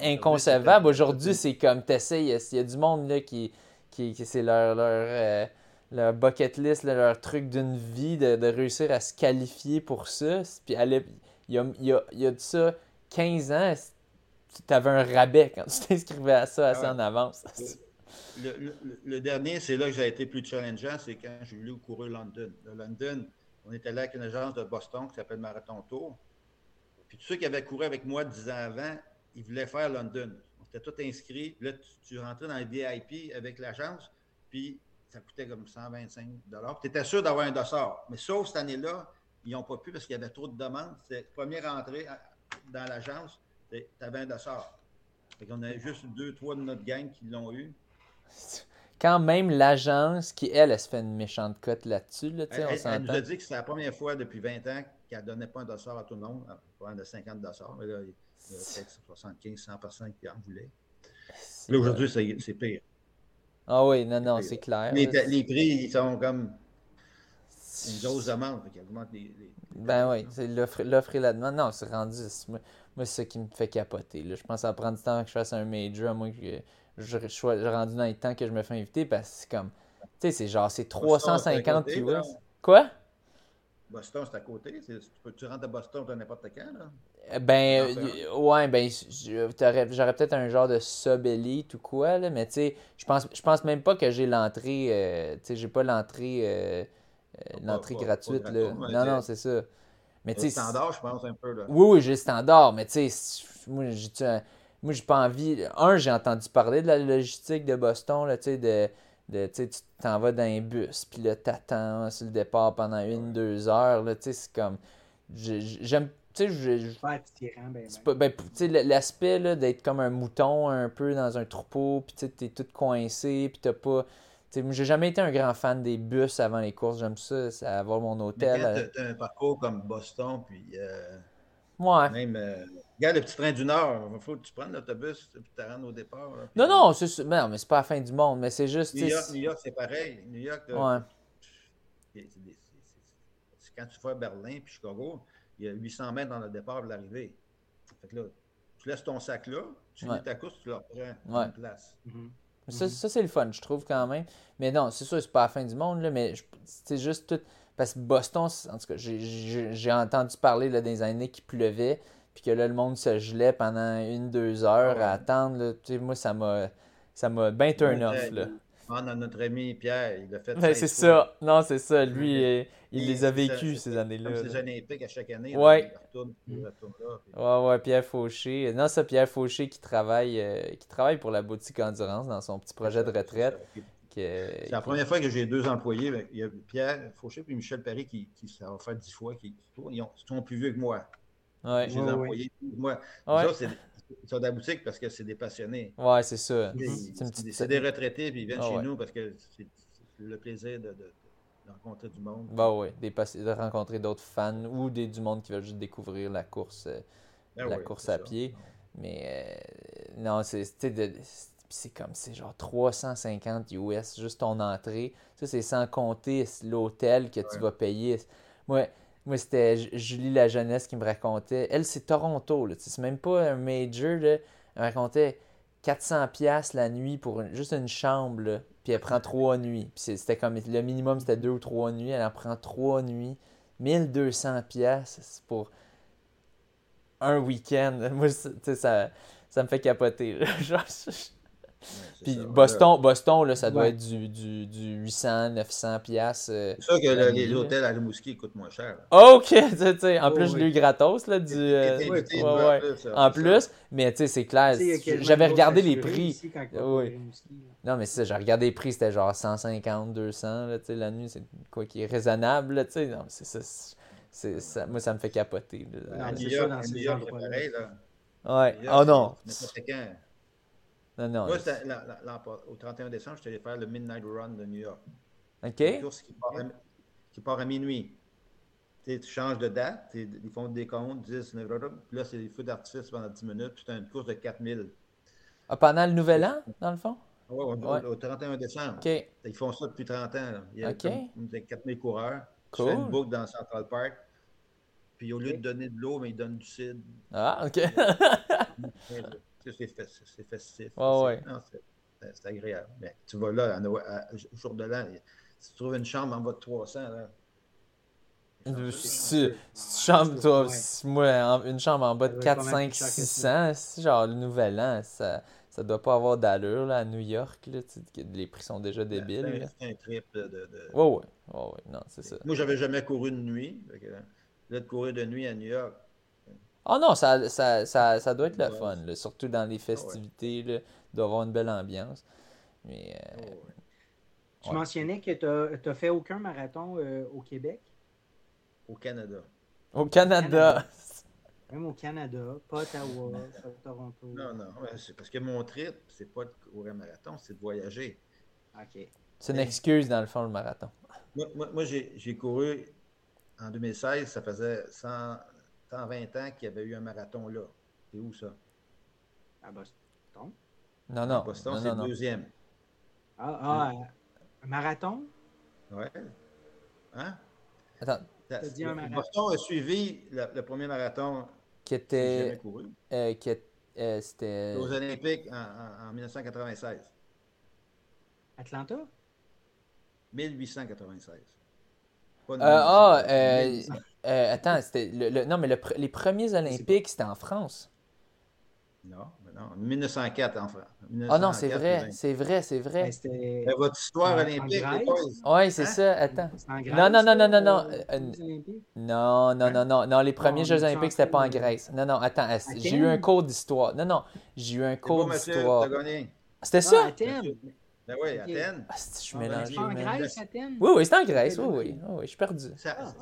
inconcevable. Aujourd'hui, c'est comme t'essayes, il y a- il y a du monde là, qui, qui, qui- c'est leur, leur, euh, leur bucket list, là, leur truc d'une vie de, de réussir à se qualifier pour ça. Puis aller- il y a, il y a- il y a de ça 15 ans, tu avais un rabais quand tu t'inscrivais à ça assez Ah en avance. Le, le- dernier, c'est là que j'ai été plus challengeant, c'est quand j'ai voulu courir London. Le London, on était là avec une agence de Boston qui s'appelle Marathon Tour. Puis tous ceux qui avaient couru avec moi 10 ans avant, ils voulaient faire London. On était tous inscrits. Là, tu, tu rentrais dans les VIP avec l'agence, puis ça coûtait comme 125 Tu étais sûr d'avoir un dossard. Mais sauf cette année-là, ils n'ont pas pu parce qu'il y avait trop de demandes. C'était première entrée dans l'agence, tu avais un dossard. Fait qu'on avait juste deux, trois de notre gang qui l'ont eu. Quand même l'agence, qui elle, elle se fait une méchante cote là-dessus, là, Elle, on elle- elle nous a dit que c'est la première fois depuis 20 ans qu'elle ne donnait pas un dossard à tout le monde, pas de 50 dossards. Mais là, il y a peut-être 75, 100 personnes qui en voulaient. Là, aujourd'hui, c'est pire. Ah oui, non, non, c'est clair. Les, les prix, ils sont comme une grosse demande. Fait qu'ils augmentent les, les- Ben oui, c'est l'offre et la demande. Non, c'est rendu. C'est- Moi, moi, c'est ça qui me fait capoter. Là. Je pense que ça va prendre du temps que je fasse un major, à moins que je, je sois rendu dans les temps que je me fais inviter, parce que c'est comme. sais, c'est genre, c'est Boston, c'est à 350 côté, US. là. Quoi? Boston, c'est à côté. Tu, peux, tu rentres à Boston à n'importe quand. Là. Euh, Ben, euh, ouais, ben, j'aurais peut-être un genre de sub elite ou quoi, là, mais tu sais, je pense, je pense même pas que j'ai l'entrée, euh, tu sais, j'ai pas l'entrée, euh, Pas- l'entrée pas- pas gratuite, là. Non, tu non, c'est ça. Mais tu standard, je pense, un peu. Là. oui, oui, j'ai le standard, mais tu sais, moi, j'ai pas envie. Un, j'ai entendu parler de la logistique de Boston, là, tu sais, de, de tu t'en vas dans un bus, puis là, t'attends sur le départ pendant une, deux heures, là, tu sais, c'est comme. j'ai- J'aime. Tu sais, je- je- Pas attirant, ben, c'est ben. pas- ben, tu sais, l- l'aspect là, d'être comme un mouton un peu dans un troupeau, puis tu sais, t'es tout coincé, puis t'as pas. J'ai jamais été un grand fan des bus avant les courses, j'aime ça, c'est avoir mon Mais hôtel. euh, tu as un parcours comme Boston, puis euh, Ouais. même. euh, regarde le petit train du Nord. Il faut que tu prennes l'autobus, puis tu te rendes au départ. là, Non, non, c'est sûr- non, mais c'est pas la fin du monde, mais c'est juste. New York, c'est- New York, c'est pareil. New York, Ouais. quand tu fais Berlin puis Chicago, il y a 800 mètres dans le départ de l'arrivée. Fait que là, tu laisses ton sac là, tu Ouais. finis ta course, tu le reprends Ouais. en place. Mhm. Ça, Mhm. ça, c'est le fun, je trouve quand même. Mais non, c'est sûr, c'est pas la fin du monde, là, mais c'est juste tout. Parce que Boston, en tout cas, j'ai- entendu parler là, des années qui pleuvait, puis que là, le monde se gelait pendant une, deux heures Ah ouais. à attendre. là. Tu sais, moi, ça m'a ça m'a bien turn off. Là. Demande à notre ami Pierre, il l'a fait. Ben, 16 c'est ça. Non, c'est ça. Lui, Ouais. euh, il Et les a vécus, c'est ces Comme années-là. ces là. Olympiques à chaque année. Ouais. là, il retourne, il retourne là. puis- Ouais, ouais, Pierre Fauché. Non, ça, Pierre Fauché qui travaille, euh, qui travaille pour la boutique Endurance dans son petit projet de retraite. c'est C'est la première fois que j'ai deux employés. ben, Il y a Pierre Fauché et Michel Paris qui, qui ça va faire dix fois, qui, qui- ils ont- sont plus vieux que moi. Ouais, J'ai Ouais, des ouais. employés moi. ouais, c'est sont dans la boutique parce que c'est des passionnés. ouais, c'est ça. C'est des, retraités, puis ils viennent Ah chez ouais. nous parce que c'est le plaisir de, de- de rencontrer du monde. Bah des pass- de rencontrer d'autres fans ou des, du monde qui veulent juste découvrir la course, euh, Ben la course à ça. pied. Mais euh, non, c'est comme c'est genre 350 US juste ton entrée. Ça c'est sans compter l'hôtel que tu vas payer. Moi, moi c'était Ju- Julie la jeunesse qui me racontait. Elle c'est Toronto c'est même pas un major là. Elle me racontait 400 pièces la nuit pour juste une chambre là, puis elle prend trois nuits. Puis c'était comme le minimum c'était deux ou trois nuits, elle en prend trois nuits. 1200 pièces pour un week-end. Moi, ça, ça me fait capoter. Genre, je- Puis ça. Boston, Boston là, ça doit Ouais. être du, du, du 800, 900 piastres. euh. C'est sûr que les là. hôtels à Rimouski coûtent moins cher. OK! tu sais, tu sais, en Oh, plus, je oui. l'ai eu gratos, là, du... euh, ouais, plus, En plus, mais tu sais, c'est clair. J'avais regardé les prix. ici Oui. Non, mais c'est ça, j'ai regardé les prix, c'était genre 150, 200, là, tu sais, la nuit, c'est quoi qui est raisonnable, là, tu sais. Non, c'est ça, c'est- c'est ça. Moi, ça me fait capoter. là. Non, New ça, York, dans à ces New York, c'est pareil. Là. Ouais. Oh non. Non, non. Moi, la- la- au 31 décembre, je suis allé faire le Midnight Run de New York. OK? Une course qui part à, qui part à minuit. Tu tu changes de date, tu- ils font des comptes, 10, 9, puis là, c'est des feux d'artifice pendant 10 minutes, puis c'est une course de 4000. Ah, pendant le nouvel an, dans le fond? Au, Ouais. au 31 décembre. Ils font ça depuis 30 ans. là. Il y a OK. comme des 4000 coureurs. Tu Cool. fais une boucle dans Central Park. Puis au lieu de donner de l'eau, mais ils donnent du cidre. Ah, OK. C'est fes- c'est festif. C'est- ouais. agréable. Mais tu vas là, à Noël- à- au jour de l'an, si tu trouves une chambre en bas de 300, là, Si, si tu chambres, toi, si moi, une chambre en bas de Ça doit 4, être pas 5, mal plus cher que 600, c'est genre le nouvel an, ça, ça doit pas avoir d'allure là, à New York. Là, les prix sont déjà débiles. c'est un- un trip de. de- de- Ouais. Non, c'est ça. Moi, j'avais jamais couru de nuit. Que, là, de courir de nuit à New York, Oh non, ça, ça, ça, ça doit être le Ouais. fun, là, surtout dans les festivités. Là, il doit y avoir une belle ambiance. Mais euh, ouais. Tu Ouais. mentionnais que tu n'as fait aucun marathon euh, au Québec, au Canada. au Canada, même au Canada, pas à Ottawa, pas à Toronto. Non, non, ouais, c'est parce que mon trip, c'est pas de courir un marathon, c'est de voyager. OK. c'est une excuse dans le fond, le marathon. Moi, moi- moi, j'ai j'ai couru en 2016, ça faisait 100 120 ans qu'il y avait eu un marathon là. C'est où ça? À Boston. Non, non. Boston, non, c'est non, le deuxième. Ah, ah, un marathon? Ouais. Hein? Attends, Ça- dit un marathon. Boston a suivi le, le premier marathon qui j'ai jamais était. couru. euh, qui est- euh, c'était. Aux Olympiques en, en- en 1996. Atlanta? 1896. Euh, ah, euh, euh, attends, c'était le, non, mais le, les premiers Olympiques, c'était en France. Non, mais non, 1904 en France. Ah non, c'est vrai, c'est vrai, c'est vrai. Ben, ben, votre histoire olympique, Oui, c'est hein? ça, attends. non, non, non, non, non, non. non, non, non, non, non, les premiers Jeux olympiques, c'était pas en Grèce. Non, non, attends, j'ai eu un cours d'histoire. Non, non, j'ai eu un cours d'histoire. C'était ça? Ben oui, Athènes. Ah, je suis mélangé. en Grèce, Athènes? Oui, oui, c'est en Grèce, oui, oui. oui, je suis perdu. Ah,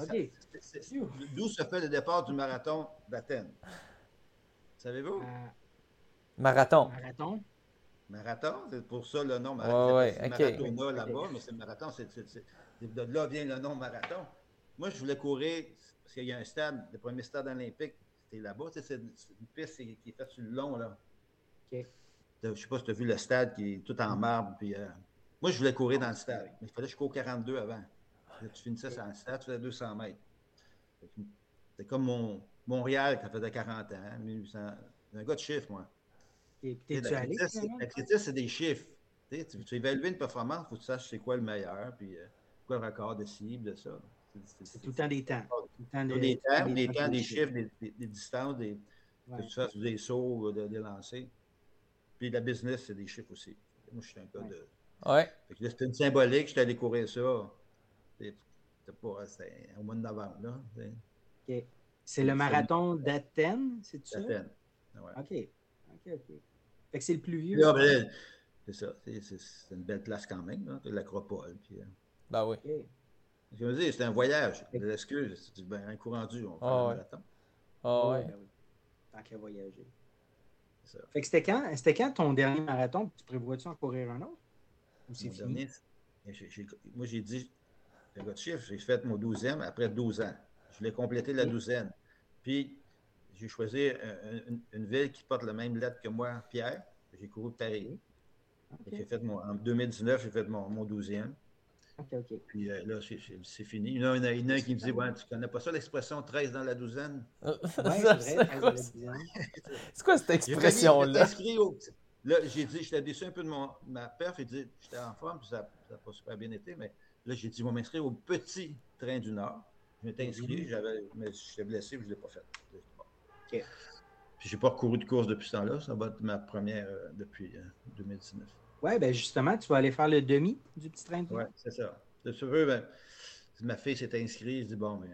d'où se fait le départ du marathon d'Athènes? Savez-vous? Euh, marathon. Marathon. Marathon, c'est pour ça le nom marathon. Oui, oui, OK. Marathon là-bas, mais c'est le marathon, c'est, de là vient le nom marathon. Moi, je voulais courir, parce qu'il y a un stade, le premier stade olympique, c'était là-bas, c'est une piste qui est faite sur le long, là. OK. Je ne sais pas si tu as vu le stade qui est tout en marbre. Puis, euh, moi, je voulais courir dans le stade, mais il fallait que je cours 42 avant. tu finissais sur le stade, tu faisais 200 mètres. C'était comme mon, Montréal qui faisait 40 ans, 1800. un gars de chiffres, moi. Et puis, tu allé? L'activité, c'est des chiffres. Tu, tu évalues une performance, il faut que tu saches c'est quoi le meilleur, puis euh, quoi le record de cible, de ça. C'est tout le temps des temps. Tout le temps des, temps, des, temps, des chiffres, des, distances, des, que tu fasses des sauts, des lancers. Puis la business, c'est des chiffres aussi. Moi, je suis un gars de. Ouais. C'était une symbolique, j'étais allé courir ça. C'était pas au mois de novembre. Là. OK. C'est le marathon d'Athènes, c'est ça? D'Athènes. Ouais. OK. OK, OK. Fait que c'est le plus vieux. C'est ça. C'est une belle place quand même, là, l'acropole. Puis, euh... Ben oui. Je me dis, c'est un voyage. L'excuse, c'est ben, un courant rendu, on fait oh, un marathon. Ah ouais. Ben oui. Tant qu'à voyager. Fait que c'était quand, c'était quand ton dernier marathon? Tu prévois-tu en courir un autre? Ou c'est fini? moi, j'ai dit, j'ai de chiffre, j'ai fait mon douzième après 12 ans. Je voulais compléter la douzaine. Puis, j'ai choisi une, ville qui porte la même lettre que moi, Pierre. J'ai couru Paris. J'ai fait mon, en 2019, j'ai fait mon, mon 12e. Puis euh, là, c'est fini. Il y en a, un qui me dit ouais, Tu connais pas ça, l'expression 13 dans la douzaine? Oui, c'est vrai, C'est quoi cette expression-là? Là, j'ai dit J'étais déçu un peu de mon, ma perf. J'ai dit J'étais en forme, puis ça n'a pas super bien été. Mais là, j'ai dit Je vais m'inscrire au petit train du Nord. Je m'étais inscrit, mhm. j'avais, mais j'étais blessé, je ne l'ai pas fait. OK. Puis, je n'ai pas recouru de course depuis ce temps-là. Ça va être ma première euh, depuis 2019. Oui, ben justement, tu vas aller faire le demi du petit train. Oui, c'est ça. De ce peu, ben, ma fille s'est inscrite, je dis bon, ben,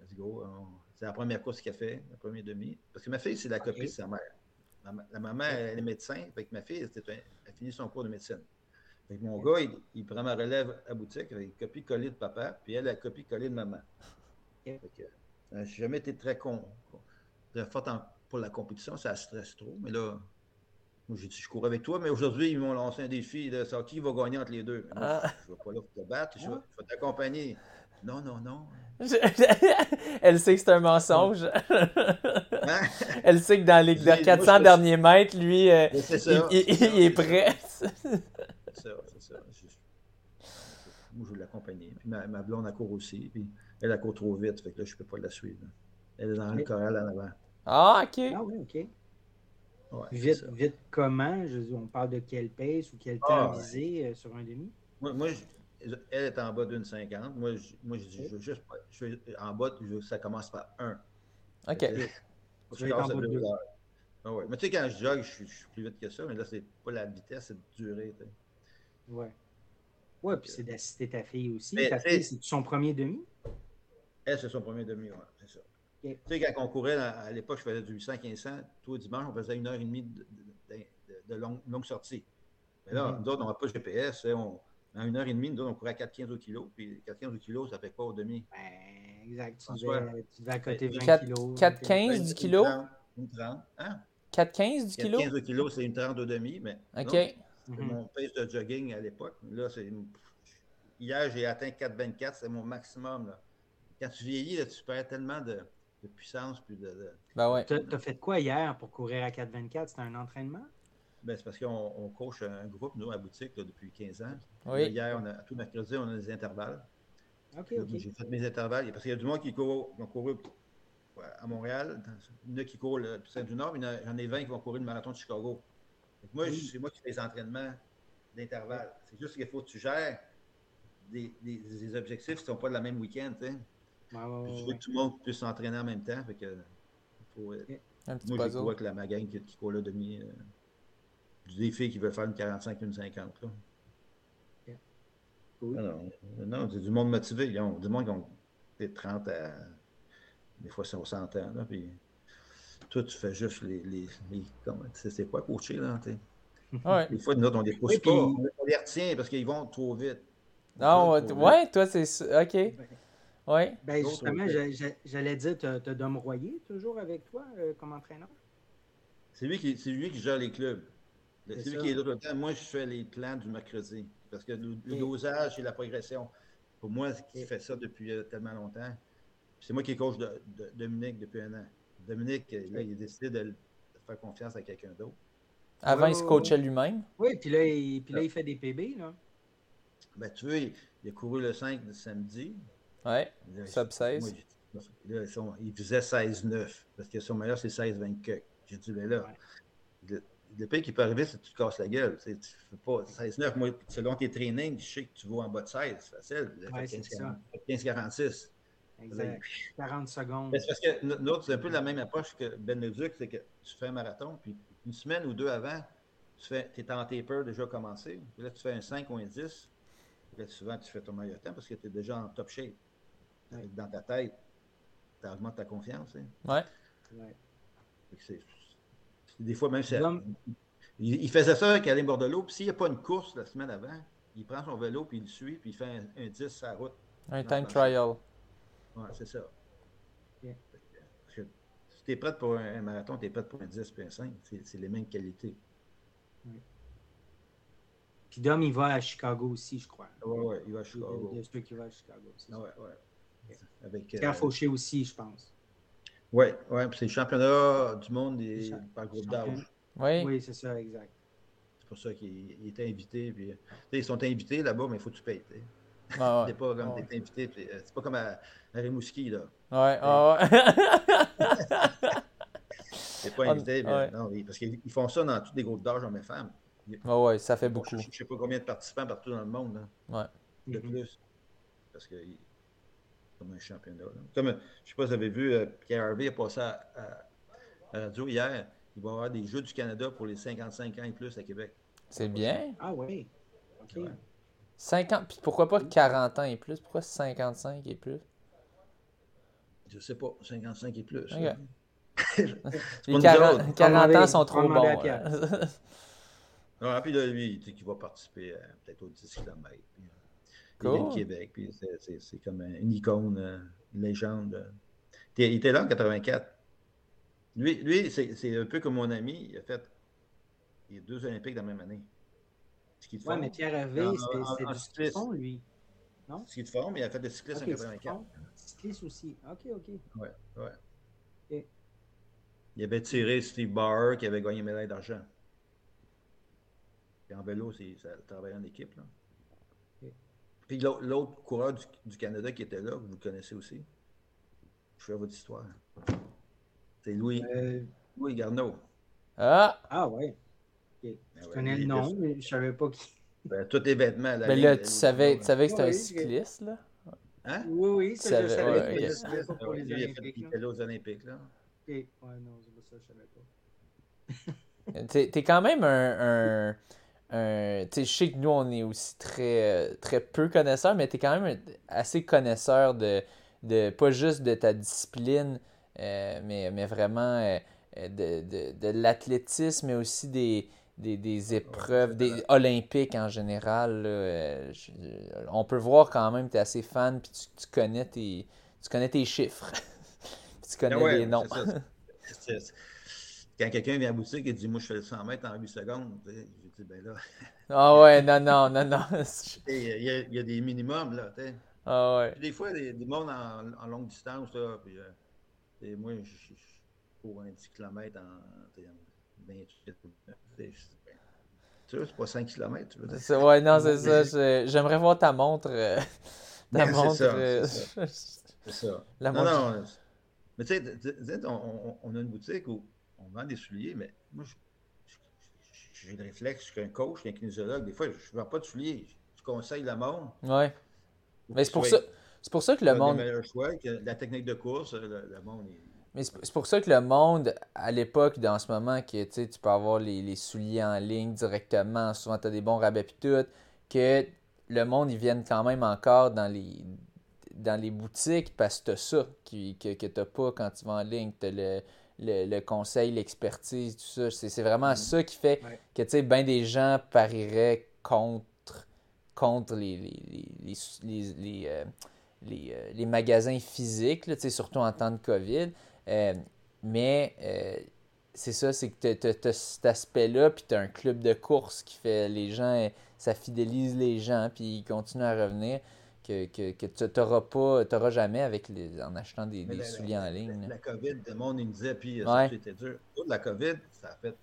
let's go. C'est la première course qu'elle a fait, la première demi. Parce que ma fille, c'est la copie de sa mère. La, maman, elle est médecin, fait ma fille, elle a fini son cours de médecine. Fait mon gars, il, prend ma relève à boutique avec une copie collée de papa, puis elle a la copie collée de maman. Okay. Fait euh, jamais été très con, très forte pour la compétition, ça stresse trop, mais là, moi, j'ai dit, je cours avec toi, mais aujourd'hui, ils m'ont lancé un défi de savoir qui va gagner entre les deux. Moi, ah. Je ne vais pas là pour te battre, je vais, t'accompagner. Non, non, non. Elle sait que c'est un mensonge. Hein? Elle sait que dans les 400 derniers mètres, lui, euh, il, est prêt. c'est ça, c'est ça. Moi, je veux l'accompagner. Puis ma, blonde, elle court aussi. Puis elle, elle court trop vite. Fait que là, je ne peux pas la suivre. Elle est dans le corral en avant. Ah, OK. Ah, oui, OK vite, vite comment? on parle de quelle pace ou quel temps ah, visé euh, sur un demi? Moi, elle est en bas d'une 50. Moi, je, moi, je dis juste je en bas, ça commence par 1. OK. Je, je en bas ah ouais. Mais tu sais, quand je jogue, je, suis plus vite que ça, mais là, c'est pas la vitesse, c'est de durée. Oui. Ouais, puis c'est d'assister ta fille aussi. ta fille, c'est son premier demi? Elle, c'est son premier demi, oui, Tu sais, quand on courait, à l'époque, je faisais du 800, 1500. Tous dimanche, on faisait une heure et demie de, longue, sortie. Mais là, mm-hmm. nous autres, on n'a pas de GPS. Hein, on, en une heure et demie, nous autres, on courait à 4,15 au kilo. Puis 4,15 au kilo, ça fait pas au demi? Ben, exact. Tu devais, tu devais à côté 20 4, kilos. 4,15 du kilo? Une 30. Hein? 4,15 du kilo? 4,15 au kilo, c'est une 30 au demi. Mais OK. Mon pace de jogging à l'époque. Là, c'est. Hier, j'ai atteint 4,24. C'est mon maximum. Là. Quand tu vieillis, là, tu perds tellement de de puissance. Puis de, Ben ouais. Tu as, fait quoi hier pour courir à 4,24? C'était un entraînement? Ben, c'est parce qu'on on coach un groupe, nous, à la boutique, depuis 15 ans. Oui. hier, on a, tout mercredi, on a des intervalles. OK, OK. J'ai fait mes intervalles. Parce qu'il y a du monde qui court, qui ont couru à Montréal. Il y en a qui courent le Saint-du-Nord, mais j'en ai 20 qui vont courir le marathon de Chicago. moi, c'est moi qui fais les entraînements d'intervalles. C'est juste qu'il faut que tu gères des, des, des objectifs qui ne sont pas de la même week-end. Ouais, ouais, Puis ouais, tu veux que tout le monde puisse s'entraîner en même temps. Fait que, faut, euh, Un petit moi, puzzle. quoi que la ma gang qui, qui court là demi. Euh, des filles qui veulent faire une 45, une 50. Là. Cool. Non, non, non, c'est du monde motivé. Ils ont, du monde qui ont des 30 à. Des fois, 60 ans. Là, puis, toi, tu fais juste les. les, comment, c'est quoi coacher, là? Ouais. Des fois, nous autres, on les pousse Oui, pas. puis- On les retient parce qu'ils vont trop vite. Non, Ils ouais, toi, c'est ça. Ok. Ouais. Ben, justement, j'allais dire, tu as Dom Royer toujours avec toi euh, comme entraîneur? C'est lui, qui, c'est lui qui gère les clubs. C'est lui ça. qui est là tout le temps. Moi, je fais les plans du mercredi. Parce que le, dosage et la progression, pour moi, c'est qui fait ça depuis euh, tellement longtemps. C'est moi qui est coach de, de- Dominique depuis un an. Dominique, euh, là, il a décidé de, de faire confiance à quelqu'un d'autre. Avant, il se ouais, coachait lui-même? Oui, puis là, il, puis là, il fait des PB, là. Ben, tu vois, il, il a couru le 5 de samedi. Ouais. Là, Sub 16. moi, j'ai- là, son- il faisait 16-9. Parce que son meilleur, c'est 16-20 que. J'ai dit, ben là, Ouais. le, le pire qui peut arriver, c'est que tu te casses la gueule. C'est- Tu fais pas 16-9. Moi, selon tes trainings, je sais que tu vas en bas de 16. C'est facile. Là, Ouais, fait c'est 15-40, 15-46. Exact. 40 secondes. Mais c'est parce que nous autres, c'est un peu la même approche que Ben Leduc, c'est que tu fais un marathon, puis une semaine ou deux avant, tu fais, es en taper déjà commencé. Puis là, tu fais un 5 ou un 10. Puis là, souvent, tu fais ton meilleur temps parce que tu es déjà en top shape. Dans ta tête, tu augmentes ta confiance. hein. Ouais. Des fois, même, il, il faisait ça avec Alain Bordelot. Puis s'il n'y a pas une course la semaine avant, il prend son vélo, puis il le suit, puis il fait un, un 10 sur la route. Un time trial. Ouais, c'est ça. Yeah. Fait que, parce que si tu es prêt pour un, un marathon, tu es prêt pour un 10 puis un 5. C'est les mêmes qualités. Puis Dom, il va à Chicago aussi, je crois. Ouais, ouais, il va à Chicago. de ceux qui vont à Chicago. ouais, ouais. Avec, Pierre euh, Fauché aussi, je pense. ouais, ouais, puis c'est le championnat du monde des, par groupe d'âge. Oui. Oui, c'est ça, exact. C'est pour ça qu'il il était invité. Puis, euh, ils sont invités là-bas, mais il faut que tu payes. Ah ouais. pas comme Ouais. t'es invité. euh, C'est pas comme à, à Rimouski, là. Ouais. ah ouais. T'es pas Ah, invité. ouais. non, parce qu'ils ils font ça dans tous les groupes d'âge, hommes et femmes. Ouais, ouais, ça fait beaucoup. Je ne sais pas combien de participants partout dans le monde. Là. Ouais. de Mhm. plus. Parce que il- comme un championnat. là. Comme, euh, je ne sais pas si vous avez vu, euh, Pierre Harvey a passé à, à- à la radio hier. Il va y avoir des Jeux du Canada pour les 55 ans et plus à Québec. C'est bien? Ah oui. OK. Ouais. 50. Puis pourquoi pas 40 ans et plus? Pourquoi 55 et plus? Je ne sais pas, 55 et plus. Les pas nous 40, autres. 40 ans sont trop bons. Pierre. hein. Ah, puis là, lui, il dit qu'il va participer à- peut-être aux 10 km. Puis, euh, Cool. de Québec. Puis c'est- c'est c'est comme un- une icône, euh, une légende. euh. Il était- là en 84. Lui, lui c'est c'est un peu comme mon ami. Il a fait les deux Olympiques dans la même année. Ski de Ouais, fond. mais Pierre Hervé, en du ski de cyclisme. fond, lui. Ski de fond, mais il a fait de cyclisme Ok, en ski de 84. fond. Cycliste aussi. OK, OK. Ouais, ouais. Ok. Il avait tiré Steve Bauer qui avait gagné une médaille d'argent. Puis en vélo, c'est- ça travaillait en équipe. Là. Puis l'autre coureur du, du Canada qui était là, que vous connaissez aussi, je fais votre histoire. C'est Louis, Euh, Louis Garneau. Ah! ah ouais. Ben Je ouais, connais le nom, mais je savais pas qui. ben, tous les vêtements. la Mais ligne là, tu savais, tu savais que c'était Ouais, un oui, cycliste, là? Hein? Oui, oui, ça, Tu je savais, savais, ouais, mais ok. je savais pas pour Ouais, les Olympiques. il était là aux Olympiques. Là. Ok. Ouais, non, ça, je savais pas. T'es t'es quand même un. un, un- tu sais, je sais que nous, on est aussi très, euh, très peu connaisseurs, mais t'es quand même assez connaisseur de, de. Pas juste de ta discipline, euh, mais, mais vraiment euh, de, de, de l'athlétisme, mais aussi des. Des, des épreuves, des olympiques en général. là, euh, je- on peut voir quand même que tu es assez fan puis tu, tu connais tes tu connais tes chiffres. Tu connais ouais, les noms. c'est ça. C'est- c'est- Quand quelqu'un vient à la boutique et dit Moi, je fais le 100 mètres en 8 secondes, j'ai dit Ben là, Ah ouais, non, non, non, non. il y, a- il y a des minimums. Là, tu sais. Ah ouais. Puis des fois, des, des mondes en, en longue distance, là, puis, euh, et moi, je, je, je cours un 10 km en, en 28 tu sais, Tu vois, c'est pas 5 km, tu veux dire. C'est- Ouais, non, c'est ça. je- J'aimerais voir ta montre. euh, ta Ouais, c'est montre. ça, euh, C'est ça. La non, montre. non. Mais tu sais, tu sais, on, on- on a une boutique où on vend des souliers, mais moi, j'ai le réflexe, je suis un coach, je suis un kinésiologue. Des fois, je ne vends pas de souliers. Je conseille le monde. Ouais. Mais c'est pour, ça, c'est pour ça que le monde. Choix, que la technique de course, le, monde Mais c'est pour ça que le monde, à l'époque, dans ce moment, que tu peux avoir les, les, souliers en ligne directement, souvent tu as des bons rabais et tout, que le monde, ils viennent quand même encore dans les, dans les boutiques parce que tu as ça qui, que, que tu n'as pas quand tu vas en ligne. Tu as le, le, conseil, l'expertise, tout ça. C'est vraiment mm. ça qui fait que, tu sais, bien des gens parieraient contre, contre les, les, les, euh, euh, les, magasins physiques, là, surtout en temps de COVID. Euh, mais c'est ça, c'est que tu as, cet aspect-là, puis tu as un club de course qui fait les gens, ça fidélise les gens, puis ils continuent à revenir que, que, que tu n'auras pas, jamais avec les, en achetant des, des souliers en ligne. La, la, COVID, le monde il me disait, puis ouais. c'était dur. La COVID, ça a fait.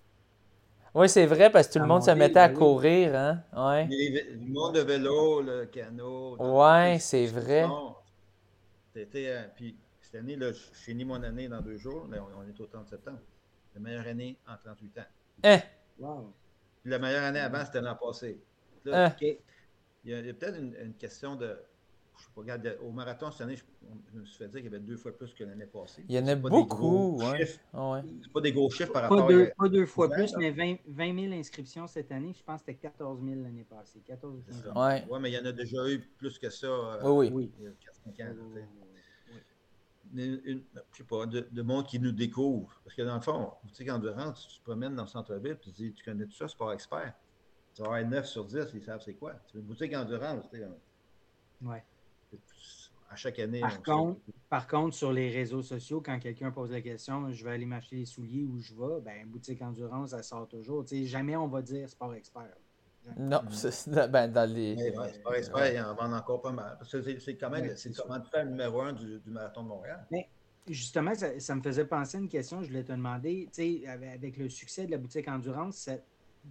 Oui, c'est vrai, parce que tout le monde se mettait à courir. Hein? Ouais. le monde de vélo, le canot. Oui, c'est vrai. C'était. Euh, puis cette année, là, je finis mon année dans deux jours. Là, on, est au 30 septembre. La meilleure année en 38 ans. Hein? Wow. Puis la meilleure année avant, c'était l'an passé. Là, hein? Il y a, a peut-être une, une, question de regarde, au marathon cette année, je, me suis fait dire qu'il y avait deux fois plus que l'année passée. Il y en a beaucoup, ouais. Ah C'est pas des gros chiffres par rapport deux, à. Pas deux fois plus, mais 20, 20, 000 inscriptions cette année. Je pense que c'était 14 000 l'année passée. 14 000. Ouais. ouais, mais il y en a déjà eu plus que ça. Euh, oui, oui. Il y a 4-5 ans. Une, une, je sais pas, de, de, monde qui nous découvre. Parce que dans le fond, tu sais, quand tu te promènes dans le centre-ville, tu te dis, tu connais tout ça, sport expert. Tu vas avoir 9 sur 10, ils savent c'est quoi. C'est une boutique endurance. Tu sais, ouais à chaque année. Par contre, par contre, sur les réseaux sociaux, quand quelqu'un pose la question, je vais aller m'acheter des souliers où je vais, ben, boutique endurance, ça sort toujours. jamais on va dire sport expert. Non, c'est ben, dans les. sport expert, il en vend encore pas mal. Parce que c'est quand même c'est le numéro un du, marathon de Montréal. Mais justement, ça, me faisait penser à une question. Je voulais te demander, avec le succès de la boutique endurance, ça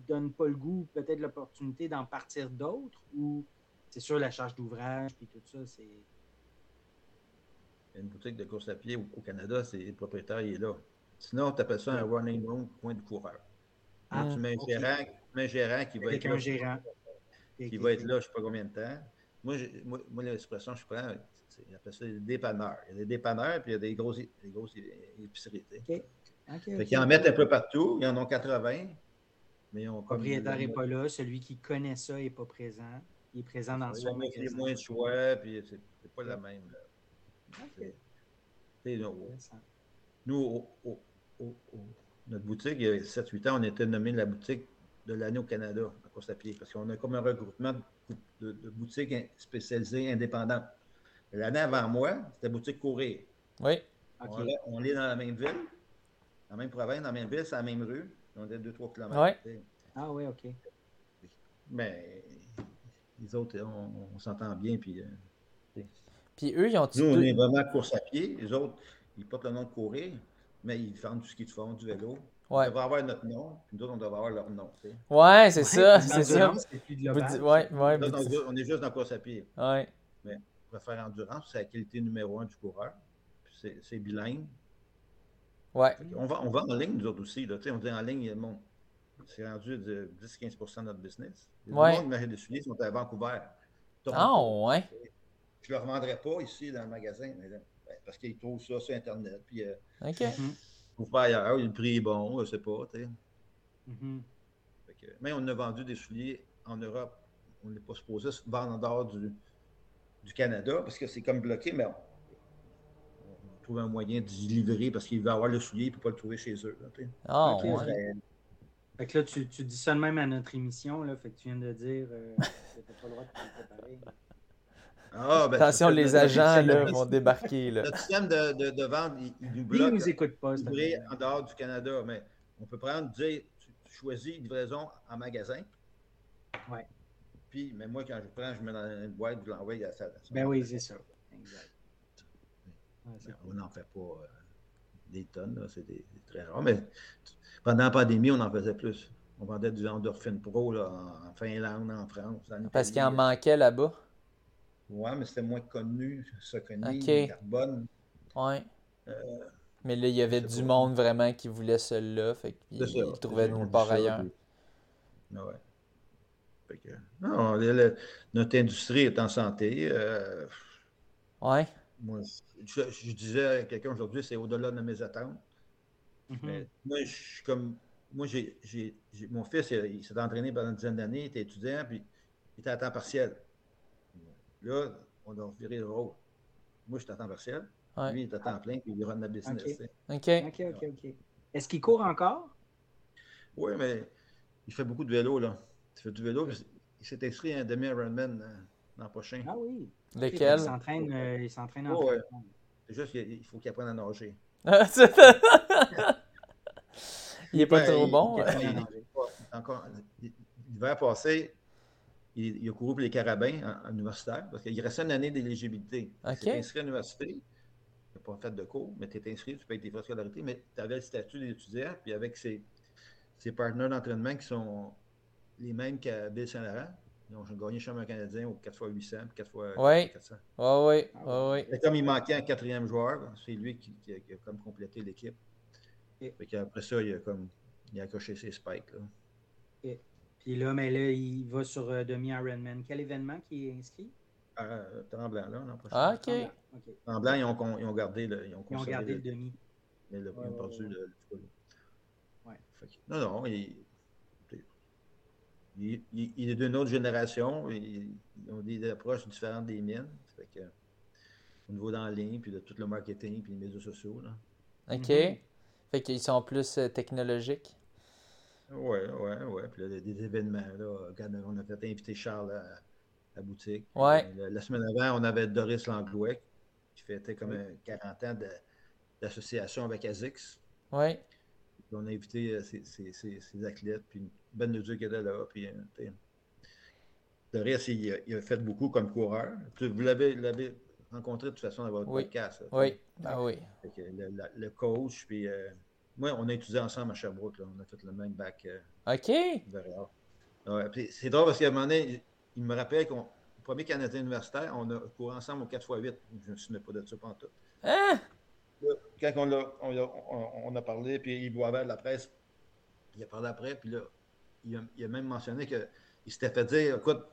donne pas le goût, peut-être l'opportunité d'en partir d'autres ou c'est sûr la charge d'ouvrage et tout ça, c'est une boutique de course à pied au, Canada, c'est le propriétaire, il est là. Sinon, tu appelles ça un running room coin de coureur. Ah, tu mets un, gérant, un gérant qui va être là. Gérant. Qui va être là, je ne sais pas combien de temps. Moi, moi, l'expression que je prends, c'est appelle ça des dépanneurs. Il y a des dépanneurs, puis il y a des grosses, des grosses épiceries. OK. Okay, fait en mettent un peu partout. Ils en ont 80. Mais Le propriétaire n'est pas là. Celui qui connaît ça n'est pas présent. Il est présent dans son magasin. Il y a moins de choix, puis c'est pas la même. Là. Nous, notre boutique, il y a 7-8 ans, on était nommé la boutique de l'année au Canada à course à pied, parce qu'on a comme un regroupement de, boutiques spécialisées indépendantes. L'année avant moi, c'était boutique courir. Oui. On, est dans la même ville, dans la même province, dans la même ville, c'est la même rue. On est 2-3 km. Oui. Ah oui, OK. Mais les autres, on, s'entend bien, puis euh, puis eux, ils ont Nous, on est vraiment course à pied. Les autres, ils portent le nom de courir, mais ils font du ski de fond, du vélo. Ouais. On devrait avoir notre nom, puis nous autres, on devrait avoir leur nom. Tu sais. Ouais, c'est ça, c'est ça. Ouais, ouais, on, est juste dans la course à pied. Ouais. Mais pour faire endurance, c'est la qualité numéro un du coureur. C'est bilingue. Ouais. On va, on va en ligne, nous autres aussi. Là. On dit en ligne, bon, c'est rendu de 10-15% de notre business. Les ouais. monde qui des souliers sont à Vancouver. Ah, ouais. Je ne le revendrai pas ici dans le magasin, ben, parce qu'ils trouvent ça sur Internet. Puis, euh, OK. Ou pas ailleurs, le prix est bon, je ne sais pas. Mm-hmm. mais on a vendu des souliers en Europe. On n'est pas supposé vendre en dehors du, du Canada parce que c'est comme bloqué, mais on, trouve un moyen d'y livrer parce qu'il veut avoir le soulier et ne peut pas le trouver chez eux. ah, ouais. Fait que là, tu, tu, dis ça de même à notre émission, là, fait que tu viens de dire euh, que tu pas le droit de te préparer. Ah, ben, Attention, les agents là, vont débarquer. Là. Notre système de, de, de vente, il, il nous bloque. nous écoute pas. en dehors du Canada, mais on peut prendre, dire, tu, choisis livraison en magasin. Oui. Puis, mais moi, quand je prends, je mets dans une boîte, je l'envoie à ça. Ben oui, c'est ça. Exact. on n'en fait pas euh, des tonnes, c'est très rare. Mais pendant la pandémie, on en faisait plus. On vendait du Endorphin Pro là, en Finlande, en France. Parce qu'il en manquait là-bas? Oui, mais c'était moins connu, ça connu, okay. Carbone. Ouais. Euh, mais là, il y avait du monde vraiment qui voulait celui-là, fait qu'il trouvait nulle part ailleurs. Ouais. non, notre industrie est en santé. Euh, ouais. Moi, je, disais à quelqu'un aujourd'hui, c'est au-delà de mes attentes. Mm-hmm. Mais moi, je suis comme. Moi, j'ai, mon fils, il, s'est entraîné pendant une dizaine d'années, il était étudiant, puis il était à temps partiel. Là, on a viré le rôle. Moi, je suis à temps partiel. Lui, il est à temps plein, puis il run la business. OK. OK, OK, OK. Est-ce qu'il court encore? Oui, mais il fait beaucoup de vélo, là. Il fait du vélo, il s'est inscrit à un demi-Ironman euh, l'an prochain. Ah oui. Lequel? il s'entraîne, euh, il s'entraîne en oh, ouais. C'est juste qu'il faut qu'il apprenne à nager. il n'est pas trop bon. L'hiver passé, il, a couru pour les carabins en, universitaire parce qu'il restait une année d'éligibilité. Il s'est inscrit à l'université. Il n'a pas fait de cours, mais tu es inscrit, tu payes tes frais de scolarité, mais tu avais le statut d'étudiant, puis avec ses, ses partenaires d'entraînement qui sont les mêmes qu'à Bill Saint-Laurent. Ils ont gagné champion canadien au 4x800 puis 4x400. Oui, oui, oui. Et comme il manquait un quatrième joueur, c'est lui qui, a, comme complété l'équipe. Après ça, il a comme il a accroché ses spikes. Là. Et puis là, mais là, il va sur euh, demi-Ironman. Quel événement qui est inscrit? Euh, Tremblant, là, l'an prochain. Ah, OK. Tremblant, ils, ont, ils ont gardé le, ils ont, ils ont gardé le, demi. Mais le, ils ont perdu le, full. Ouais. non, non, il, il, est d'une autre génération. Ils, ont des approches différentes des miennes. au niveau dans ligne, puis de tout le marketing, puis les médias sociaux. Là. OK. Mm-hmm. Fait qu'ils sont plus euh, technologiques? Oui, oui, oui. Puis là, des événements. Là, on a fait inviter Charles à la boutique. Ouais. Euh, la, semaine avant, on avait Doris Langlouet qui fêtait comme 40 ans d'association avec ASICS. Oui. On a invité ses, euh, athlètes, puis Ben Leduc était là. Puis, euh, Doris, il, il, a fait beaucoup comme coureur. Vous l'avez rencontré de toute façon dans votre podcast. oui, ah oui. Le, coach, puis euh, moi, on a étudié ensemble à Sherbrooke. Là. On a fait le même bac. OK. Ouais, c'est drôle parce qu'à un moment donné, il me rappelle qu'on premier Canadien universitaire, on a couru ensemble au 4x8. Je ne me souviens pas de ça pendant tout. Hein? quand on a, on, a, parlé, puis il boivait de la presse, il a parlé après, puis là, il a, même mentionné qu'il s'était fait dire écoute,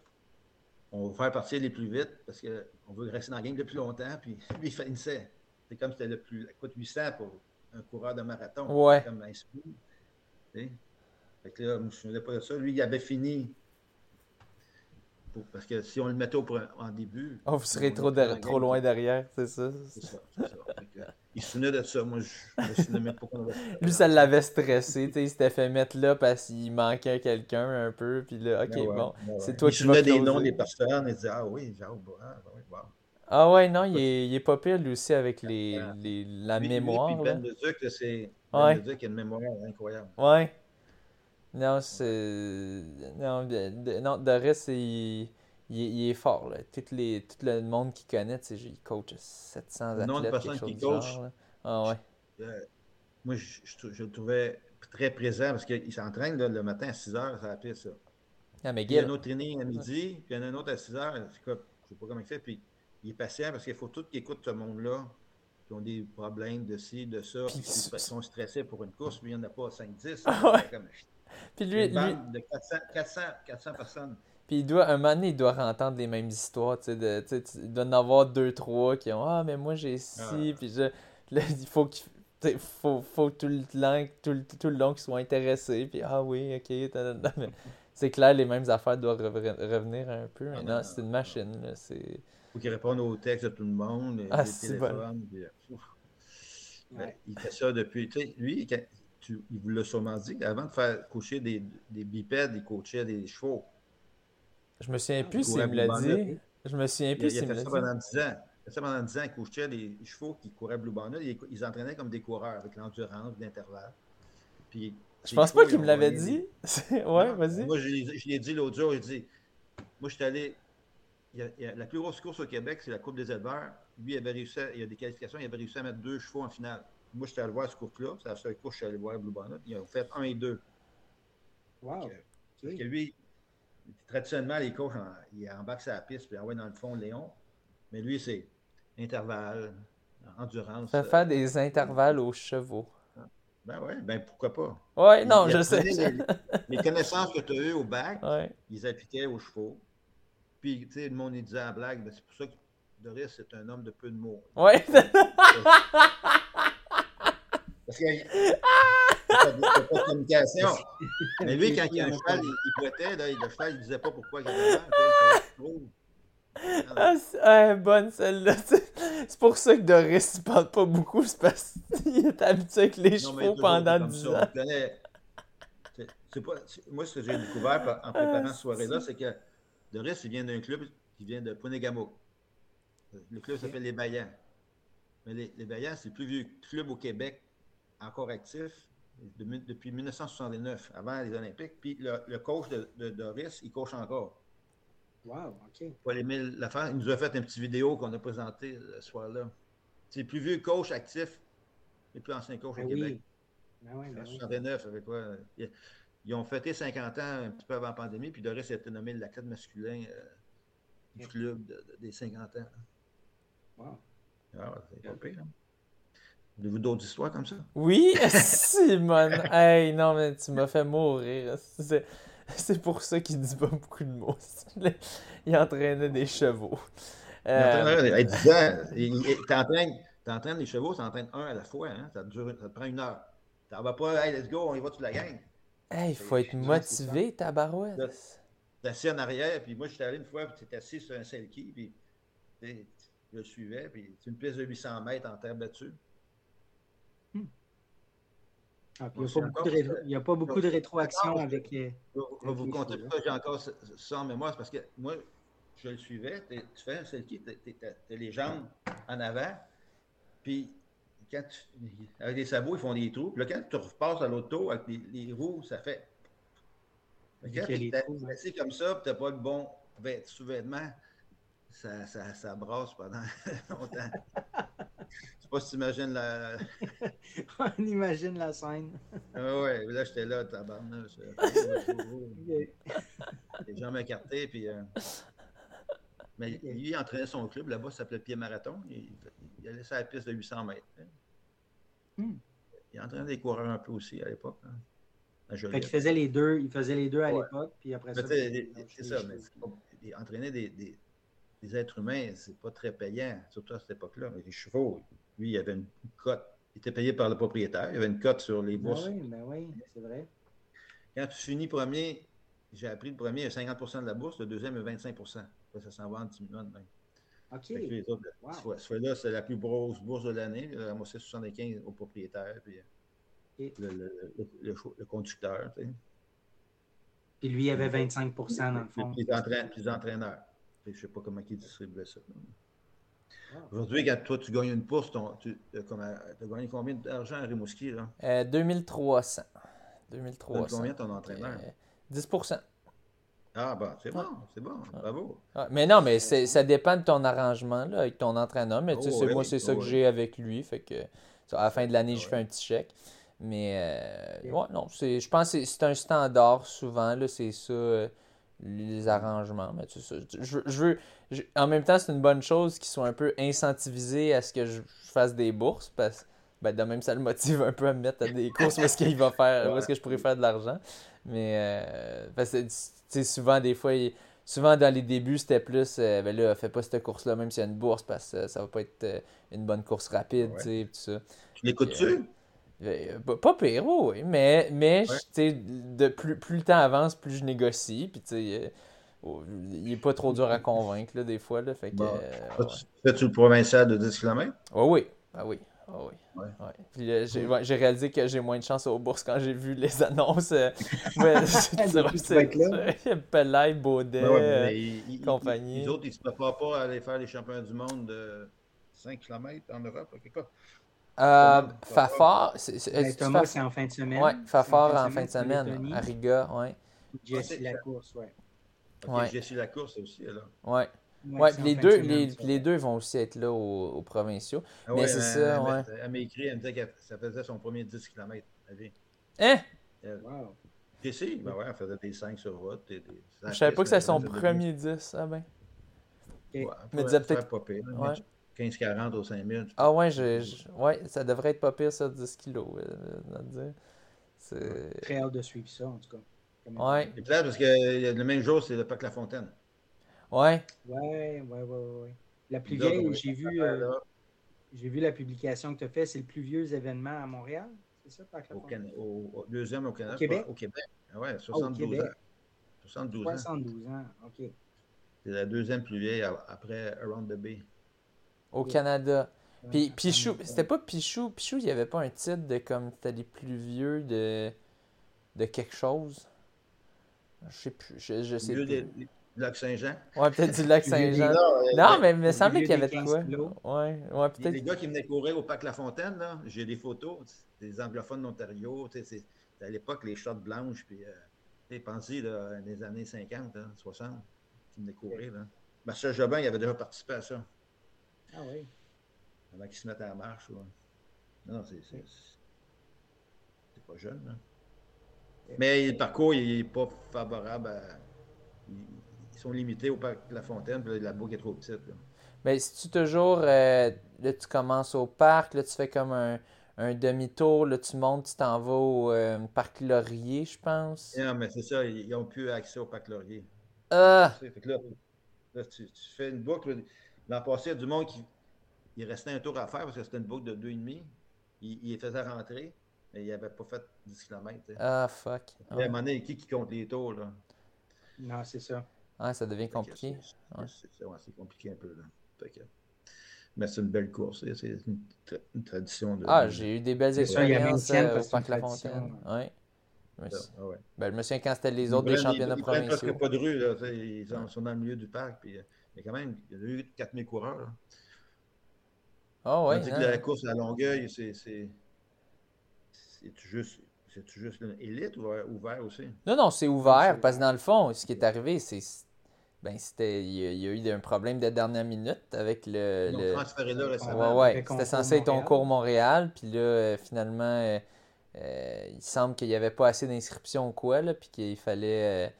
on va faire partir les plus vite parce qu'on veut rester dans la game le plus longtemps, puis lui, il finissait. C'est comme c'était le plus. Écoute, 800 pour un coureur de marathon. Ouais. Comme un Fait que là, je ne me souviens pas de ça. Lui, il avait fini parce que si on le mettait au, en début. Oh, vous serez trop, trop loin derrière, c'est ça? C'est ça, c'est ça. il se souvenait de ça. Moi, je ne me souvenais même pas qu'on Lui, ça l'avait stressé. Il s'était fait mettre là parce qu'il manquait quelqu'un un peu. Puis là, ok, ben bon, ben c'est toi il qui. Il se souvenait des noms des personnes et disait Ah oui, Jacques Bourrin. Wow. Ah ouais, non, il est, il est pas pire lui aussi avec les, les la mémoire. Lui, Ben Leduc, c'est. Ben ouais. Leduc a une mémoire incroyable. Ouais. Non, c'est. Non, non Doris, il... Il, est fort. Là. Tout, les, tout le monde qui connaît, il coach 700 athlètes. Non, de personnes qui coach. Ah ouais. Euh, moi, je, je, le trouvais très présent parce qu'il s'entraîne le matin à 6 h, ça a pire ça. Ah, mais il y a un autre training à midi, puis il y en a un autre à 6 h. Je ne sais pas comment il fait. Puis il est patient parce qu'il faut tout qu'il écoute ce monde-là qui ont des problèmes de ci, de ça, qui sont stressés pour une course. Lui, il n'y en a pas 5-10. Ah ouais. Puis lui, lui... de 400, 400, 400 personnes. Puis il doit, un moment donné, il doit entendre les mêmes histoires, tu sais, de, il doit en avoir deux, trois qui ont « Ah, mais moi j'ai ci, ah. puis je... Là, il faut qu'il faut, faut tout le long, tout, tout le long qu'ils soient intéressés, puis « Ah oui, ok, c'est clair, les mêmes affaires doivent revenir un peu. Mais ah, non, c'est une machine, là, c'est... Faut qu'il réponde aux textes de tout le monde, les, ah, téléphones, puis, ben, Il fait ça depuis, tu sais, lui, il vous l'a sûrement dit, avant de faire coucher des, des bipèdes, il coachait des chevaux. Je me souviens plus s'il me l'a dit. Je me souviens plus s'il me l'a dit. Il a fait ça pendant 10 ans. Il fait ça pendant 10 ans. Il couchait les chevaux qui couraient Blue Bonnet. Ils, ils entraînaient comme des coureurs avec l'endurance, l'intervalle. Puis, je pense pas qu'il me l'avait dit. ouais, vas-y. Moi, je, je l'ai dit l'autre jour. Il dit Moi, je suis allé. Il y a, la plus grosse course au Québec, c'est la Coupe des éleveurs. Lui, il avait réussi à, il y a des qualifications, il avait réussi à mettre deux chevaux en finale. Moi, j'étais allé voir ce course-là. C'est la seule course que je suis allé voir Blue Bonnet. Ils ont fait un et deux. Wow. Parce que lui, traditionnellement, les coachs, en, ils embarquent la piste puis envoient dans le fond Léon. Mais lui, c'est intervalle, endurance. Ça fait faire des intervalles aux chevaux. Ben oui, ben pourquoi pas? Ouais, non, Il je sais. Les, les connaissances que tu as eues au bac, Ouais. ils appliquaient aux chevaux. Puis, tu sais, le monde, il disait en blague, ben, c'est pour ça que Doris, c'est un homme de peu de mots. Ouais. Parce qu'il n'y a, pas de communication. Mais lui, quand il y a un cheval, il, il boitait, là, le cheval, il ne disait pas pourquoi il avait trouve. Ah, c'est ah, bonne celle-là. C'est c'est pour ça que Doris il parle pas beaucoup, c'est parce qu'il est habitué avec les Non, chevaux pendant comme 10 ça, ans. pas- moi, ce que j'ai découvert en préparant Ah, cette soirée-là, c'est que Doris, il vient d'un club qui vient de Ponegamo. Le club s'appelle Les Baillants. Mais les, les Baillants, c'est le plus vieux club au Québec encore actif de- depuis 1969, avant les Olympiques. Puis le, le coach de, de Doris, il coach encore. Wow, OK. Paul-Émile Lafont, il nous a fait une petite vidéo qu'on a présentée ce soir-là. C'est le plus vieux coach actif, le plus ancien coach Ben au oui. Québec. Ben oui, ben En oui. 69, avec quoi? Ils, ont fêté 50 ans un petit peu avant la pandémie, puis Doris a été nommé l'athlète masculin euh, du club de- de- des 50 ans. Wow. Ah, c'est pas pire. Hein? Avez-vous d'autres histoires comme ça? Oui, Simone. Hey, non, mais tu m'as fait mourir. C'est c'est pour ça qu'il dit pas beaucoup de mots. Il entraînait des chevaux. Il Euh, entraîne- hey, 10 ans, il- il- t'entraînes t'entraînes les chevaux, ça entraîne un à la fois. Hein? Ça, te dure, ça te prend une heure. T'en vas pas, hey, let's go, on y va toute la gang. Hey, il faut être motivé, tabarouette. Assis en arrière, puis moi, j'étais allé une fois, puis t'étais assis sur un selkie, puis tu je le suivais, puis c'est une piste de 800 mètres en terre battue. Ah, puis Moi, il n'y a, pas beaucoup de ré- ça. il y a pas beaucoup de rétroaction Non, avec les. Je vais- vous chevaux, pourquoi j'ai encore ça- en mémoire. C'est parce que moi, je le suivais. Tu fais un selfie, tu as les jambes en avant. Puis, quand tu- avec les sabots, ils font des trous. Puis là, quand tu repasses à l'autre tour avec les, les roues, ça fait. Quand tu es hein. assis comme ça, puis tu n'as pas le bon vêt- sous-vêtement, ça, ça, ça brasse pendant longtemps. Je sais pas si tu imagines la. On imagine la scène. Ah ouais, là, j'étais là, tabarnouche. Les jambes écartées, puis. euh, Mais lui, il entraînait son club, là-bas, ça s'appelait Pied Marathon. Il, il allait sur la piste de 800 mètres. Hmm. Il entraînait des coureurs un peu aussi à l'époque. hein, Fait qu'il faisait les deux, il faisait les deux à Ouais. l'époque, puis après Mais ça. C'est ça, mais il entraîner des, des- des êtres humains, c'est pas très payant, surtout à cette époque-là. Mais les chevaux, lui, il avait une cote. Il était payé par le propriétaire. Il avait une cote sur les Ben bourses. oui, ben oui, c'est vrai. Quand tu finis premier, j'ai appris le premier à 50% de la bourse, le deuxième à 25 Ça, ça s'en va en diminuant de même. OK. Les autres, Wow. ce fois-là, c'est la plus grosse bourse de l'année. Il a ramassé 75 au propriétaire, puis Et- le, le- le- le cho- le conducteur. tu sais. Puis lui, il avait 25% dans le fond. Puis les, entraîneurs. Que Je ne sais pas comment ils distribuaient ça. Wow. Aujourd'hui, quand toi, tu gagnes une bourse, ton- tu as gagné combien d'argent à Rimouski? Là? euh, 2300. Tu donnes 2300. combien ton entraîneur? Euh, 10%. Ah, bah, c'est bon, c'est bon, bravo. Ah, mais non, mais c'est- ça dépend de ton arrangement là, avec ton entraîneur. Mais tu sais, Oh c'est- oui, moi, c'est ça oh que j'ai avec lui. Fait que à la fin de l'année, je Ouais. fais un petit chèque. Mais euh, ouais, non, c'est, je pense que c'est- c'est un standard souvent. Là, c'est ça, euh, les arrangements. Mais tu sais, je, veux- je veux, je- en même temps, c'est une bonne chose qu'ils soient un peu incentivisés à ce que je, je fasse des bourses. Parce que ben, de même, ça le motive un peu à me mettre à des courses où est-ce qu'il va faire, où est-ce que je pourrais faire de l'argent. Mais euh, tu sais, souvent, des fois, il- souvent dans les débuts, c'était plus, euh, ben là, fais pas cette course-là, même s'il y a une bourse, parce que ça va pas être euh, une bonne course rapide, Ouais. tu sais, tout ça. Tu l'écoutes-tu? Euh, pas- pas pire, oui, mais, mais Ouais. tu sais, de plus, plus le temps avance, plus je négocie, puis tu sais, euh, oh, il est pas trop dur à convaincre, là, des fois, là, fait que... Bon. ouais. Fais-tu le provincial de 10 km? Ah oui, ah oui, ah oui. Ouais. Ouais. Puis euh, j'ai ouais, j'ai réalisé que j'ai moins de chance aux bourses quand j'ai vu les annonces. euh, ouais, c'est être là. Pelay, Baudet. Euh, compagnie. Les autres, ils ne se préparent pas à aller faire les championnats du monde de 5 km en Europe, quelque part. euh, Fafard, c'est- c'est- Ben, Thomas, c'est en fin de semaine. Ouais, C'est Fafard en fin de semaine, à Riga, ouais. Jesse Ah, c'est- la course, ouais. Ok, Ouais. J'ai su la course aussi, alors. Ouais, Ouais, les deux, les, les deux vont aussi être là aux, aux provinciaux. Ah Mais ouais, c'est elle- ça, elle- ouais. Elle m'a écrit, elle me disait que ça faisait son premier 10 km. Hein? elle- Wow. J'ai si, ben ouais, elle faisait des 5 sur route. Des, des- Je savais pas que c'était son premier 10. Ah ben. des- Ouais, Me elle disait peut-être- pas pire, Ouais. 15-40 au 5000. Ah ouais, je, ouais, ça devrait être pas pire, ça, 10 kilos. Euh, c'est... Très hâte de suivre ça, en tout cas. Ouais. C'est clair parce que le même jour, c'est le Parc La Fontaine. Ouais. Ouais, ouais, ouais, ouais. La plus vieille, j'ai vu, euh, j'ai vu la publication que tu as faite, c'est le plus vieux événement à Montréal. C'est ça, Parc La Fontaine? Au, deuxième au Canada. Au Québec? Au Québec. Ah ouais, 72 ans. 72 ans. 72 ans, OK. C'est la deuxième plus vieille après Around the Bay. Au Canada. Puis Pichou, c'était pas Pichou? Pichou, il n'y avait pas un titre de comme c'était les plus vieux de, de quelque chose? Je sais plus. Je, je sais plus. Du lac Saint-Jean. Ouais, peut-être du lac Saint-Jean. non, mais il me semblait qu'il y avait de quoi. Ouais, ouais, peut-être. Les gars qui venaient courir au Parc La Fontaine, là, j'ai des photos des anglophones d'Ontario. C'est à l'époque les shorts blanches. Puis, euh, pensez, là, des années 50, 60, hein, qui venaient courir. Là. Marcel Jobin, il avait déjà participé à ça. Ah oui. Avant qu'ils se mettent en marche. Non, c'est pas jeune. Là. Mais le parcours, il n'est pas favorable à. Sont limités au parc de la Fontaine, puis la boucle est trop petite. Mais si tu toujours. Euh, là, tu commences au parc, là, tu fais comme un, un demi-tour, là, tu montes, tu t'en vas au euh, parc Laurier, je pense. Non, mais c'est ça, ils n'ont plus accès au parc Laurier. Ah! là, tu, fais une boucle. L'an passé, il y a du monde qui. Il restait un tour à faire parce que c'était une boucle de 2,5. Il, il les faisait rentrer, mais il n'avait pas fait 10 km. Ah, fuck. à un moment donné, qui qui compte les tours, là? Non, c'est ça. Ah, ça devient compliqué. C'est compliqué un peu, là. Mais c'est une belle course. C'est une, tradition. De, ah, j'ai eu des belles expériences euh, au Parc La Fontaine. Ouais. Ah, ouais. Ben, je me souviens quand c'était les autres des championnats ils, provinciaux. Ils pas de rue. Là, ils sont, dans le milieu du parc. Puis, euh, a quand même il y a eu 4000 coureurs. Ah ouais. la course à Longueuil, c'est juste c'est juste une élite ou ouvert aussi? Non, non, c'est ouvert parce que dans le fond, ce qui est arrivé, c'est ben, c'était, il y, a, eu un problème de dernière minute avec le. Ils le... transféré là récemment. Ouais, ouais. C'était censé être un cours Montréal, puis là, euh, finalement, euh, euh, il semble qu'il n'y avait pas assez d'inscriptions ou quoi, là, puis qu'il fallait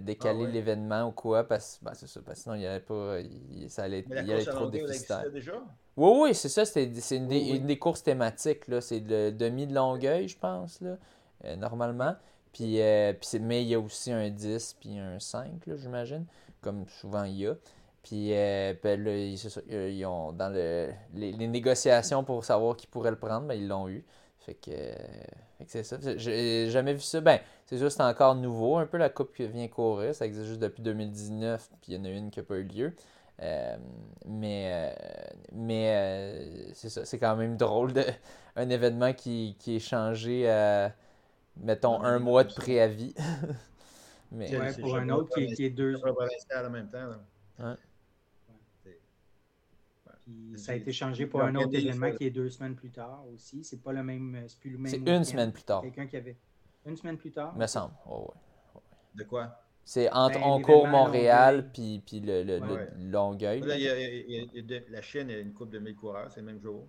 décaler ah l'événement ou quoi, parce, ben, c'est ça, parce que sinon, il n'y avait pas. Il, ça allait, il y avait trop déficitaire. Oui, oui, c'est ça, c'est une, une, des courses thématiques, là. C'est le demi de Longueuil, je pense, là, normalement. Puis, puis mais il y a aussi un 10 puis un 5, j'imagine comme souvent il y a. Puis euh, ben là, ils, ont dans le, les, négociations pour savoir qui pourrait le prendre, ben, ils l'ont eu. Fait que, c'est ça. J'ai jamais vu ça. Ben, c'est juste encore nouveau. Un peu la coupe qui vient courir. Ça existe juste depuis 2019. Puis il y en a une qui n'a pas eu lieu. Euh, mais euh, mais c'est ça. C'est quand même drôle de un événement qui, qui est changé à mettons un mois de préavis. Mais ouais, pour un autre qui, qui, est deux. en même temps. Ouais. Puis ça a été changé pour un autre événement qui est deux semaines plus tard aussi. C'est pas le même. C'est plus le même. C'est une semaine plus tard. Quelqu'un qui avait. Une semaine plus tard. Me semble. Oh, ouais. De quoi? C'est entre ben, Oncourt, Montréal, puis, puis le, le, le Longueuil. Là, il y a, il y a, la Chine a une coupe de 1000 coureurs, c'est le même jour.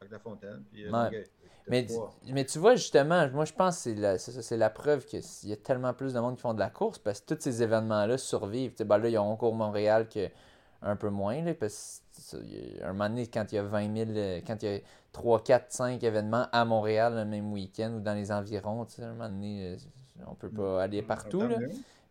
Avec la fontaine. Puis, euh, ouais. Mais, mais tu vois, justement, moi je pense que c'est la, c'est la preuve qu'il y a tellement plus de monde qui font de la course parce que tous ces événements-là survivent. ben là, il y a encore Montréal que un peu moins. Là, parce un moment donné, quand il y a 20 000, euh, quand il y a 3, 4, 5 événements à Montréal le même week-end ou dans les environs, un moment donné, euh, on peut pas aller partout. Là.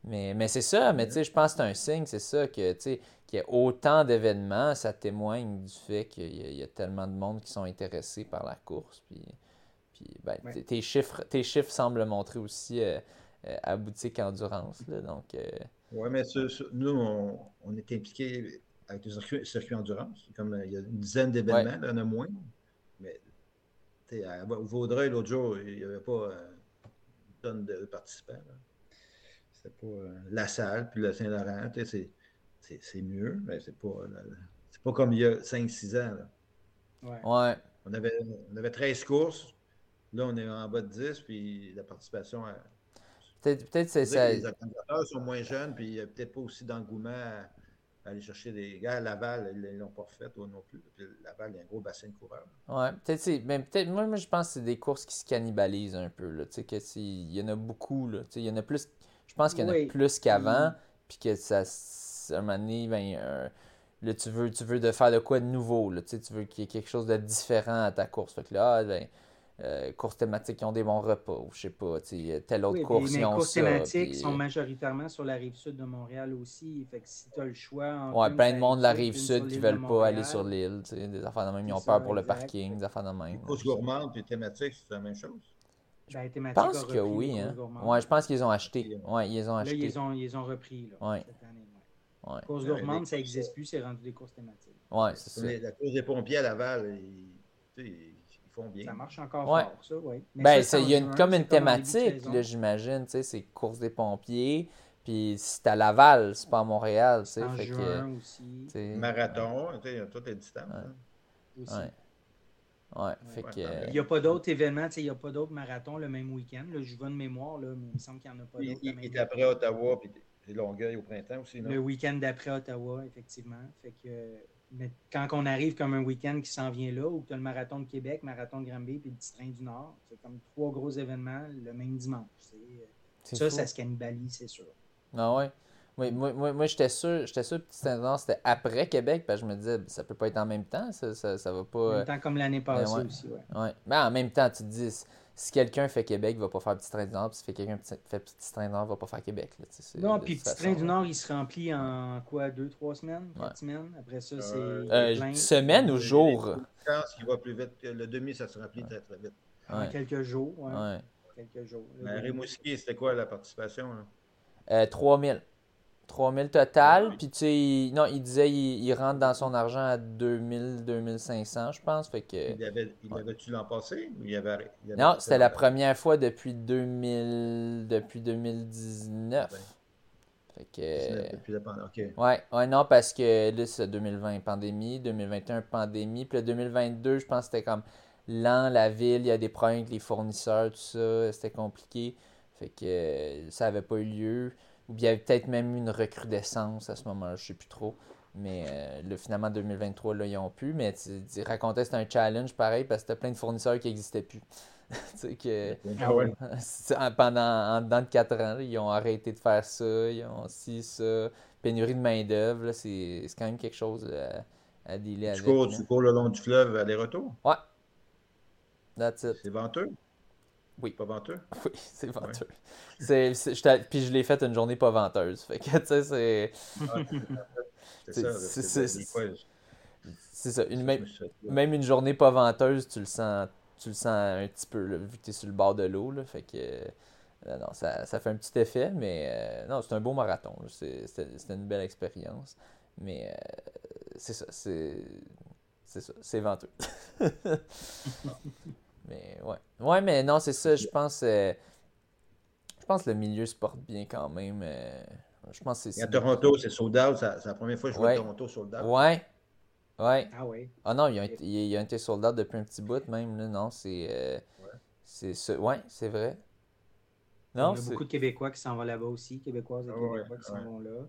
Mais, mais c'est ça, mais je pense que c'est un signe, c'est ça, que qu'il y a autant d'événements, ça témoigne du fait qu'il y, a tellement de monde qui sont intéressés par la course. Puis, puis ben, tes, chiffres, tes chiffres semblent montrer aussi euh, euh, à boutique endurance. Là, donc, euh, Oui, mais nous, on, on, est impliqués avec le circuit, circuit endurance. Comme il y a une dizaine d'événements, il y en a moins. Mais à Vaudreuil, l'autre jour, il n'y avait pas une tonne de participants. C'était pas la salle, puis le Saint-Laurent. C'est mieux, mais c'est pas, c'est pas comme il y a 5-6 ans. Là. Ouais. On, avait, on avait 13 courses, Là, on est en bas de 10, puis la participation. Peut-être peut c'est ça. Les organisateurs sont moins jeunes, puis il n'y a peut-être pas aussi d'engouement à, aller chercher des gars. Laval, ils ne l'ont pas fait non plus. Laval, il y a un gros bassin de coureurs. Ouais, peut-être. Mais peut-être, moi, moi, je pense que c'est des courses qui se cannibalisent un peu. Là. Que il y en a beaucoup. Là. Il y en a plus. Je pense qu'il y en a plus qu'avant, puis que ça. À un moment donné, ben, Là, tu veux, tu veux de faire de quoi de nouveau. Là, tu sais, tu veux qu'il y ait quelque chose de différent à ta course. Fait que là, ah, ben, euh, courses thématiques qui ont des bons repas, ou je sais pas, telle autre Oui, course, les ont courses ça. thématiques puis- sont majoritairement sur la rive sud de Montréal aussi. Fait que si tu as le choix. entre Ouais, plein de monde de la rive sud qui l'île veulent pas aller sur l'île, des affaires de même, ils ont peur pour le parking, des affaires de même. Les courses gourmandes et thématiques, c'est la même chose? Ben, Je thématique pense que oui, hein. Ouais, je pense qu'ils ont acheté. Ouais, ils les ont Là, acheté. ils les ont, ils ont repris là, Ouais. cette année. ouais. Ouais, gourmandes, les ça n'existe plus, c'est rendu des courses thématiques. ouais c'est ça. La course des pompiers à Laval, ils, tu sais, ils font bien. Ça marche encore Ouais. fort, ça, oui. Ben, ça, il y a une, comme une thématique, j'imagine, tu sais, c'est course des pompiers, puis c'est à Laval, c'est pas à Montréal, tu sais, En fait que, juin aussi. Marathon, tu sais, il y a toutes les distances. aussi. ouais. Ouais, fait Ouais, que, ouais. Il n'y a pas d'autres événements, tu sais, il n'y a pas d'autres marathons le même week-end. Là, je vois de mémoire, là, mais il me semble qu'il n'y en a pas d'autres. il- est après Ottawa, puis c'est Longueuil au printemps aussi, non? Le week-end d'après Ottawa, effectivement. Fait que, mais quand on arrive comme un week-end qui s'en vient là, que tu as le marathon de Québec, marathon de Granby, puis le petit train du Nord, c'est comme trois gros événements le même dimanche. Ça, fou. ça se cannibalise, c'est sûr. Ah ouais. Oui, moi, moi, moi j'étais sûr, j'étais sûr que Saint-Laurent, c'était après Québec, parce que je me disais, ça peut pas être en même temps, ça, ça, ça va En pas. même temps, comme l'année passée ouais. aussi, ouais. Ouais. Mais en même temps, tu te dis, si- quelqu'un fait Québec, il va pas faire Petit Train du Nord, puis si fait quelqu'un petit- fait Petit Train du Nord, il va pas faire Québec. Là, Non, puis Petit façon, Train du. Nord, il se remplit en quoi, deux, trois semaines, quatre Ouais. semaines? Après ça, c'est. Euh, plein. Euh, semaine ou jour? Je pense qu'il va plus vite que le demi, ça se remplit très, très vite. En Ouais. quelques jours. ouais. Ouais. Quelques jours. C'était quoi la participation? Là? Euh, 3000. 3000 total. Puis tu sais, il- non, il disait il, il rentre dans son argent à 2000, 2500, je pense. Fait que. Il avait, il avait-tu l'an passé? Ou il avait, arrêté- il avait Non, c'était la première fois depuis 2000, depuis 2019. Ouais. Fait que. Depuis la pandémie. Ouais, ouais, non, parce que là, c'est 2020, pandémie, 2021, pandémie, puis le 2022, je pense que c'était comme lent, la ville, il y a des problèmes avec les fournisseurs, tout ça, c'était compliqué. Fait que ça avait pas eu lieu. Ou bien il y avait peut-être même eu une recrudescence à ce moment-là, je sais plus trop. Mais euh, là, finalement, 2023, là, ils ont pu. Mais tu, tu racontais que c'était un challenge pareil parce que c'était plein de fournisseurs qui n'existaient plus. tu sais que. Ah ouais. Pendant en dedans de 4 ans, là, ils ont arrêté de faire ça, ils ont ci, ça. Pénurie de main-d'œuvre, là, c'est c'est quand même quelque chose à, à dealer Tu avec. cours, tu cours le long du fleuve aller-retour? Ouais. That's it. C'est venteux? Oui. Pas venteux? Oui, c'est venteux. C'est- puis je l'ai fait une journée pas venteuse. Fait que, tu sais, c'est, C'est ça. c'est-. Une, même, une journée pas venteuse, tu le sens, tu le sens un petit peu, là, vu que tu es sur le bord de l'eau. Là, fait que, euh, non, ça, ça fait un petit effet, mais euh, non, c'est un beau marathon. c'était une belle expérience. Mais euh, c'est ça, c'est c'est ça, c'est venteux. mais ouais. Ouais, mais non, c'est ça, je pense. euh, je pense que le milieu se porte bien quand même. euh, je pense que c'est. À Toronto, c'est sold out. C'est la première fois que je vois Ouais. Toronto sold out. Ouais. Ouais. Ah oui. Ah non, il a, été- il a été sold out depuis un petit bout même. Là. Non, c'est. euh, c'est ça. Ouais, c'est vrai. Non, il y a c'est. beaucoup de Québécois qui s'en vont là-bas aussi, Québécoises et Ah ouais, Québécois qui s'en ouais. vont là.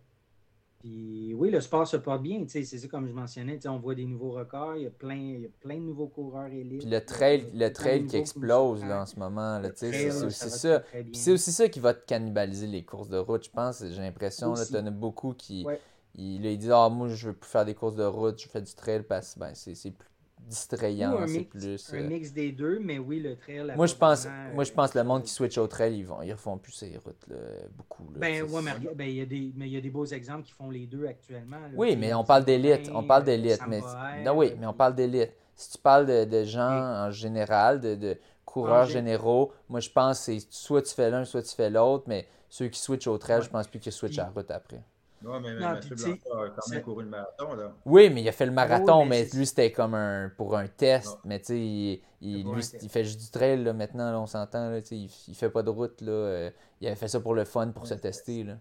Puis oui, le sport se porte bien, tu c'est ça comme je mentionnais, tu on voit des nouveaux records, il y a plein, il y a plein de nouveaux coureurs élites. Puis le trail, le trail qui explose là, en ce moment. Tu c'est aussi ça. c'est aussi ça qui va te cannibaliser les courses de route, je pense. J'ai l'impression, Aussi. t'en as beaucoup qui. Ouais. Ils, là, ils disent Ah, moi, je veux plus faire des courses de route, je fais du trail parce que ben, c'est c'est plus distrayant, c'est plus. un euh, mix des deux, mais oui, le trail. Moi, je pense, apporte moi, je pense que le euh, monde qui switch au trail, ils vont, ils refont plus ces routes, là, beaucoup. Là, Ben, ouais, mais ben, il y a des, mais il y a des beaux exemples qui font les deux actuellement. là. Oui, mais on parle d'élite. On parle euh, d'élite. Mais... Non, oui, mais on parle d'élite. Si tu parles de, de gens en général, de, de coureurs généraux, moi je pense que c'est soit tu fais l'un, soit tu fais l'autre, mais ceux qui switchent au trail, Ouais. je pense plus qu'ils switchent à la route après. Non, mais Non, Blanchard a quand même couru le marathon. Là. Oui, mais il a fait le marathon, Oui, mais lui c'était comme un pour un test. Non. Mais tu sais, il, il- lui, il fait juste du trail là, maintenant, là, on s'entend. là, Il, il fait pas de route. Là, euh, il avait fait ça pour le fun, pour se tester. Là.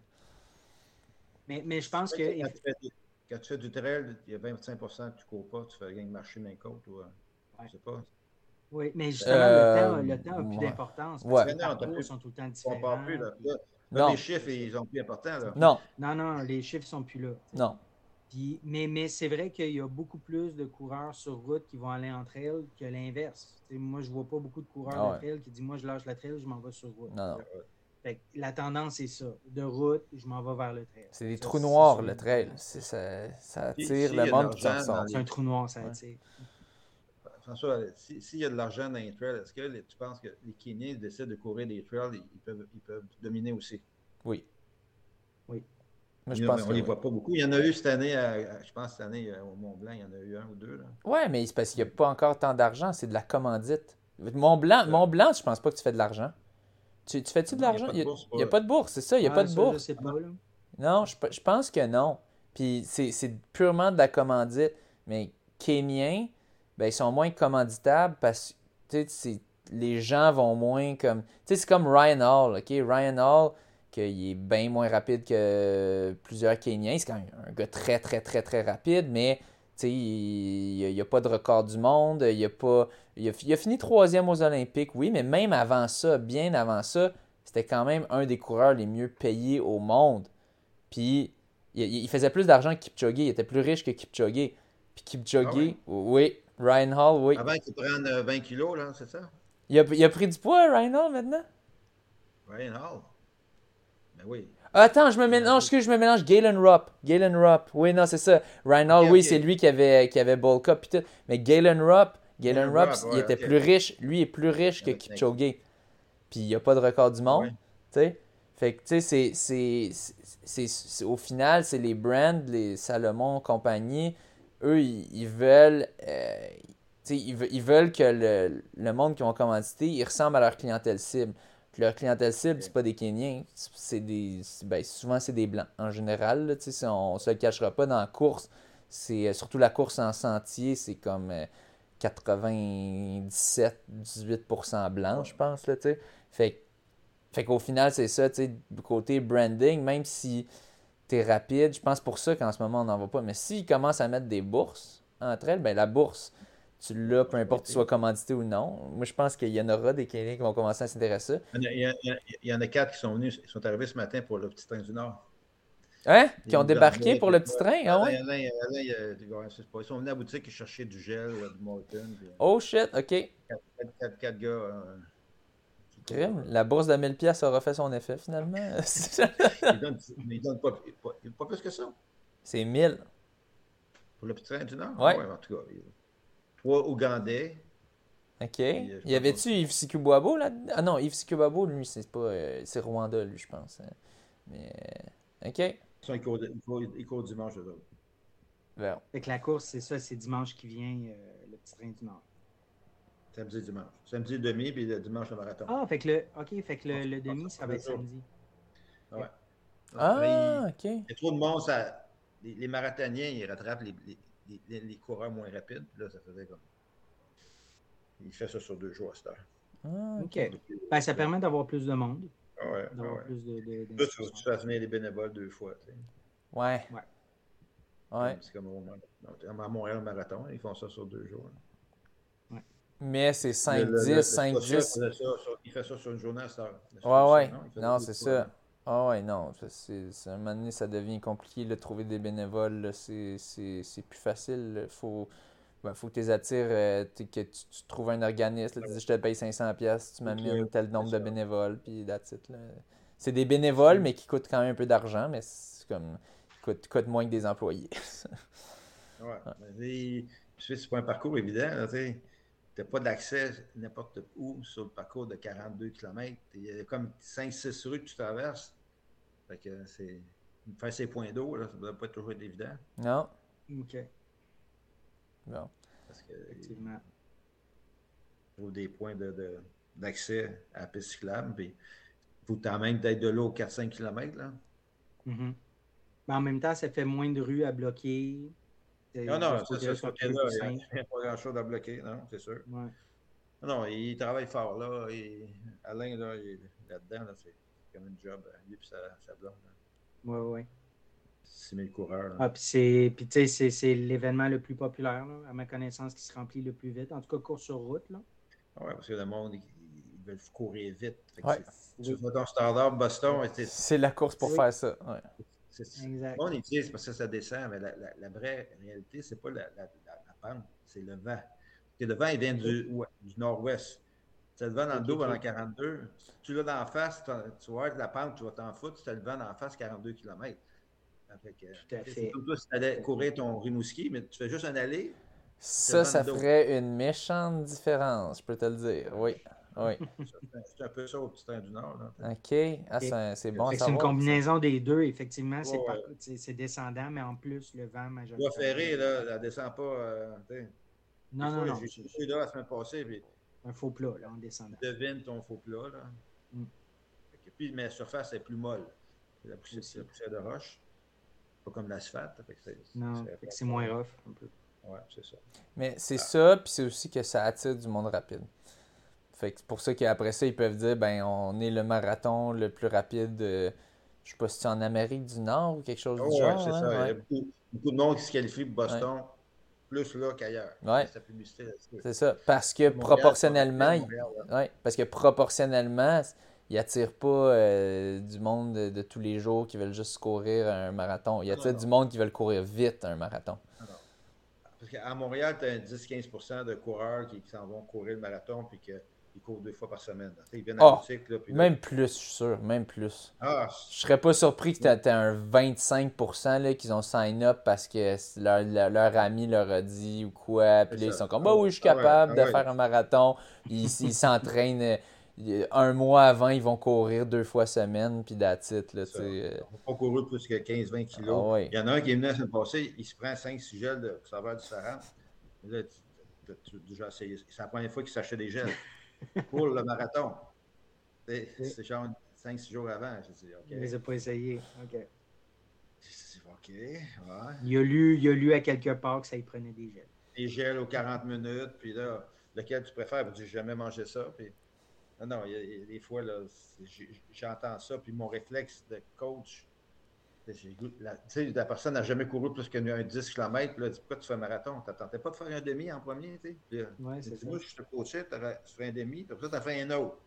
Mais, mais je pense que. Quand tu, fais, du- quand tu fais du trail, il y a 25% que tu cours pas, tu fais rien que marcher main côte. Ou, euh, Ouais. Je sais pas. Oui, mais justement, Euh, le temps, le temps a plus ouais. d'importance. Ouais. Parce que les parcours sont tout le temps On différents. parle plus. Là. puis- Là, Non. les chiffres, ils sont plus importants. Là. Non, Non, non, les chiffres sont plus là. non. Puis, mais mais c'est vrai qu'il y a beaucoup plus de coureurs sur route qui vont aller en trail que l'inverse. Moi, je vois pas beaucoup de coureurs Ah de ouais. trail qui disent Moi, je lâche la trail, je m'en vais sur route. Non, non. Fait que la tendance, c'est ça. De route, je m'en vais vers le trail. C'est des Ça, trous noirs, le trail. C'est- Ça, attire le de monde C'est un trou noir, ça Ouais. François, si- s'il y a de l'argent dans les trails, est-ce que les- tu penses que les Kenyans décident de courir des trails, ils, ils peuvent, ils peuvent dominer aussi? Oui. Oui. Moi, Il je y en a- pense on que les oui. voit pas beaucoup. Il y en a eu cette année, à- je pense cette année euh, au Mont Blanc, il y en a eu un ou deux. Là. Ouais, mais c'est parce qu'il n'y a pas encore tant d'argent, c'est de la commandite. Mont Blanc, Ouais. Mont Blanc, je pense pas que tu fais de l'argent. Tu, tu fais-tu de Non, il y a l'argent? pas de Il bourse, n'y a, pas- pas de bourse, c'est ça, il n'y a Ah, pas de ça, bourse. Je pas. Non, je, je pense que non. Puis c'est c'est purement de la commandite. Mais Kenyans, ben, ils sont moins commanditables parce que les gens vont moins comme. Tu sais, c'est comme Ryan Hall, OK? Ryan Hall, qu'il est bien moins rapide que plusieurs Kenyans. C'est quand même un gars très, très, très, très rapide, mais il n'y a, pas de record du monde. Il a, pas, il, a, il a fini troisième aux Olympiques, oui, mais même avant ça, bien avant ça, c'était quand même un des coureurs les mieux payés au monde. Puis il, il faisait plus d'argent que Kipchoge. Il était plus riche que Kipchoge. Puis Kipchoge, Ah oui. Ryan Hall, oui. Avant qu'ils prennent euh, 20 kilos, là, c'est ça? Il, a, il a pris du poids, Ryan Hall, maintenant? Ryan Hall. Ben oui. Attends, je me mélange, excuse, je me mélange. Galen Rupp. Galen Rupp. Oui, non, c'est ça. Ryan Hall, oui, c'est lui qui avait, qui avait Bulk Up. tout. Mais Galen Rupp, Galen Rupp, il était plus riche. Lui est plus riche que Kipchoge. Puis il n'y a pas de record du monde. Ouais. Tu sais? Fait que, tu sais, c'est- au final, c'est les brands, les Salomon, compagnie, eux, ils, veulent, euh, ils, ils veulent que le, le monde qui vont commanditer, ils ressemblent à leur clientèle cible. Puis leur clientèle cible, c'est pas des Kenyans, c'est des, ben, souvent c'est des Blancs. En général, on, on se le cachera pas dans la course, c'est euh, surtout la course en sentier, c'est comme euh, 97-18% blanc, je pense, là, tu sais. Fait fait qu'au final, c'est ça, tu sais, du côté branding, même si tu es rapide, je pense pour ça qu'en ce moment, on n'en va pas. Mais s'ils commencent à mettre des bourses entre elles, ben la bourse, tu l'as, peu importe que tu sois commandité ou non. Moi, je pense qu'il y en aura des Kenyans qui vont commencer à s'intéresser. Il y, en a, il y a- il y en a quatre qui sont venus, ils sont arrivés ce matin pour le petit train du Nord. Hein? Qui ont débarqué pour le petit train? Ah y ouais? Ils sont venus à la boutique, ils cherchaient du gel, là, du Morton. puis, euh, Oh shit, ok. quatre, quatre- quatre gars. euh, qui-. La bourse de 1000 pièces aura fait son effet finalement. Ils donnent, mais ils donnent pas, pas, pas plus que ça c'est 1000. pour le petit train du Nord? Ouais. en tout cas. il- Trois Ougandais. Ok. euh, je Y avait-tu Yves Sikubabo là Ah non, Yves Sikubabo, lui, c'est pas. euh, c'est Rwanda, lui, je pense. hein. Mais. euh, ok. Ils, sont, ils, courent, ils courent- ils courent dimanche, eux autres. Bon. Fait que la course, c'est ça, c'est dimanche qui vient, euh, le petit train du Nord. Samedi, dimanche. Samedi, le demi, puis le dimanche, le marathon. Ah, fait que le, ok, fait que le, le demi, ça va être samedi. Ouais. Ah, ok. il y a trop de monde, ça, les, les marathoniens, ils rattrapent les, les, les, les coureurs moins rapides. Là, ça faisait comme. Il fait ça sur deux jours à cette heure. Ah, Ok. Ben, ça permet d'avoir plus de monde, Ah ouais, ah d'avoir ouais. plus de. de, Là, tu, tu venir les bénévoles deux fois. tu sais? Ouais. Ouais. Ouais. C'est comme au, à Montréal Marathon, ils font ça sur deux jours. Mais c'est 5, Le- le- 10, le- 5, le 10. Scotia faisait ça sur- Il fait ça sur une journée à cette heure. Ouais, ouais. il Non, c'est ça. Ah ouais, non. C'est, à un moment donné, ça devient compliqué de trouver des bénévoles. là. C'est, plus facile. là. Faut, ben, faut que tu les attires, euh, t'es- que tu, tu trouves un organisme. là, tu dis, je te paye 500$, piastres, tu m'amènes tel nombre de bénévoles, puis that's it, là. C'est des bénévoles, mais qui coûtent quand même un peu d'argent, mais c'est comme. qui coûtent, coûtent moins que des employés. Ouais. Il- sais, c'est pas un parcours évident. Tu n'as pas d'accès n'importe où sur le parcours de 42 km. Il y a comme 5-6 rues que tu traverses. Fait que c'est. Faire ses points d'eau, là, ça ne doit pas toujours être évident. non? Ok, Bon. Parce que effectivement. trouve des points de- de- d'accès à la piste cyclable. Puis, il faut quand même d'être de l'eau 4-5 km. Là. Mhm. Mais en même temps, ça fait moins de rues à bloquer. Non, non, c'est ça. Il n'y a pas grand-chose à bloquer, non, c'est sûr. Ouais. Non, non, il travaille fort, là. Et Alain, là, il est là-dedans, là, c'est comme un job, lui et sa, sa blonde. là. Ouais, ouais. 6 000 coureurs. là. Ah, puis c'est, puis tu sais, c'est, c'est l'événement le plus populaire, là, à ma connaissance, qui se remplit le plus vite. En tout cas, course sur route, là. Ah Ouais, parce que le monde, ils, veulent courir vite. Ouais. Tu fais ton standard Boston, c'est- C'est la course pour Oui. faire ça. Ouais. Exact. Ils disent parce que ça descend, mais la, la- la vraie réalité, c'est pas la, pente, c'est le vent. Le vent, il vient du, nord-ouest. tu as le vent dans le dos pendant 42. Si tu l'as dans la face, tu vas la pente, tu vas t'en foutre. Si tu as le vent dans la face, 42 km. Tout à fait. comme toi, si tu allais courir ton Rimouski, mais tu fais juste un aller. Ça, ça ferait une méchante différence, je peux te le dire. Oui. Oui. C'est un peu ça au petit train du Nord. Là. OK. Ah, c'est bon C'est une combinaison des deux, effectivement. c'est descendant, mais en plus, le vent majoritaire. La ferrée, là, elle ne descend pas. Euh, non, non, non. J'ai suis là la semaine passée. Puis un faux plat, là, en descendant. Devine ton faux plat, là. Mm. Puis, mais la surface est plus molle. C'est la poussière, de roche. Pas comme l'asphalte. Non, c'est moins rough, un peu. Ouais, c'est ça. Mais c'est ça, puis c'est aussi que ça attire du monde rapide. Fait que c'est pour ça qu'après ça, ils peuvent dire ben on est le marathon le plus rapide, euh, je sais pas si c'est en Amérique du Nord ou quelque chose du genre. c'est hein, ça. Il y a beaucoup, beaucoup, de monde qui se qualifie pour Boston plus là qu'ailleurs. C'est ça. Parce que proportionnellement, ouais, parce que proportionnellement, il attire pas euh, du monde de, tous les jours qui veulent juste courir un marathon. Il attire du monde qui veulent courir vite un marathon. Parce qu'à Montréal, tu as 10-15 de coureurs qui, s'en vont courir le marathon puis qu'ils courent deux fois par semaine. Ils viennent à ah, là, Même plus, je suis sûr. Même plus. Ah, je serais pas surpris que tu aies un 25% qu'ils ont sign up parce que leur, leur, ami leur a dit ou quoi. Puis là, ils sont comme, bah oui, je suis ah capable de faire un marathon. Ils s'entraînent un mois avant, ils vont courir deux fois semaine, puis d'attitude. Ils vont pas courir plus que 15-20 kilos. Ah il y en a un qui est venu la semaine passée, il se prend 5-6 gels de saveurs différentes. Là, c'est la première fois qu'il s'achète des gels pour le marathon. C'est genre 5-6 jours avant. Je dis, OK. Il les a pas essayés. OK. OK, ouais. Il a, lu, il a lu à quelque part que ça y prenait des gels. Des gels aux 40 minutes, puis là, lequel tu préfères? Je n'ai jamais mangé ça? Puis non, non, il y a, des fois, j'entends ça, puis mon réflexe de coach, la, la personne n'a jamais couru plus qu'un 10 km, puis là, dit, pourquoi tu fais un marathon? Tu n'attendais pas de faire un demi en premier, tu sais? Ouais, c'est Moi, je te coachais, tu fais un demi, puis ça, tu as fait un autre.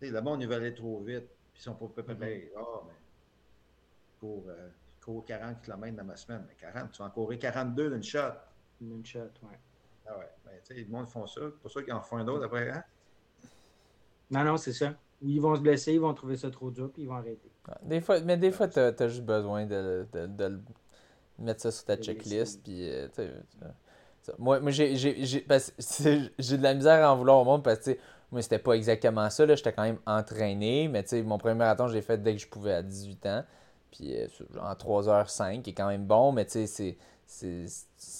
Le monde, il va aller trop vite, puis ils sont pas préparés. Ah, mais pour euh, cours 40 km dans ma semaine. Mais 40, tu vas en courir 42 d'une shot. D'une shot, ouais. Ah ouais. Ben, tu sais, le monde font ça. C'est pour ça qu'ils en font un autre après, hein? Non, non, c'est ça. Ils vont se blesser, ils vont trouver ça trop dur, puis ils vont arrêter. Des fois, mais des fois, tu as, juste besoin de, de, de, mettre ça sur ta checklist. Puis, euh, moi, moi j'ai de la misère à en vouloir au monde parce que moi, c'était pas exactement ça. J'étais quand même entraîné, mais mon premier marathon, je l'ai fait dès que je pouvais à 18 ans. Puis euh, en 3h05, qui est quand même bon, mais tu sais, c'est. Tu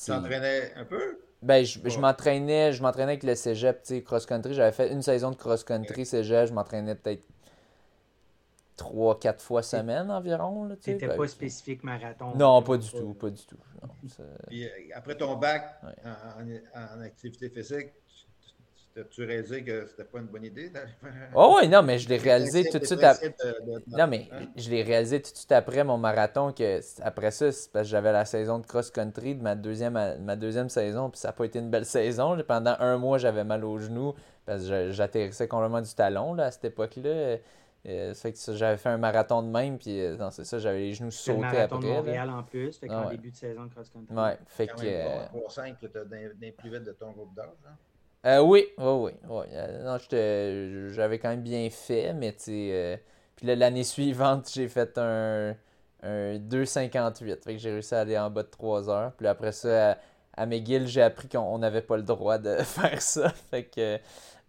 t'entraînais un peu? Ben, je, je m'entraînais, je m'entraînais avec le cégep, tu sais, cross-country. J'avais fait une saison de cross-country cégep. Je m'entraînais peut-être trois, quatre fois semaine environ. Tu n'étais pas spécifique marathon. Non, pas du tout, pas du tout. Puis, euh, après ton bac en, en, activité physique, tu réalisé que c'était pas une bonne idée d'aller faire. Oh oui, non, mais je l'ai réalisé tout de suite après. Non, mais hein? je l'ai réalisé tout de suite après mon marathon que après ça, c'est parce que j'avais la saison de cross-country de ma deuxième, ma deuxième saison, puis ça n'a pas été une belle saison. Pendant un mois, j'avais mal aux genoux parce que j'atterrissais complètement du talon là, à cette époque-là. Euh, fait que j'avais fait un marathon de même, puis euh, non, c'est ça, j'avais les genoux sautés après. marathon de Montréal en plus, fait qu'en début de saison de cross-country. Ouais, fait que. Euh... 5 tu as d'un plus vite de ton groupe d'âge. Hein? Euh, oui, oui, oui. Euh, j'avais quand même bien fait, mais tu. Euh, puis l'année suivante, j'ai fait un, un 2,58. Fait que j'ai réussi à aller en bas de 3 heures. Puis après ça, à, McGill, j'ai appris qu'on n'avait pas le droit de faire ça. Fait que.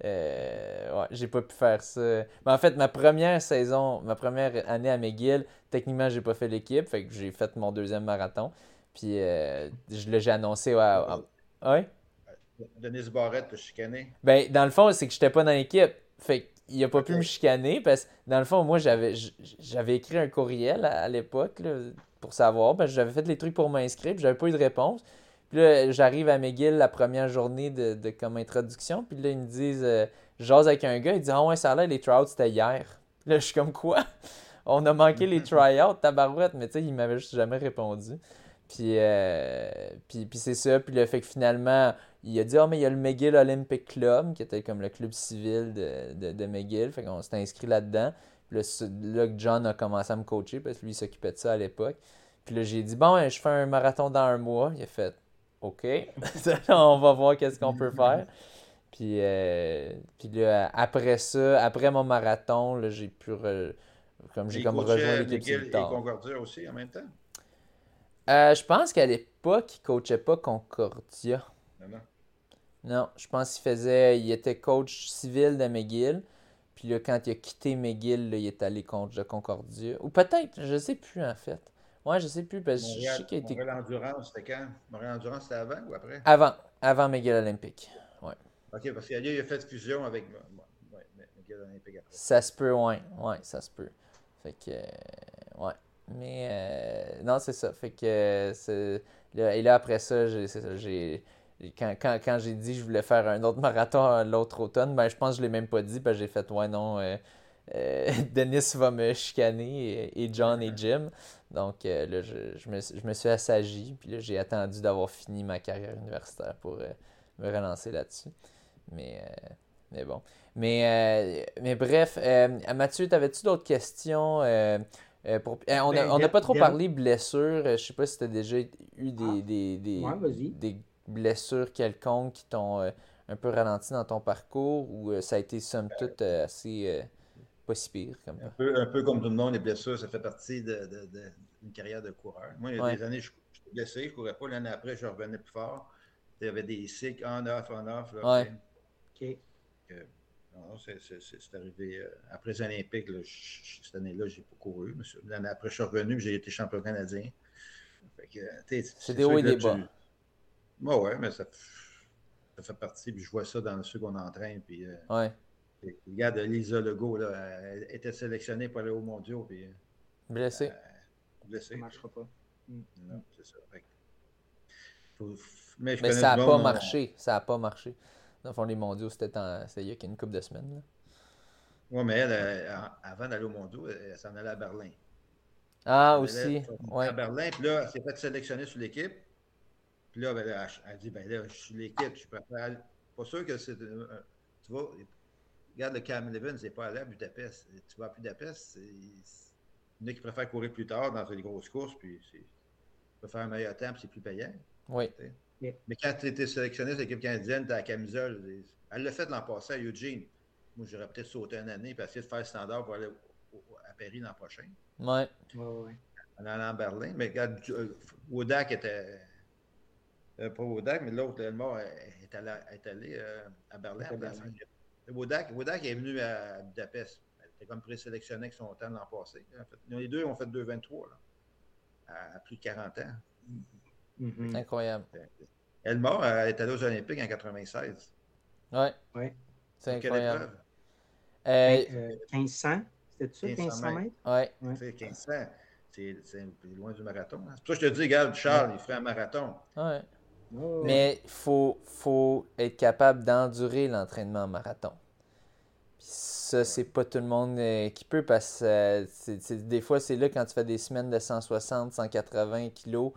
ouais, j'ai pas pu faire ça. Mais en fait, ma première saison, ma première année à McGill, techniquement, j'ai pas fait l'équipe. Fait que j'ai fait mon deuxième marathon. Puis je l'ai annoncé. Ouais, ouais. Denis Barrette te chicaner? Ben, dans le fond, c'est que j'étais pas dans l'équipe. Fait qu'il a pas pu me chicaner parce que, dans le fond, moi, j'avais j'avais écrit un courriel à, l'époque pour savoir. Ben, j'avais fait les trucs pour m'inscrire, j'avais pas eu de réponse. Puis là, j'arrive à McGill la première journée de, comme introduction. Puis là, ils me disent, euh, j'ose avec un gars, il dit, ah ouais, ça a l'air, les tryouts, c'était hier. là, je suis comme quoi? On a manqué les tryouts, tabarouette, mais tu sais, il m'avait juste jamais répondu. Puis, euh, puis, puis c'est ça. Puis le fait que finalement, il a dit Ah, mais il y a le McGill Olympic Club, qui était comme le club civil de, de, de McGill. Fait qu'on s'est inscrit là-dedans. Puis là, là, John a commencé à me coacher parce que lui, il s'occupait de ça à l'époque. Puis là, j'ai dit Bon, je fais un marathon dans un mois. Il a fait OK. on va voir qu'est-ce qu'on peut faire. Puis, euh, puis là, après ça, après mon marathon, j'ai pu. re- comme j'ai comme rejoint l'équipe et. Concordia aussi en même temps? Euh, je pense qu'à l'époque, il coachait pas Concordia. Non, non. Non, je pense qu'il faisait. Il était coach civil de McGill. Puis là, quand il a quitté McGill, là, il est allé coach de Concordia. Ou peut-être, je sais plus en fait. Ouais, je sais plus parce que je Montréal, sais qu'il a été. Montréal Endurance, c'était quand? Montréal Endurance, c'était avant ou après? Avant, avant McGill Olympique. OK, parce qu'il a, il a fait fusion avec ouais, ouais, McGill Olympique après. Ça se peut, ouais. Ouais, ça se peut. Fait que. euh, ouais. Mais. euh, non, c'est ça. Fait que. là- et là, après ça, j'ai. Quand, quand, quand j'ai dit que je voulais faire un autre marathon l'autre automne, ben je pense que je l'ai même pas dit, parce que j'ai fait ouais non, euh, euh, Denis va me chicaner et, et John et Jim. Donc euh, là, je, je me, je me suis assagi, puis là j'ai attendu d'avoir fini ma carrière universitaire pour me relancer là-dessus. Mais, mais bon. Mais, mais bref, Mathieu, t'avais-tu d'autres questions? Euh, euh, pour... euh, on n'a Ben, pas trop parlé blessures. Euh, Je sais pas si tu as déjà eu des, Ah. des, des, Ouais, vas-y. des blessures quelconques qui t'ont euh, un peu ralenti dans ton parcours ou euh, ça a été somme toute euh, assez euh, pas si pire comme Un peu, un peu comme tout le monde, les blessures, ça fait partie de, de- de- d'une carrière de coureur. Moi, il y a Ouais. des années, je j'étais blessé, je ne courais pas. L'année après, je revenais plus fort. Il y avait des cycles on-off, on-off. Ouais. OK. Non, c'est, arrivé euh, après les Olympiques. là, cette année-là, je n'ai pas couru. L'année après, je suis revenu puis j'ai été champion canadien. Tu sais, C'est des hauts et des bas. tu- Ouais, ouais, mais ça, ça fait partie. Puis je vois ça dans ceux qu'on entraîne. Puis, euh, Ouais. puis regarde, Lisa Legault, là, elle était sélectionnée pour aller aux mondiaux. Puis, euh, Blessé. blessée. Ça marchera pas. Non, c'est ça. Fait que faut- mais je Mais connais ça n'a pas marché. Ça n'a pas marché. Dans le fond, les mondiaux, c'était il y a une couple de semaines. là. Ouais, mais elle, euh, avant d'aller aux mondiaux, elle, elle s'en allait à Berlin. Ah, Elle aussi. Ouais. À Berlin, puis là, elle s'est fait sélectionner sur l'équipe. Puis là, ben, elle, elle dit, ben là, je suis l'équipe, je préfère. Pas sûr que c'est. tu vois, regarde le Cam il n'est pas allé à Budapest. Tu vas à Budapest, c'est- c'est- il y en a qui préfèrent courir plus tard dans les grosses courses, puis c'est. Tu peux faire un meilleur temps, puis c'est plus payant. Oui. Mais quand tu étais sélectionné sur l'équipe canadienne, tu as la camisole. Elle l'a fait l'an passé à Eugene. Moi, j'aurais peut-être sauté une année et essayé de faire le standard pour aller au- au- à Paris l'an prochain. Ouais. Ouais, ouais. En allant à Berlin. Mais regarde, euh, Wodak était. euh, pas Wodak, mais l'autre, Elmore, est allé, est allé euh, à Berlin. À. Wodak, Wodak est venu à Budapest. Elle était comme présélectionné avec son temps l'an passé. En fait. Les deux ont fait 2,23 là, à, à plus de 40 ans. Mhm. Incroyable. Elmore elle est allée aux Olympiques en 96. Ouais. Ouais. C'est incroyable. Euh, Euh, 1500, c'était ça, 1500 1500 mètres? ouais. Ouais. Tu sais, 1500, c'est loin du marathon. hein. C'est pour ça que je te dis, regarde, Charles, il ferait un marathon. Ouais. Mais il faut, faut être capable d'endurer l'entraînement en marathon. Puis ça, c'est pas tout le monde euh, qui peut parce que euh, des fois, c'est là quand tu fais des semaines de 160, 180 kilos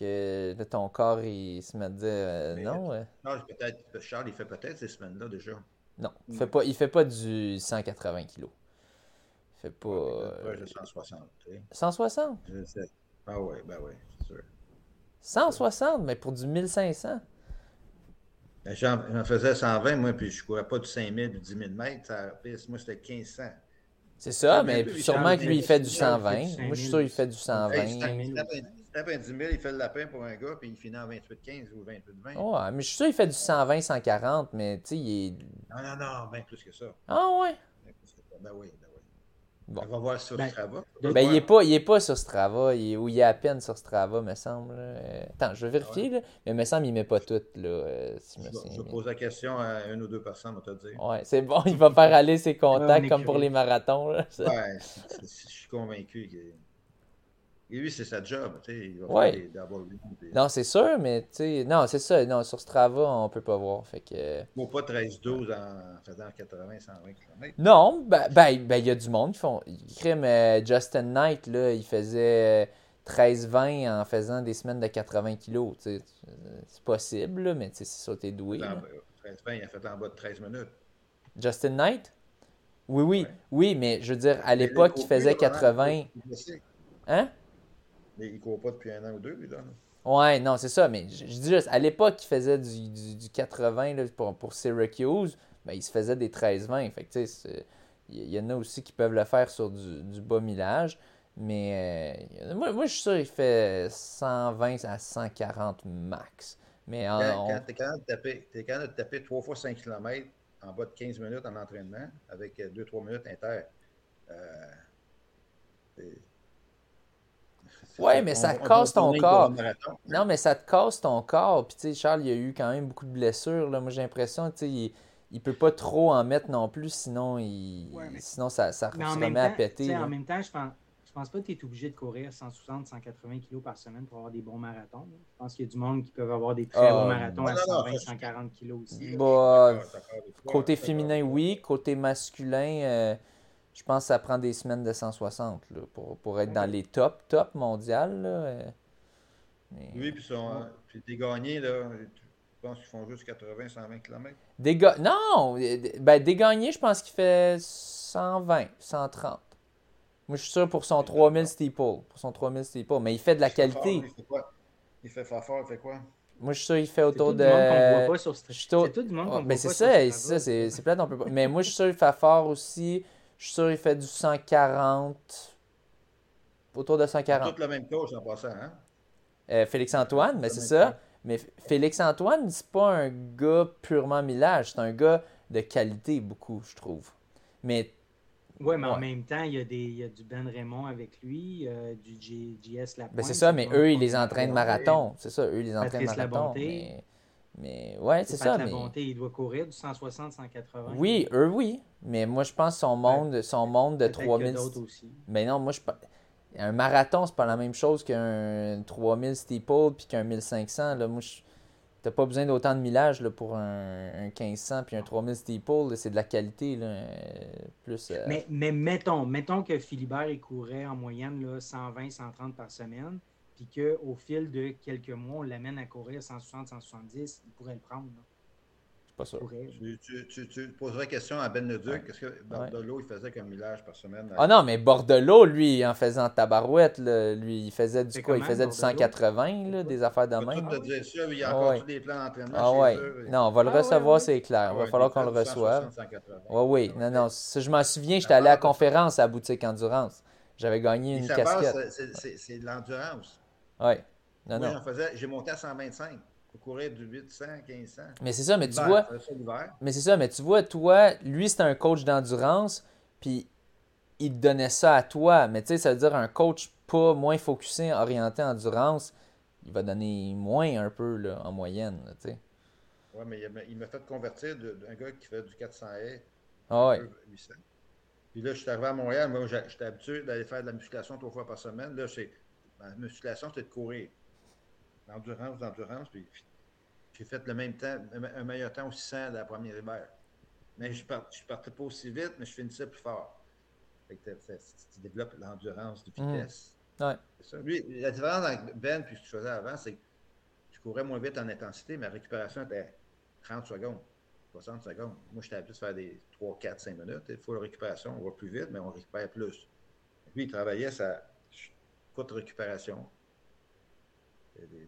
que là, ton corps il se met à dire euh, Mais- non. euh, Charles, peut-être, Charles, il fait peut-être ces semaines-là déjà. non, il fait pas, il fait pas du 180 kilos. Il fait pas. Ouais, euh, de 160. tu sais. 160 Je sais. Ah ouais, ben ouais, c'est sûr. 160, mais pour du 1500. Ben, J'en j'en faisais 120, moi, puis je courais pas du 5000 du 10 000 mètres. Ça, moi, c'était 1500. C'est ça, mais sûrement que lui, il fait du il fait du 120. Moi, je suis sûr qu'il fait du Hey, 120. Si tape- si tape un- si tape un 10 000, il fait le lapin pour un gars, puis il finit en 28-15 ou 28-20. Ouais, mais je suis sûr qu'il fait du 120, 140, mais tu sais, il est. Non, non, non, bien plus que ça. Ah ouais? Bien plus que ça. Ben oui, ben oui. Bon. On va voir sur Ben, Strava. Ben, il est pas, il est pas sur Strava, il est, ou il est à peine sur Strava, me semble. Euh, Attends, je vais vérifier, là, mais me semble qu'il met pas tout, là, euh, si je me je poser la question à une ou deux personnes, on va te dire. Ouais, c'est bon, il va faire aller ses Ouais, contacts comme pour les marathons. Là. Ouais, je suis convaincu que. Lui, c'est sa job, tu sais. Il va Ouais. faire des double Non, c'est sûr, mais tu sais, non, c'est ça, non, sur Strava, on peut pas voir, fait que... euh, Il ne vaut pas 13-12 en faisant 80-120 km. Non, ben, ben, ben, il y a du monde qui font. Crime, euh, Justin Knight, là, il faisait euh, 13-20 en faisant des semaines de 80 kilos. tu sais. Euh, C'est possible, là, mais tu sais, c'est ça, t'es doué. là. 13-20, il a fait en bas de 13 minutes. Justin Knight? Oui, oui, Ouais. oui, mais je veux dire, à l'époque, il faisait là, vraiment, 80. il est blessé. Hein? Mais il ne court pas depuis un an ou deux, lui, là. Ouais, non, c'est ça, mais je, je dis juste, à l'époque, il faisait du, du, du 80 là, pour, pour Syracuse, ben, il se faisait des 13-20. Fait tu sais, il y, en a aussi qui peuvent le faire sur du, du bas millage. Mais euh, moi, moi, je suis sûr qu'il fait 120 à 140 max. Mais en- Quand, on- quand tu es capable de taper, t'es capable de taper 3 fois 5 km en bas de 15 minutes en entraînement avec 2-3 minutes inter. euh, c'est- mais on- ça on casse ton corps. Non, mais ça te casse ton corps. Puis, tu sais, Charles, il y a eu quand même beaucoup de blessures. Là. Moi, j'ai l'impression, tu sais, il, il peut pas trop en mettre non plus, sinon, il, Ouais, mais- sinon ça, ça Mais se remet à péter. en même temps, je pense, je pense pas que tu es obligé de courir 160, 180 kilos par semaine pour avoir des bons marathons. là. Je pense qu'il y a du monde qui peuvent avoir des très Ah, bons marathons non, à non, non, 120, ça, 140 kilos aussi. Bah, côté féminin, oui. Côté masculin, euh, je pense que ça prend des semaines de 160 là, pour, pour être dans les top, top mondiales. Là. euh. Mais- Oui, puis, son, puis tes gagnés, là, je pense qu'ils font juste 80, 120 km. Des ga- Non! euh, Ben, des gagnés, je pense qu'il fait 120, 130. Moi, je suis sûr pour son 3000 steeple. Pour son 3000 steeple. Mais il fait de la Il fait fort, qualité. Il fait quoi? Il fait fort, il fait quoi? Moi, je suis sûr qu'il fait C'est autour tout de. du monde qu'on voit pas sur C'est tout du monde qu'on Ouais, voit ben, pas c'est ça, c'est ça, c'est c'est plate, on peut pas. Mais moi, je suis sûr qu'il fait fort aussi. Je suis sûr qu'il fait du 140. Autour de C'est 140. tout le même coach en passant, hein? Euh, Félix-Antoine, mais c'est ça. temps. Mais Félix-Antoine, c'est pas un gars purement millage. C'est un gars de qualité, beaucoup, je trouve. Mais Oui, mais en même temps, il y, a des, il y a du Ben Raymond avec lui, euh, du J- JS Lapointe. Ben c'est ça, mais eux, ils les entraînent marathon. C'est ça, eux, ils les entraînent marathon. Mais, mais ouais, c'est ça. Mais... Labonté, il doit courir du 160, 180. Oui, eux, oui. Mais moi, je pense que son monde, son monde de Peut-être qu'il y a 3000. d'autres aussi. Mais non, moi, je. Un marathon, c'est pas la même chose qu'un 3000 steeple puis qu'un 1500. Là. Moi, je... T'as pas besoin d'autant de millage là, pour un, un 1500 puis un 3000 steeple. C'est de la qualité. Là. euh, Plus. euh, Mais, mais mettons, mettons que Philibert il courait en moyenne là, 120, 130 par semaine, puis qu'au fil de quelques mois, on l'amène à courir 160, 170, il pourrait le prendre. là. Suis pas sûr. Tu, tu, tu, tu poserais la question à Ben Leduc, Ouais. qu'est-ce que Bordelot, il faisait comme millage par semaine? Ah non, mais Bordelot, lui, en faisant tabarouette, là, lui, il faisait du C'est quoi? Il faisait du Bordelot? 180, là, des affaires de même? tout te dire ça, il y a Ah encore ouais. tous les plans d'entraînement Ah ouais. eux. Non, on va le Ah recevoir, ouais. c'est clair. Ah Il va ouais, falloir des qu'on le reçoive. 160, 180. Oui, oui. Non, non. ça, je m'en souviens, j'étais allé à la conférence à la boutique Endurance. J'avais gagné une casquette. c'est- c'est c'est de l'endurance. Oui. Non, non. j'en faisais, j'ai monté à 125 pour courir du 800, 1500. Mais c'est ça, mais tu vois, mais c'est ça, mais tu vois, toi, lui, c'était un coach d'endurance, puis il te donnait ça à toi. Mais tu sais, ça veut dire un coach pas moins focusé, orienté endurance, il va donner moins un peu, là, en moyenne, là, tu sais. Ouais, mais il m'a- fait convertir d'un gars qui fait du 400 haies Ah ouais. 800. Puis là, je suis arrivé à Montréal. Moi, j'étais habitué d'aller faire de la musculation trois fois par semaine. Là, c'est, ma musculation, c'était de courir. L'endurance, l'endurance. Puis j'ai fait le même temps, un meilleur temps au 600 la première hiver. Mais je ne je partais pas aussi vite, mais je finissais plus fort. Fait que tu développes l'endurance de vitesse. Ouais. Ça. Lui, la différence avec Ben puis ce que je faisais avant, c'est que je courais moins vite en intensité, mais la récupération était 30 secondes, 60 secondes. Moi, j'étais habitué de faire des 3, 4, 5 minutes. Il faut la récupération, on va plus vite, mais on récupère plus. Lui, il travaillait sa courte récupération.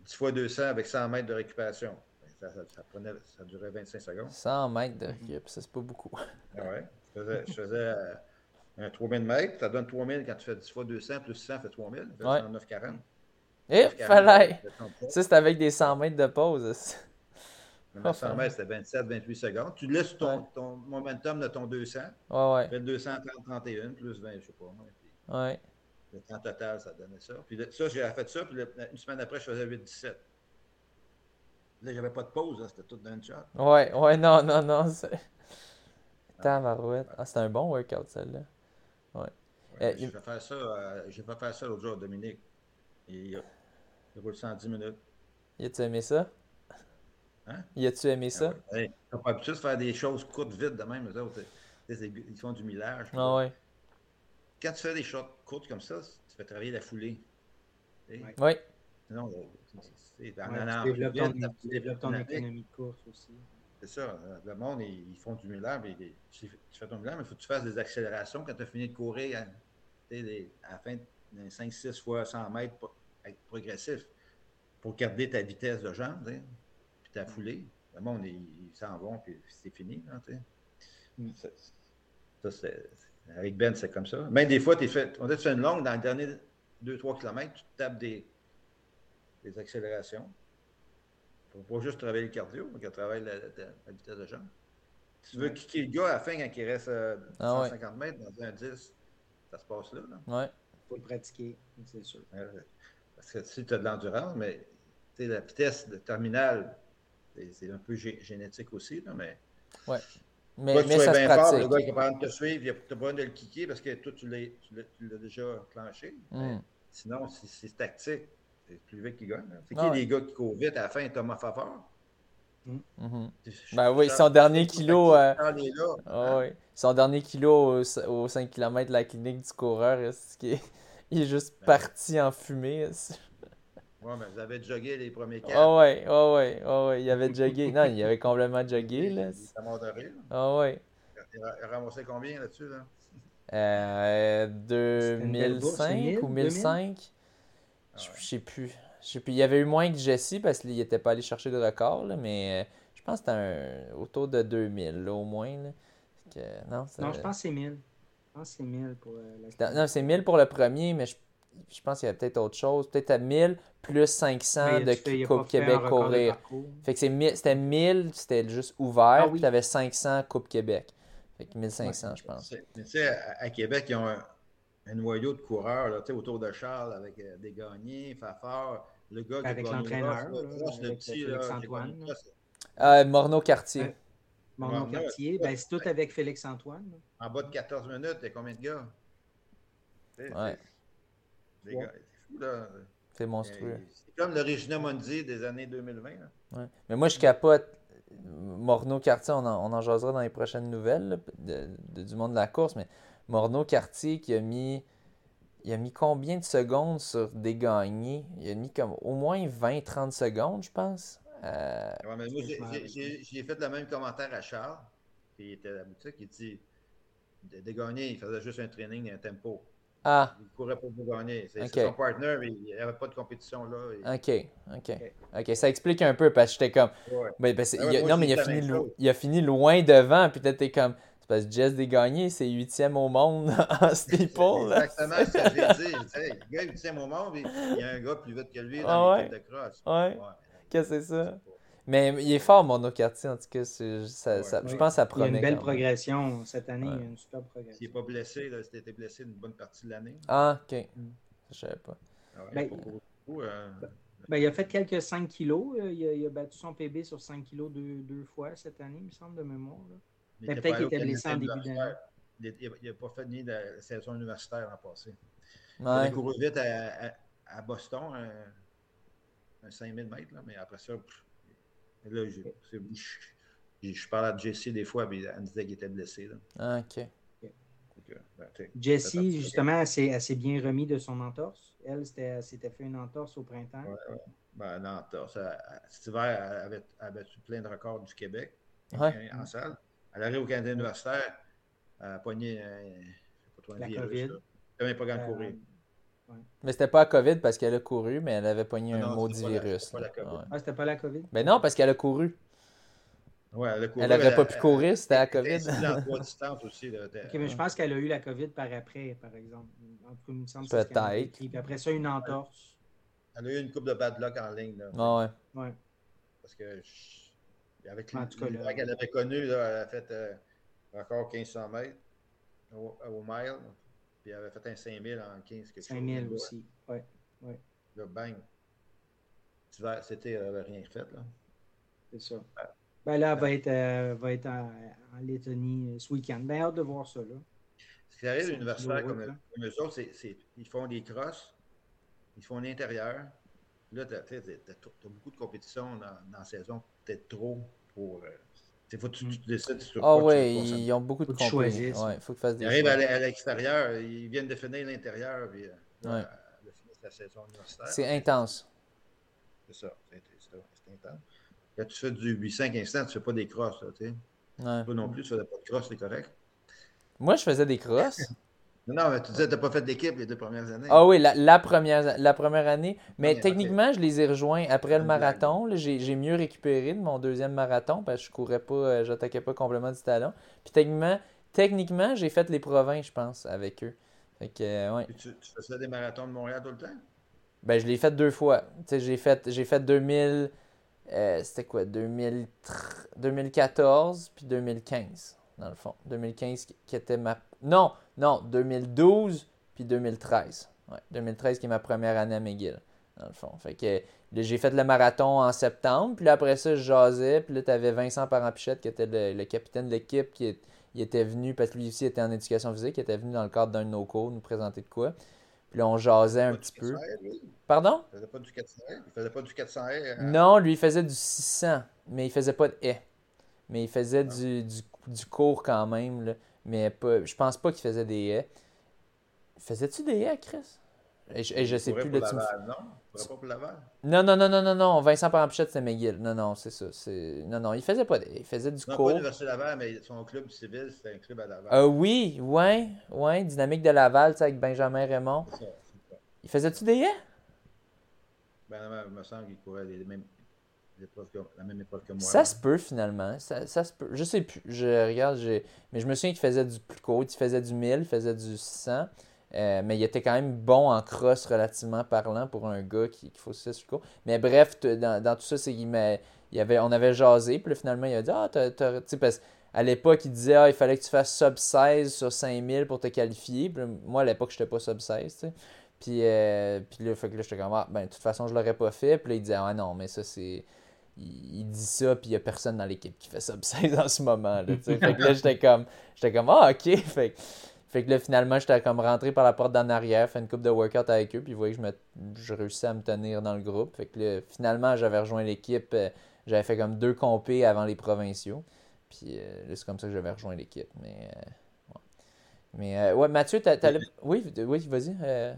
10 fois 200 avec 100 mètres de récupération. Ça, ça- ça prenait, ça durait 25 secondes. 100 mètres de récup, ça, c'est pas beaucoup. Ah ouais. Je faisais, je faisais euh, un 3000 mètres. Ça donne 3000 quand tu fais 10 fois 200 plus 100 fait 3000. Ça fait Ouais. 940. Et 940, fallait! ça fait 30. Ça, c'est avec des 100 mètres de pause. Le 900 mètres, c'était 27, 28 secondes. Tu laisses ton, Ouais. ton momentum de ton 200. Ouais, ouais. Tu fais le 230, 31, plus 20, je sais pas. puis Ouais. Le temps total, ça donnait ça. Puis ça, j'ai fait ça. Puis une semaine après, je faisais 8-17. Là, j'avais pas de pause. là, C'était tout d'un shot. Ouais, ouais, non, non, non. c'est- Tabarouette. Ah, c'est un bon workout, celle-là. Ouais, Euh, j'ai il- fait faire ça, euh, j'ai fait faire ça l'autre jour à Dominique. Il a, il a roulé ça en 10 minutes. Y a-tu aimé ça? Hein? Y a-tu aimé ça? Ah ouais. Hey, T'as pas l'habitude de faire des choses courtes, vite de même, eux autres. Ils font du millage. Ah ouais. Quand tu fais des shots courtes comme ça, tu fais travailler la foulée. Sinon, euh, c'est- tu développes ton, économie de course aussi. C'est ça. Le monde, ils, font du ils- Tu fais ton millage, mais il faut que tu fasses des accélérations quand tu as fini de courir à, des- à la fin de 5-6 fois 100 mètres pour être progressif. pour garder ta vitesse de jambe, puis ta foulée. Le monde, ils s'en vont, puis c'est fini. hein. Mm. Ça, c'est- avec Ben, c'est comme ça. Même des fois, t'es fait, on dit tu fais une longue, dans les derniers 2-3 km, tu tapes des, des accélérations. Pour pas juste travailler le cardio, mais travaille la, la- la vitesse de jambe. Si tu veux Ouais. kicker le gars à la fin quand il reste euh, Ah ouais. 150 mètres dans un 10, ça se passe là. là. Ouais. faut le pratiquer, c'est sûr. Parce que si tu as de l'endurance, mais tu sais, la vitesse de terminale, c'est- un peu gé- génétique aussi, là, mais Mais, Toi, tu mais ça se fort, le gars qui est capable de te suivre, il pas besoin de le kicker parce que toi, tu l'as tu l'as- tu l'as déjà clenché. Mais Mm. Sinon, c'est c'est tactique. C'est plus vite qu'il gagne. C'est qui Ah ouais. les gars qui courent vite à la fin, Thomas Fafard? Mhm. Je- Ben oui, son dernier kilo, euh. Ah. Son dernier kilo au, au 5 km de la clinique du coureur, est-ce qu'il est- il est juste Ben. parti en fumée. est-ce- Ouais, mais vous avez jogué les premiers quatre. Ah ouais, ah ouais, ah ouais, il avait jogué. Non, il avait complètement jogué, là. Est mort de rire. Ah ouais. Il a, il a ramassé combien là-dessus? Là? Euh, une belle bourse, 2005 1000, ou 1005? Ah Je ouais. je sais plus. Je sais plus. Il y avait eu moins que Jesse parce qu'il n'était pas allé chercher de record, là, mais euh, je pense que c'était un- autour de 2000, là, au moins. Là. Fait que, non, ça- Non, je pense que c'est 1000. Je pense que c'est 1000 pour euh, la Non, c'est 1000 pour le premier, mais je, je pense qu'il y avait peut-être autre chose. Peut-être à 1000 plus 500 Mais de fais- a Coupe Québec courir. Fait que c'est 1000 c'était 1000, c'était juste ouvert, Ah puis oui. tu avais 500 Coupe Québec. Fait que 1500, je pense. Mais tu sais, à, à Québec, ils ont un, un noyau de coureurs là, tu sais, autour de Charles avec euh, des gagnés, Fafard, le gars qui a Avec l'entraîneur, le petit, là, a Antoine, Euh, Morneau-Cartier. Ouais. Ouais, ouais, ouais. ben, c'est tout avec Félix-Antoine. En bas de 14 minutes, il y a combien de gars? Tu Ouais. c'est- Les gars, c'est fou, là. C'est monstrueux. Euh, C'est comme le Regina Mundi des années 2020. là. Ouais. Mais moi, je capote. Morneau-Cartier, on en, on en jasera dans les prochaines nouvelles là, de- de- du monde de la course, mais Morneau-Cartier qui a mis. Il a mis combien de secondes sur des gagnés? Il a mis comme au moins 20-30 secondes, je pense. Euh, Ouais, mais moi, j'ai- fait le même commentaire à Charles, qui était à la boutique. Il dit de, de gagner, il faisait juste un training et un tempo. Ah, Il ne courait pas pour gagner. C'est Ok. c'est son partner, mais il n'y avait pas de compétition là. Et- ok, ok. Ok, ça explique un peu parce que j'étais comme. Ouais. Ben, ben, Ah ouais, il a- moi, non, mais il a, fini il a loin devant, puis peut-être t'es comme. C'est parce que Jess Desgagnés, c'est huitième au monde en steeple. Exactement ce que j'ai dit. Je disais, le gars, tient mon monde, il y a un gars plus vite que lui Ah dans ouais? l'équipe de cross. Ouais. Ouais. Qu'est-ce que c'est ça? Mais il est fort, Morneau-Cartier, en tout cas. Ça, Ouais. ça- je pense que ça Il y a promet. une belle progression cette année, Ouais. il y a une super S'il progression. n'est pas blessé, là, s'il était blessé une bonne partie de l'année. Ah, ok. Mm. Je savais pas. Ah ouais, Ben, beaucoup, euh, Ben, il a fait quelques 5 kilos. euh, Il a, il a battu son PB sur 5 kilos deux, deux fois cette année, il me semble, de mémoire. il peut-être qu'il était blessé en début d'année. Il n'a pas fait ni de la saison universitaire l'an passé. Il a couru vite à, à- à Boston, un, un 5000 mètres, là, mais après ça, pff, là, je, je parle à Jesse des fois, mais elle me disait qu'il était blessé. Là. Ah, ok. Euh, ben, Jessie, justement, elle s'est bien remis de son entorse. Elle, s'était fait une entorse au printemps. Ouais, ouais. Ben, t'as- ça- cet hiver, elle avait, elle avait plein de records du Québec Ouais. en salle. Elle arrive au Canada universitaire, elle a pogné euh, je sais pas trop, un La virus. COVID. là. Elle n'avait pas gagné Euh, courir. Mais c'était pas à COVID parce qu'elle a couru, mais elle avait pogné Ah un non, maudit la- virus. c'était pas la là. COVID. Ouais. Ah, c'était pas la COVID? Ben non, parce qu'elle a couru. Ouais, elle a couru. Elle aurait pas pu elle- courir, c'était la COVID. aussi. Là, Ok, mais je pense qu'elle a eu la COVID par après, par exemple. En tout cas, il me semble que c'est ce qu'elle Peut-être. écrit. Puis après ça, une entorse. Elle a eu une coupe de bad luck en ligne. Là, Ah ouais. Ouais. Parce que je- avec En tout cas, l'hiver là- qu'elle avait connu, là, elle a fait euh, encore 1500 mètres au, au mile. Puis elle avait fait un 5000 en 15 quelque 5000 chose. aussi. Ouais. Là, bang. C'était, elle n'avait rien fait. Là. C'est ça. Ben là, elle va être, euh, va être en, en Lettonie euh, ce week-end. Ben, hâte de voir ça, là. Ce qui arrive à l'universitaire comme, comme eux autres, c'est, ils font des crosses, ils font l'intérieur. Là, tu as, beaucoup de compétitions dans, dans la saison, peut-être trop pour. Il faut que tu, tu décides sur Ah tu concentres. ils ont beaucoup de choisisses. Ouais, faut que tu fasses des Ils arrivent choix. à, l'extérieur, ils viennent de finir l'intérieur, puis euh, là, Ouais. elle a fini sa saison universitaire. C'est intense. C'est ça, c'est, intense. Quand tu fais du 8-5 instants, tu ne fais pas des crosses. Là, tu sais. Ouais. Toi non plus, tu ne faisais pas de cross, c'est correct. Moi, je faisais des crosses. Non, mais tu disais que tu n'as pas fait d'équipe les deux premières années. Ah oui, la, première, la première année. Mais techniquement, je les ai rejoints après le marathon. J'ai mieux récupéré de mon deuxième marathon parce que je courais pas, euh, j'attaquais pas complètement du talon. Puis techniquement, techniquement j'ai fait les provinces, je pense, avec eux. Fait que, euh, ouais. tu, tu, faisais des marathons de Montréal tout le temps? Ben, je l'ai fait deux fois. J'ai fait, fait 2000. Euh, c'était quoi? 2014 puis 2015, dans le fond. 2015 qui était ma non, non, 2012 puis 2013. Ouais, 2013 qui est ma première année à McGill, dans le fond. Fait que j'ai fait le marathon en septembre, puis après ça, je jasais, puis là, tu avais Vincent Parampichette qui était le, capitaine de l'équipe, qui il était venu, parce que lui aussi était en éducation physique, il était venu dans le cadre d'un de nos cours nous présenter de quoi. Puis là, on jasait un petit peu. Pardon? Il faisait pas du 400 Il faisait pas du 400 hein? Non, lui, il faisait du 600, mais il faisait pas de haies. Mais il faisait du, du, du cours quand même, là. Mais pas, je pense pas qu'il faisait des haies. Faisais-tu des haies, Chris? Et je, je sais plus. Pour Laval, non? pas pour Laval? Non, non, non, non, non, non. Vincent Parampichette, c'était McGill. Non, non, c'est ça. Non, non, il faisait pas des... Il faisait du non, cours. pas l'Université Laval, mais son club civil, c'était un club à Laval. Euh, oui, ouais, ouais. Dynamique de Laval, tu sais, avec Benjamin Raymond. C'est ça, ça. Il faisait-tu des haies? Ben, il me semble qu'il courait les mêmes, la même épreuve que moi. Ça se peut finalement. Ça, ça, se peut. Je sais plus. Je regarde, mais je me souviens qu'il faisait du plus court. Il faisait du 1000, il faisait du 600. Euh, mais il était quand même bon en cross relativement parlant pour un gars qui, qui faut 6 court. Mais bref, dans, dans, tout ça, c'est qu'il il avait, on avait jasé. Puis finalement, il a dit Ah, tu sais, parce à l'époque, il disait Ah, il fallait que tu fasses sub 16 sur 5000 pour te qualifier. Puis moi, à l'époque, je n'étais pas sub 16. sais. Puis, euh, puis là, fait que là, j'étais comme Ah, ben, de toute façon, je l'aurais pas fait. Puis là, il disait Ah, non, mais ça, c'est il, dit ça, puis il n'y a personne dans l'équipe qui fait ça 16 en ce moment. Là, fait que là, j'étais comme, j'étais comme, ah, ok. Fait, fait que là, finalement, j'étais comme rentré par la porte d'en arrière, fait une coupe de workout avec eux, puis vous voyez que je, me, je réussissais à me tenir dans le groupe. Fait que là, finalement, j'avais rejoint l'équipe. Euh, j'avais fait comme deux compés avant les provinciaux. Puis euh, c'est comme ça que j'avais rejoint l'équipe. Mais euh, mais euh, ouais, Mathieu, tu oui, oui vas-y. Euh,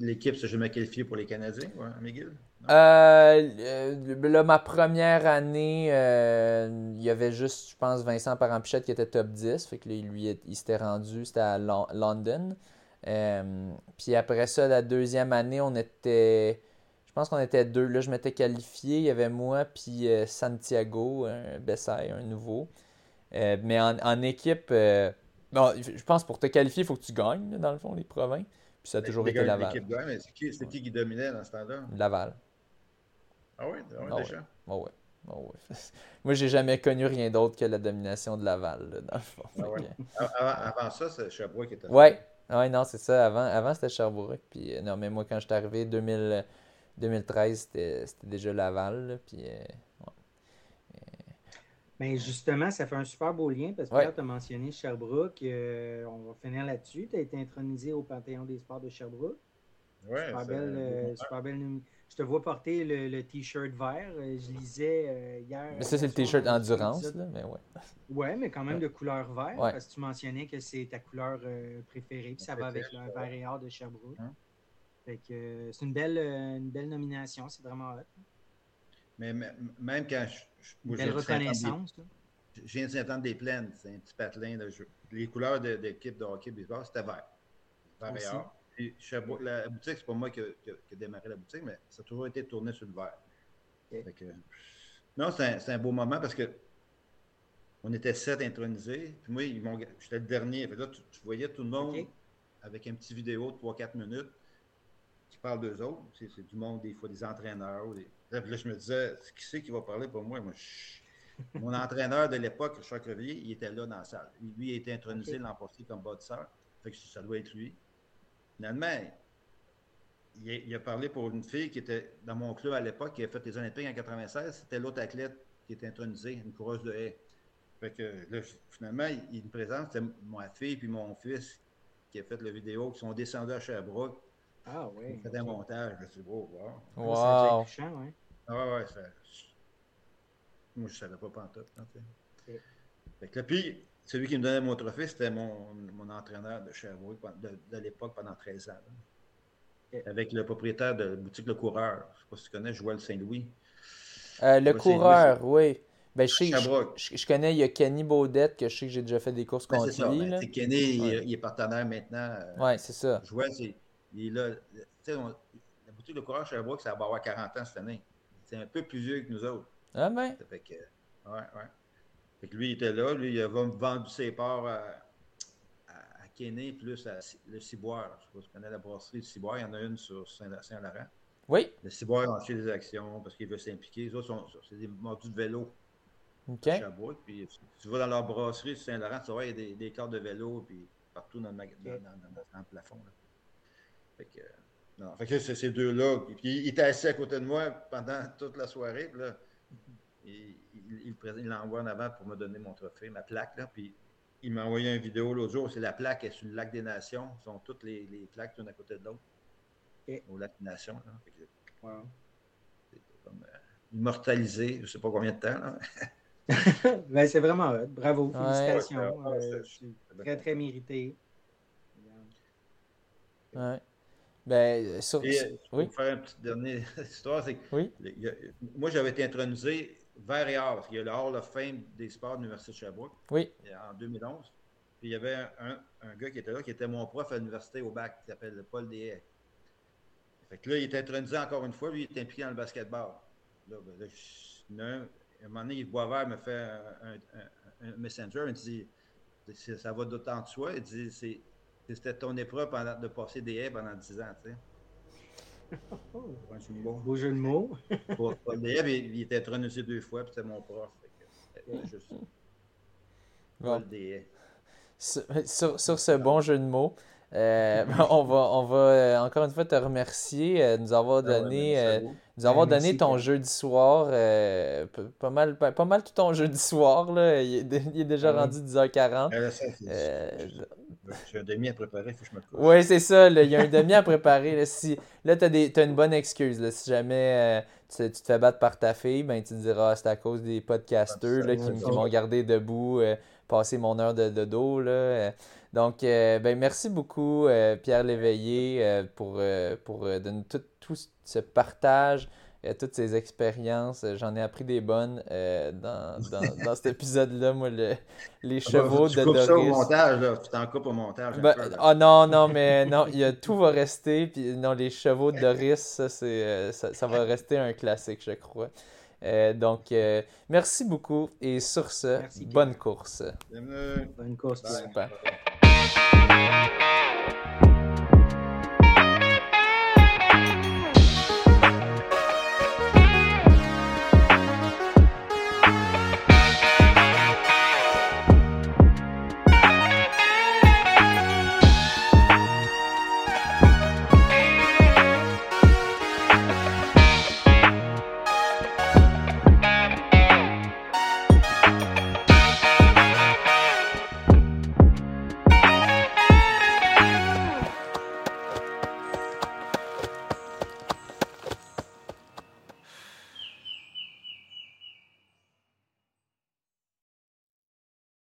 L'équipe, je me qualifié pour les Canadiens, ouais, McGill? Euh, là, ma première année, il y avait juste, je pense, Vincent Parampichette qui était top 10. Fait que lui, il s'était rendu, c'était à London. puis après ça, la deuxième année, on était. Je pense qu'on était deux. Là, je m'étais qualifié. Il y avait moi, puis Santiago, un Bessay, un nouveau. mais en, en équipe. Non, je pense pour te qualifier, il faut que tu gagnes, dans le fond, les provinces. Puis ça a toujours été Laval. C'est qui, qui, qui dominait dans ce temps-là? Laval. Ah oui, ah oui déjà? Ah ouais. Ah ouais. Moi, j'ai jamais connu rien d'autre que la domination de Laval, dans le fond. Ah avant, ça, c'est Sherbrooke qui était. Ouais, ouais non, c'est ça. Avant, avant c'était Sherbrooke. Puis, euh, non, mais moi, quand je suis arrivé, 2000, 2013, c'était déjà Laval. puis, euh, mais ben, justement, ça fait un super beau lien parce que tu as mentionné Sherbrooke. Euh, on va finir là-dessus. Tu as été intronisé au Panthéon des sports de Sherbrooke. Ouais, super, belle, euh, super belle. Je te vois porter le, t-shirt vert. Euh, je lisais hier. Mais ça, c'est le t-shirt endurance, là, mais ouais. Ouais, mais quand même de couleur vert, parce que tu mentionnais que c'est ta couleur préférée, puis ça va avec le vert et or de Sherbrooke. Hein? Fait que c'est une belle, une belle nomination, c'est vraiment hot. Mais même quand je, je Belle reconnaissance. J'ai un saint des Plaines, c'est un petit patelin. les couleurs de, l'équipe de, hockey baseball, c'était vert. Vert et or. Puis, la boutique, c'est pas moi qui ai démarré la boutique, mais ça a toujours été tourné sur le vert. non, c'est un, un, beau moment parce que on était sept intronisés. Puis moi, j'étais le dernier. Fait là, tu, voyais tout le monde avec un petit vidéo de 3-4 minutes qui parle d'eux autres. C'est du monde, des fois, des entraîneurs. Des... Là, je me disais, qui c'est qui va parler pour moi? moi Mon entraîneur de l'époque, Richard Crevier, il était là dans la salle. Lui, il a été intronisé l'an passé comme bâtisseur. Fait que ça doit être lui. Finalement, il a, parlé pour une fille qui était dans mon club à l'époque, qui a fait les Olympiques en 96. C'était l'autre athlète qui était intronisé, une coureuse de haie. Fait que là, finalement, il, me présente, c'était ma fille puis mon fils qui a fait la vidéo, qui sont descendus à Sherbrooke ah oui. Il fait un montage, c'est beau, wow. Wow. C'est touchant, ouais. Ah ouais, ça... Moi, je ne savais pas pantoute. Hein, okay. Fait que là, puis, celui qui me donnait mon trophée, c'était mon, mon, entraîneur de Sherbrooke de, de l'époque pendant 13 ans. Avec le propriétaire de la boutique Le Coureur. Je ne sais pas si tu connais, Joël Saint-Louis. Euh, le Coureur, oui. Ben, je, sais, je, je connais, il y a Kenny Baudette, que je sais que j'ai déjà fait des courses Ben, contre c'est ça. lui. Ben, Kenny, il, Ouais. il est partenaire maintenant. euh, Ouais, c'est ça. Je vois, c'est, il est là. Tu sais, la boutique de courage Sherbrooke, ça va avoir 40 ans cette année. C'est un peu plus vieux que nous autres. Ah ben, Ça fait que, ouais, ouais. Fait que lui, il était là. Lui, il a vendu ses parts à, à, à Kenny plus à le Ciboire. Je sais pas si tu connais la brasserie du Ciboire. Il y en a une sur Saint- Saint-Laurent. oui, Le Ciboire a acheté des actions parce qu'il veut s'impliquer. Les autres, sont, c'est des mordus de vélo ok. à Sherbrooke. Puis, si tu vas dans leur brasserie sur Saint-Laurent, tu vas voir, il y a des, des cartes de vélo puis partout dans le, maga- dans, dans- dans- dans le plafond. là. Fait que, euh, non, fait que c'est ces deux-là. Puis, il était assis à côté de moi pendant toute la soirée. puis là, il, il, il l'envoie en avant pour me donner mon trophée, ma plaque. Là, puis il m'a envoyé une vidéo l'autre jour. C'est la plaque est sur le lac des Nations. Ce sont toutes les, les plaques l'une à côté de l'autre. Et- Au lac des Nations. là. Fait que Wow. c'est comme euh, immortalisé, je ne sais pas combien de temps. Là. Ben, c'est vraiment hot. Bravo, Ouais. félicitations. Ouais, ouais, Euh, c'est- c'est très, très mérité. Ouais. Ben, sur... Et, euh, pour oui, faire une petite dernière histoire, c'est que oui, il a- moi, j'avais été intronisé vers et hors, parce qu'il y a le Hall of Fame des sports de l'Université de Sherbrooke oui. en 2011. Puis il y avait un, gars qui était là, qui était mon prof à l'université au bac, qui s'appelle Paul Deshaies. Fait que là, il était intronisé encore une fois, lui, il était impliqué dans le basketball. Là, ben, là, je- il un, à un moment donné, Yves Boisvert me fait un, messenger, il dit C'est- Ça va d'autant de soi. Il dit C'est- C'était ton épreuve pendant, de passer des haies pendant 10 ans, tu sais. Oh, bon. beau jeu de mots. Pour Paul il, il était intronisé deux fois, puis c'était mon prof. Fait que, c'était juste Bon. Paul. Sur, sur- sur ce bon jeu de mots, euh, on va, on va euh, encore une fois te remercier euh, de nous avoir Ah ouais, donné, euh, nous avoir ton Pierre. jeudi soir. euh, pas, mal, pas, pas mal tout ton jeudi soir. Là. Il, est, dé- il est déjà Ah rendu 10h40. Euh, J'ai un demi à préparer, il faut que je me couche. Oui, c'est ça. là, il y a un demi à préparer. Là, si, là tu as, une bonne excuse. Là, si jamais euh, tu, tu te fais battre par ta fille, ben, tu te diras ah, c'est à cause des podcasteurs là, qui, m'ont gardé debout, euh, passer mon heure de dodo. Là, euh. Donc, euh, ben, merci beaucoup, euh, Pierre Léveillé, euh, pour, euh, pour euh, donner tout, tout ce partage, euh, toutes ces expériences. Euh, J'en ai appris des bonnes euh, dans, dans, dans cet épisode-là. Moi, le- les chevaux tu de coupes ça au Doris. montage, là. Tu t'en coupes au montage. Ben, oh non, non, mais non, il y a, tout va rester. Puis non, les chevaux de Doris, ça, c'est, euh, ça, ça va rester un classique, je crois. Euh, donc, euh, merci beaucoup. Et sur ce, Merci, bonne course. Bienvenue. Bonne course. Bye. Super. Bye.